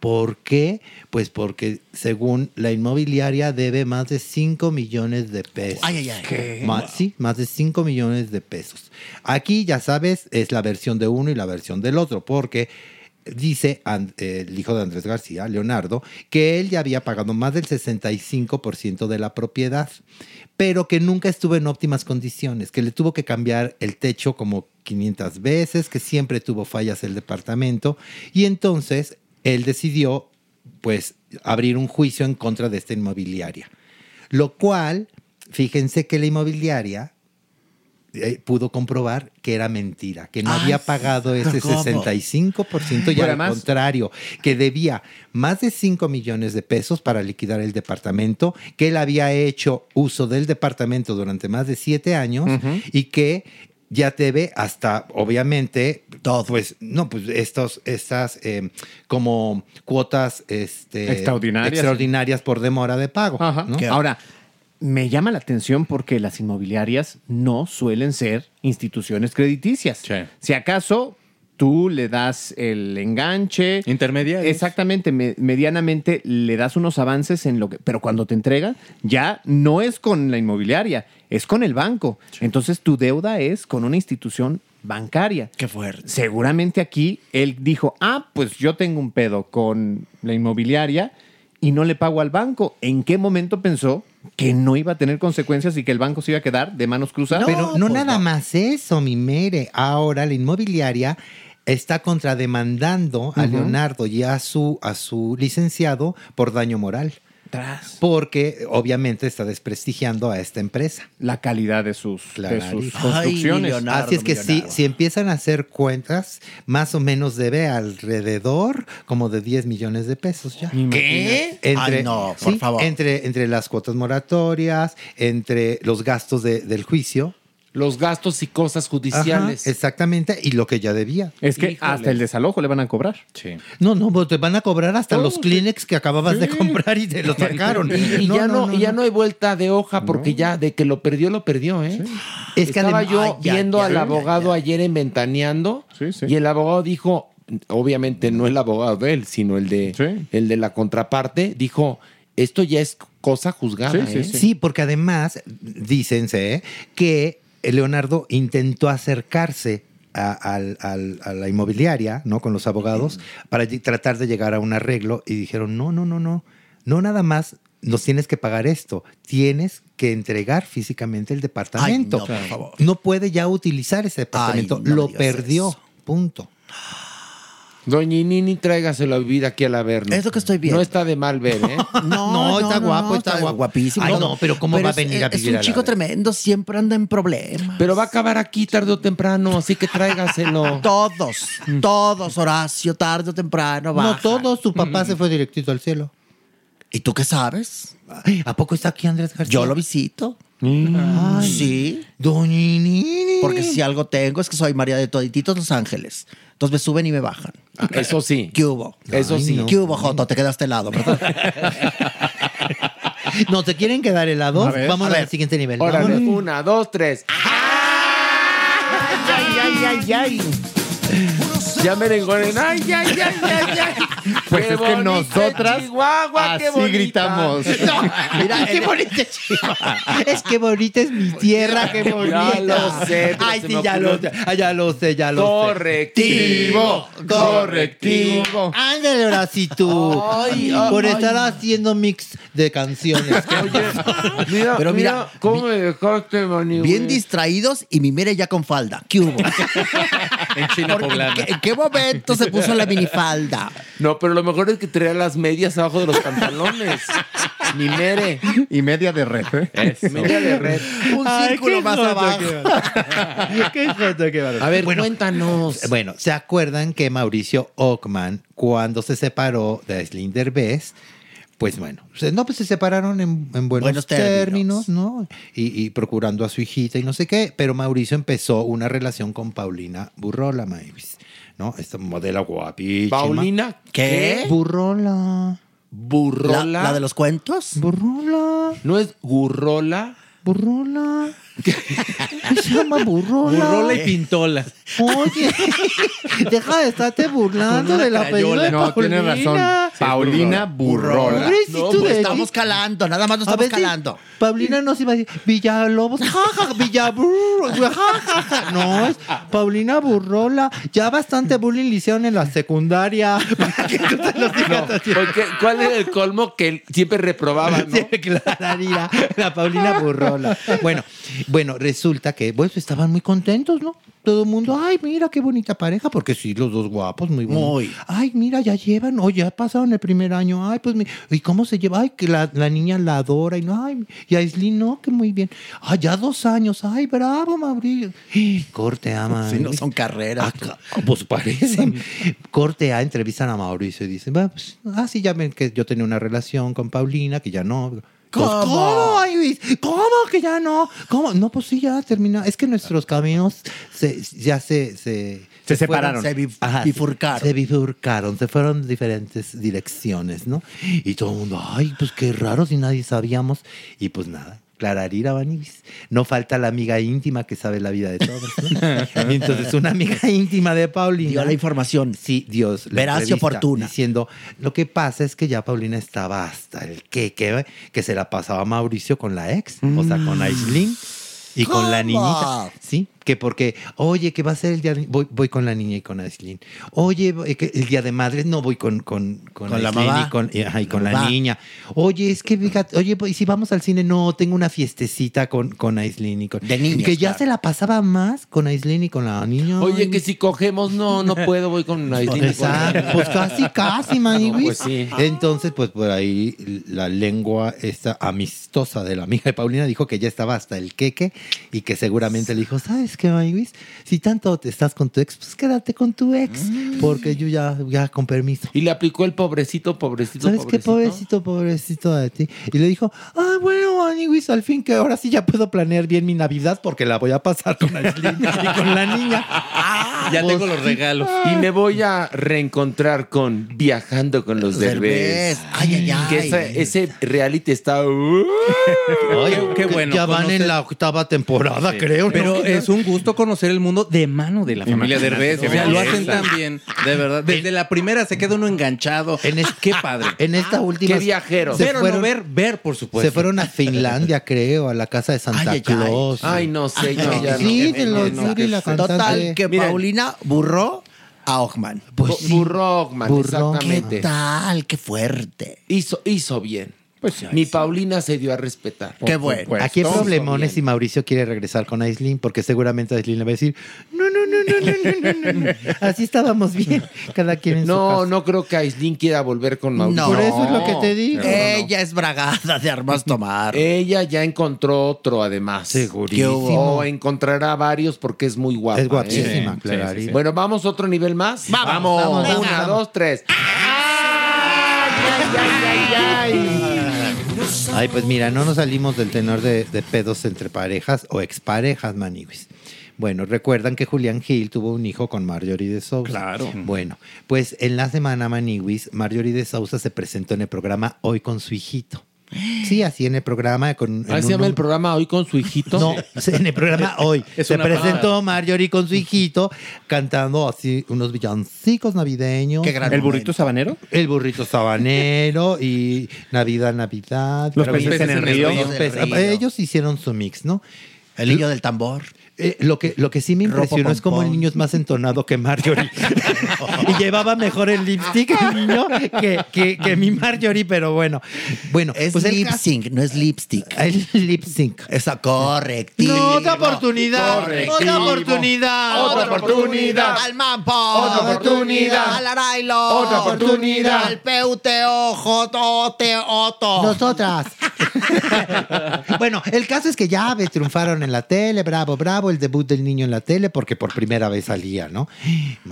¿Por qué? Pues porque según la inmobiliaria debe más de 5 millones de pesos. Ay, ay, ay. Sí, más de 5 millones de pesos. Aquí, ya sabes, es la versión de uno y la versión del otro, porque dice eh, el hijo de Andrés García, Leonardo, que él ya había pagado más del 65% de la propiedad, pero que nunca estuvo en óptimas condiciones, que le tuvo que cambiar el techo como 500 veces, que siempre tuvo fallas el departamento, y entonces él decidió, pues, abrir un juicio en contra de esta inmobiliaria. Lo cual, fíjense que la inmobiliaria eh, pudo comprobar que era mentira, que no Ay, había pagado ese ¿cómo? 65% y al contrario, que debía más de 5 millones de pesos para liquidar el departamento, que él había hecho uso del departamento durante más de 7 años y que ya debe hasta, obviamente, pues, no, pues estos, estas eh, como cuotas este, Extraordinarias. extraordinarias por demora de pago. Ajá. ¿no? Ahora, me llama la atención porque las inmobiliarias no suelen ser instituciones crediticias. Si acaso tú le das el enganche. Intermediarios. Exactamente, me- medianamente le das unos avances en lo que. Pero cuando te entrega, ya no es con la inmobiliaria, es con el banco. Entonces tu deuda es con una institución bancaria. Qué fuerte. Seguramente aquí él dijo, ah, pues yo tengo un pedo con la inmobiliaria y no le pago al banco. ¿En qué momento pensó que no iba a tener consecuencias y que el banco se iba a quedar de manos cruzadas? Pero no nada más eso, mi mere. Ahora la inmobiliaria está contrademandando a. Leonardo y a su, a su licenciado por daño moral. Porque obviamente está desprestigiando a esta empresa. La calidad de sus, de sus Clarísimo. construcciones. Así es que si, si empiezan a hacer cuentas, más o menos debe alrededor como de 10 millones de pesos ya. ¿Qué? Entre, Ay, no, por sí, favor. Entre, entre las cuotas moratorias, entre los gastos de- del juicio. Los gastos y cosas judiciales. Ajá, exactamente, y lo que ya debía. Es que hasta el desalojo le van a cobrar. No, no, pues te van a cobrar hasta los sí. Kleenex que acababas de Sí. comprar y te lo sacaron. Y, y ya no, y ya no hay vuelta de hoja porque ya de que lo perdió, lo perdió, ¿eh? Es que Estaba adem- yo ya, viendo ya, al ya, abogado ayer en Ventaneando y el abogado dijo, obviamente no el abogado de él, sino el de, el de la contraparte, dijo, esto ya es cosa juzgada. ¿eh? Sí, porque además, dícense, ¿eh? que Leonardo intentó acercarse a, la inmobiliaria, ¿no? Con los abogados, para tratar de llegar a un arreglo y dijeron, no, no, no, no, no nada más nos tienes que pagar esto, tienes que entregar físicamente el departamento. no, por favor. No puede ya utilizar ese departamento, Ay, no me lo perdió, punto. Doña Nini, tráigaselo a vivir aquí al Averno. Es lo que estoy viendo. No está de mal ver, ¿eh? No, está guapo, está guapo. guapísimo. Ay, no, pero ¿cómo va a es- venir a es, vivir un a la chico tremendo, siempre anda en problemas. Pero va a acabar aquí tarde o temprano, así que tráigaselo. Todos, todos, Horacio, tarde o temprano va. No todos, su papá se fue directito al cielo. ¿Y tú qué sabes? Ay, ¿A poco está aquí Andrés García? Yo lo visito. Ay. Sí. Doña Nini. Porque si algo tengo es que soy María de Todititos Los Ángeles. Entonces me suben y me bajan. Eso sí. ¿Qué hubo? Eso Ay, sí. no. ¿Qué hubo, Joto? Te quedaste helado, ¿verdad? ¿No te quieren quedar helados? A Vamos a ver. al siguiente nivel. Órale, una, dos, tres. ay, ay, ay, ay. Ya merengonen. Ay, ay, ay, ay, ay. Pues Qué es que nosotras Chihuahua, qué así bonita. gritamos. No, mira, qué bonita es Chihuahua. Es que bonita es mi tierra, qué bonita. Ya lo sé, Ay, sí, ya lo, ya lo sé, ya lo Correctivo, sé. correctivo. Ándale, ahora sí tú. Ay, Por ay. estar haciendo mix de canciones. Mira, Pero mira, mira, ¿cómo me dejaste, Mani? Bien distraídos y mi mire ya con falda. ¿Qué hubo? En China ¿Por qué- poblana. ¿En qué, en qué momento se puso la minifalda? No, pero lo mejor es que traía las medias abajo de los pantalones. Mi mere. Y media de red. Media de red. Un Ay, círculo más joto, abajo. qué Qué joto, qué bárbaro. A ver, Bueno, cuéntanos. Bueno, ¿se acuerdan que Mauricio Ockman, cuando se separó de Aislinn Derbez, pues bueno, no, pues se separaron en, en buenos, Buenos términos, términos. ¿no? Y, y procurando a su hijita y no sé qué, pero Mauricio empezó una relación con Paulina Burrola, Mavis, ¿no? Esta modelo guapísima. ¿Paulina ¿Qué? Burrola. ¿La, ¿Burrola? la de los cuentos? Burrola. ¿No es Gurrola? Burrola. Se llama Burrola. Burrola y Pintola. Oye, deja de estarte burlando Con una del apellido de No, tiene razón. Paulina. Paulina Burrola. Pobrecito No, de pues estamos calando, nada más nos estamos calando. Paulina no se iba a decir Villalobos, jaja, Villaburro, jajaja. No, es Paulina Burrola. Ya bastante bullying le hicieron en la secundaria. Para que tú te lo digas así. Porque, ¿Cuál era el colmo que siempre reprobaba, no? Sí, clararía, la Paulina Burrola. Bueno, bueno, resulta que bueno, estaban muy contentos, ¿no? Todo el mundo, ay, mira qué bonita pareja, porque sí, los dos guapos, muy buenos. Ay, mira, ya llevan, oye, ya pasaron el primer año, ay, pues, mi- ¿y cómo se lleva? Ay, que la, la niña la adora, y no, ay, y a Aislinn, no, que muy bien. Ay, ya dos años, ay, bravo, Mauricio. Corte A, Si no son carreras. Acá, pues parece. Corte A, entrevistan a Mauricio y dicen, "Va, pues, ah, sí, ya ven que yo tenía una relación con Paulina, que ya no. Pues, ¿Cómo? ¿Cómo? ¿Cómo que ya no? ¿Cómo? No, pues sí, ya termina. Es que nuestros caminos se, ya se... Se, Se separaron. Se bif- Ajá, bifurcaron. Se bifurcaron, se fueron en diferentes direcciones, ¿no? Y todo el mundo, ay, pues qué raro si nadie sabíamos. Y pues nada, Clararira Vanibis. No falta la amiga íntima que sabe la vida de todos. Entonces, una amiga íntima de Paulina. Dio la información. Sí, Dios. Veraz y oportuna. Diciendo, lo que pasa es que ya Paulina estaba hasta el que, que, que se la pasaba Mauricio con la ex, o sea, con Aislinn. Y con la niñita. Sí, que porque, oye, que va a ser el día de- voy, voy con la niña y con Aislinn. Oye, que el día de madres no voy con, con, con, Con la mamá. y con, y, ajá, y con la niña. Oye, es que fíjate, oye, pues, y si vamos al cine, no, tengo una fiestecita con, con Aislinn y con. De niños, que ya claro. se la pasaba más con Aislinn y con la niña. Oye, Ay, que si cogemos, no, no puedo, voy con Aislinn. Exacto, pues casi, casi, Maniwis. pues sí. Entonces, pues por ahí la lengua esta amistosa de la amiga de Paulina dijo que ya estaba hasta el queque y que seguramente le dijo, ¿sabes qué, Maniwis? Si tanto te estás con tu ex, pues quédate con tu ex, porque yo ya, ya con permiso. Y le aplicó el pobrecito, pobrecito, ¿Sabes qué? Pobrecito, pobrecito de ti. Y le dijo, ah, bueno, Maniwis, al fin que ahora sí ya puedo planear bien mi Navidad porque la voy a pasar con Aislinn y con la niña. Ya tengo los regalos. Y me voy a reencontrar con Viajando con los Derbez. Ay, ay, ay. Que esa- ese reality está... uh, Oye, qué bueno, Ya van conocer- en la octava temporada, creo. ¿no? Pero es un gusto conocer el mundo de mano de la familia Derbez. O sea, lo hacen tan bien, de verdad. Desde la primera se queda uno enganchado. En es- Qué padre. En esta última. Qué viajero. Se Ver o fueron, no ver, ver, por supuesto. se fueron a Finlandia, creo, a la casa de Santa Ay, ay, ay. Claus. Ay, no sé, yo Ay, ya sí, no. de los no, Yuri, la cantante. Total, que Miren. Burró a Ochman. Pues sí. Burrogman, Burro. ¿Qué exactamente. tal? Qué fuerte. Hizo, hizo bien. Pues sí, Mi. Paulina se dio a respetar. Qué bueno. Aquí el problemones si Mauricio quiere regresar con Aislin, porque seguramente Aislin le va a decir, no, no, no, no, no, no, no, así estábamos bien, cada quien en no, su casa. No, creo que Aislin quiera volver con Mauricio. No, Por eso es lo que te digo. Ella es bragada de armas tomar. Ella ya encontró otro, además. Segurísimo. O encontrará varios porque es muy guapa. Es ¿eh? guapísima, ¿eh? claro. Bueno, ¿vamos otro nivel más? Vamos. vamos, Una, dos, tres. ¡Ay, ay, ay, ay! ay pues mira, no nos salimos del tenor de, de pedos entre parejas o exparejas, maniwis. Bueno, recuerdan que Julián Gil tuvo un hijo con Marjorie de Sousa. Claro. Bueno, pues en la semana Maniwis, Marjorie de Sousa se presentó en el programa Hoy con su hijito. Sí, así en el programa con. ¿Ah, en se un- llama el programa hoy con su hijito? No, en el programa hoy Es se presentó Marjorie con su hijito cantando así unos villancicos navideños. Qué gran ¿El momento. burrito sabanero? El burrito sabanero y Navidad, Navidad. Los peces bien- en el río. los peces- Río. Ellos hicieron su mix, ¿no? El niño del tambor. Eh, lo, que, lo que sí me impresionó es como el niño es más entonado que Marjorie. y llevaba mejor el lipstick el niño que, que, que mi Marjorie, pero bueno. Bueno, Es pues lip sync, no es lipstick. El lip sync. Esa correcto. No, otra oportunidad. Correctivo. Otra oportunidad. Otra oportunidad. Al Mampo. Otra oportunidad. Al Arailo. Otra oportunidad. Al Peuteo, Jotote, Oto. Nosotras. bueno, el caso es que ya triunfaron en la tele, bravo, bravo, el debut del niño en la tele, porque por primera vez salía, ¿no?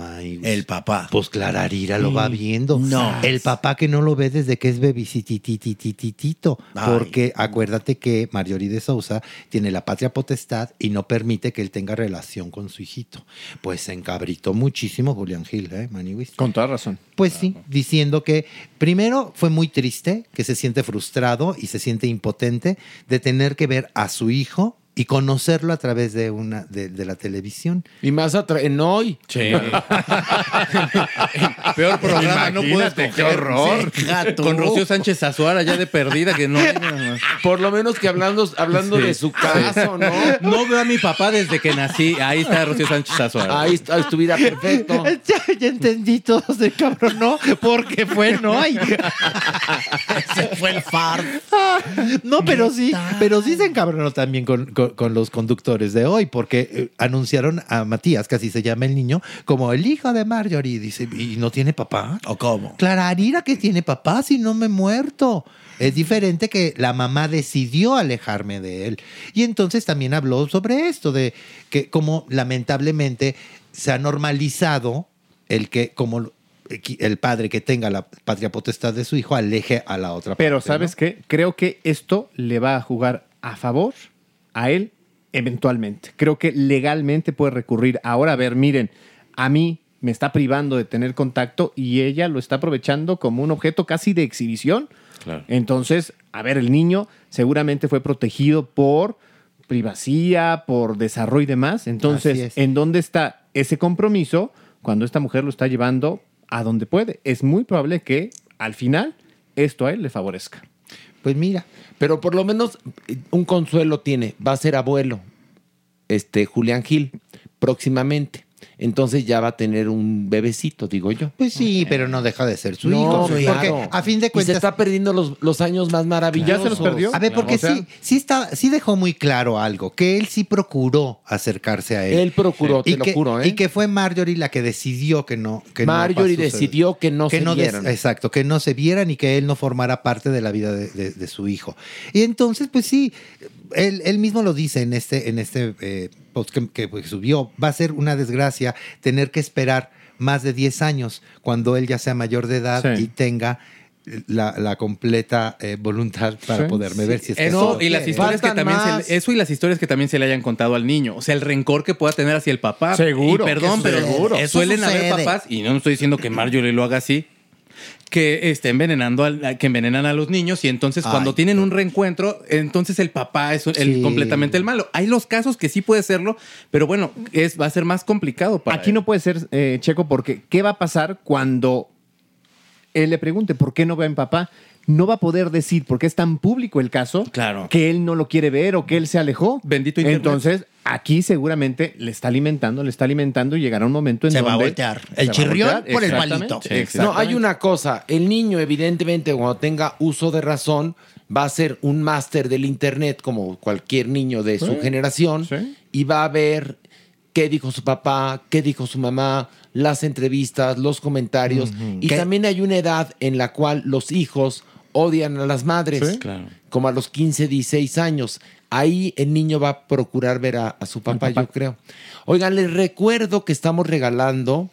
el papá. Pues Clararira lo va viendo. No. El papá que no lo ve desde que es bebisitititititito. Porque acuérdate que Marjorie de Sousa tiene la patria potestad y no permite que él tenga relación con su hijito. Pues se encabritó muchísimo Julián Gil, ¿eh, Maniwis? Con toda razón. Pues sí, diciendo que primero fue muy triste, que se siente frustrado y se siente impotente de tener que ver a su hijo y conocerlo a través de una de, de la televisión. Y más atra- en hoy. Sí. Peor programa, no puedes coger. qué horror. Sí. Gato. Con Rocío Sánchez Azuara ya de perdida, que no. Por lo menos que hablando, hablando Sí. de su caso, ¿no? No veo a mi papá desde que nací. Ahí está Rocío Sánchez Azuara. Ahí está- estuviera perfecto. Ya, ya entendí todo, se cabronó porque fue no hay. Se fue el far. No, pero sí, pero sí se encabronó también con, con- con los conductores de hoy, porque eh, anunciaron a Matías, que así se llama el niño, como el hijo de Marjorie. Dice, ¿y no tiene papá? ¿O cómo? Clararira que tiene papá si no me he muerto. Es diferente que la mamá decidió alejarme de él. Y entonces también habló sobre esto, de que como lamentablemente se ha normalizado el que como el padre que tenga la patria potestad de su hijo aleje a la otra Pero parte, ¿sabes ¿no? qué? Creo que esto le va a jugar a favor a él eventualmente. Creo que legalmente puede recurrir. Ahora, a ver, miren, a mí me está privando de tener contacto y ella lo está aprovechando como un objeto casi de exhibición. Entonces, a ver, el niño seguramente fue protegido por privacidad, por desarrollo y demás. Entonces, es. ¿en dónde está ese compromiso cuando esta mujer lo está llevando a donde puede? Es muy probable que al final esto a él le favorezca. Pues mira. Pero por lo menos eh, un consuelo tiene. Va a ser abuelo, este Julián Gil, próximamente. Entonces ya va a tener un bebecito, digo yo. Pues sí, pero no deja de ser su No, hijo. claro. Porque a fin de Y se cuentas. está perdiendo los, los años más maravillosos. A ver, porque sí, sí, está, sí dejó muy claro algo, que él sí procuró acercarse a él. Él procuró, te Y lo que- juro, ¿eh? Y que fue Marjorie la que decidió que no. Que no Marjorie pasó- decidió que no se des- vieran. exacto, que no se vieran y que él no formara parte de la vida de, de- de su hijo. Y entonces, pues sí, él, él mismo lo dice en este, en este eh, post que, que, pues, subió. Va a ser una desgracia tener que esperar más de 10 años cuando él ya sea mayor de edad Sí. y tenga la, la completa eh, voluntad para Sí. poderme ver si es que eso eso y las historias que también se más. eso y las historias que también se le hayan contado al niño o sea el rencor que pueda tener hacia el papá Seguro, y perdón pero seguro. Suelen haber papás y no estoy diciendo que Marjorie lo haga así que esté envenenando al- que envenenan a los niños y entonces cuando tienen un reencuentro entonces el papá es el, Sí. completamente el malo hay los casos que sí puede serlo pero bueno es va a ser más complicado para Aquí él. no puede ser, eh, Checo, porque ¿qué va a pasar cuando él le pregunte por qué no ve a mi papá? No va a poder decir, porque es tan público el caso, Claro. que él no lo quiere ver o que él se alejó. Bendito Internet. Entonces, aquí seguramente le está alimentando, le está alimentando y llegará un momento en Se donde... va a voltear. El va a chirrión voltear. por el palito. Sí, No, hay una cosa. El niño, evidentemente, cuando tenga uso de razón, va a ser un máster del Internet, como cualquier niño de su Sí, generación, sí. y va a ver qué dijo su papá, qué dijo su mamá, las entrevistas, los comentarios. Y ¿Qué? también hay una edad en la cual los hijos odian a las madres, Sí, claro. como a los 15, 16 años. Ahí el niño va a procurar ver a, a su papá, yo creo. Oigan, les recuerdo que estamos regalando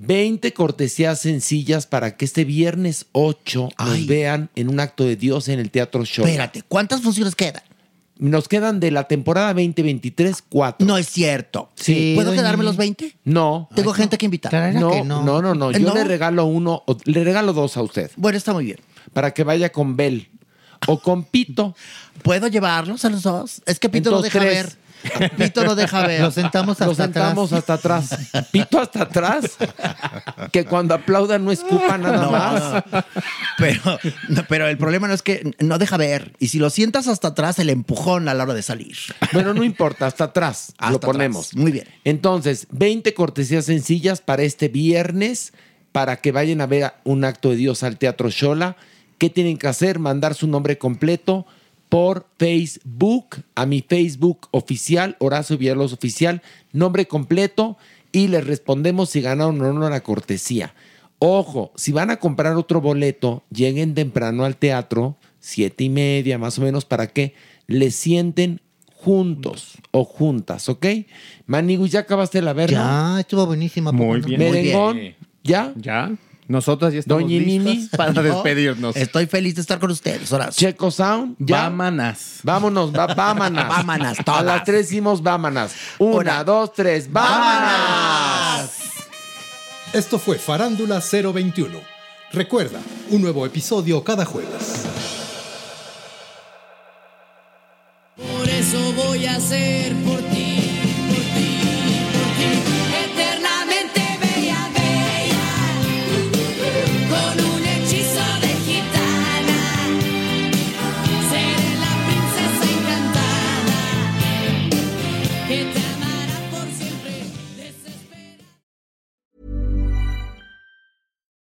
20 cortesías sencillas para que este viernes 8 Ay. nos vean en un acto de Dios en el Teatro Show. Espérate, ¿cuántas funciones quedan? Nos quedan de la temporada 2023 4. No es cierto. Sí, ¿Puedo doña quedarme los 20? No. Tengo gente que invitar. Claro, No, que no, no. no, no, Yo ¿no? le regalo uno, o- le regalo dos a usted. Bueno, está muy bien. Para que vaya con Bel. O con Pito. ¿Puedo llevarlos a los dos? Es que Pito no Entonces, deja tres. ver. Pito no deja ver. Lo sentamos Lo hasta sentamos atrás. hasta atrás. Pito hasta atrás. Que cuando aplaudan no escupa nada No, más. Pero, no, pero el problema no es que no deja ver. Y si lo sientas hasta atrás, el empujón a la hora de salir. Bueno, no importa, hasta atrás Hasta lo atrás. ponemos. Muy bien. Entonces, 20 cortesías sencillas para este viernes para que vayan a ver un acto de Dios al Teatro Shola. ¿Qué tienen que hacer? Mandar su nombre completo por Facebook, a mi Facebook oficial, Horacio Villalobos Oficial, nombre completo y les respondemos si ganaron o no la cortesía. Ojo, si van a comprar otro boleto, lleguen temprano al teatro, siete y media más o menos, para que les sienten juntos o juntas, ¿ok? Manigu, ¿ya acabaste la verla? Ya, estuvo buenísima. Muy bien. Merengón, ¿ya? Ya. Nosotras ya estamos Doña listas Nini. para No, despedirnos. Estoy feliz de estar con ustedes, Horacio. Checo Sound, ¿ya? Vámonas. Vámonos, va, vámonos. Vámonas A todas. las tres hicimos vámonas. Una, Una. dos, tres, vámonos. Esto fue Farándula 021. Recuerda, un nuevo episodio cada jueves.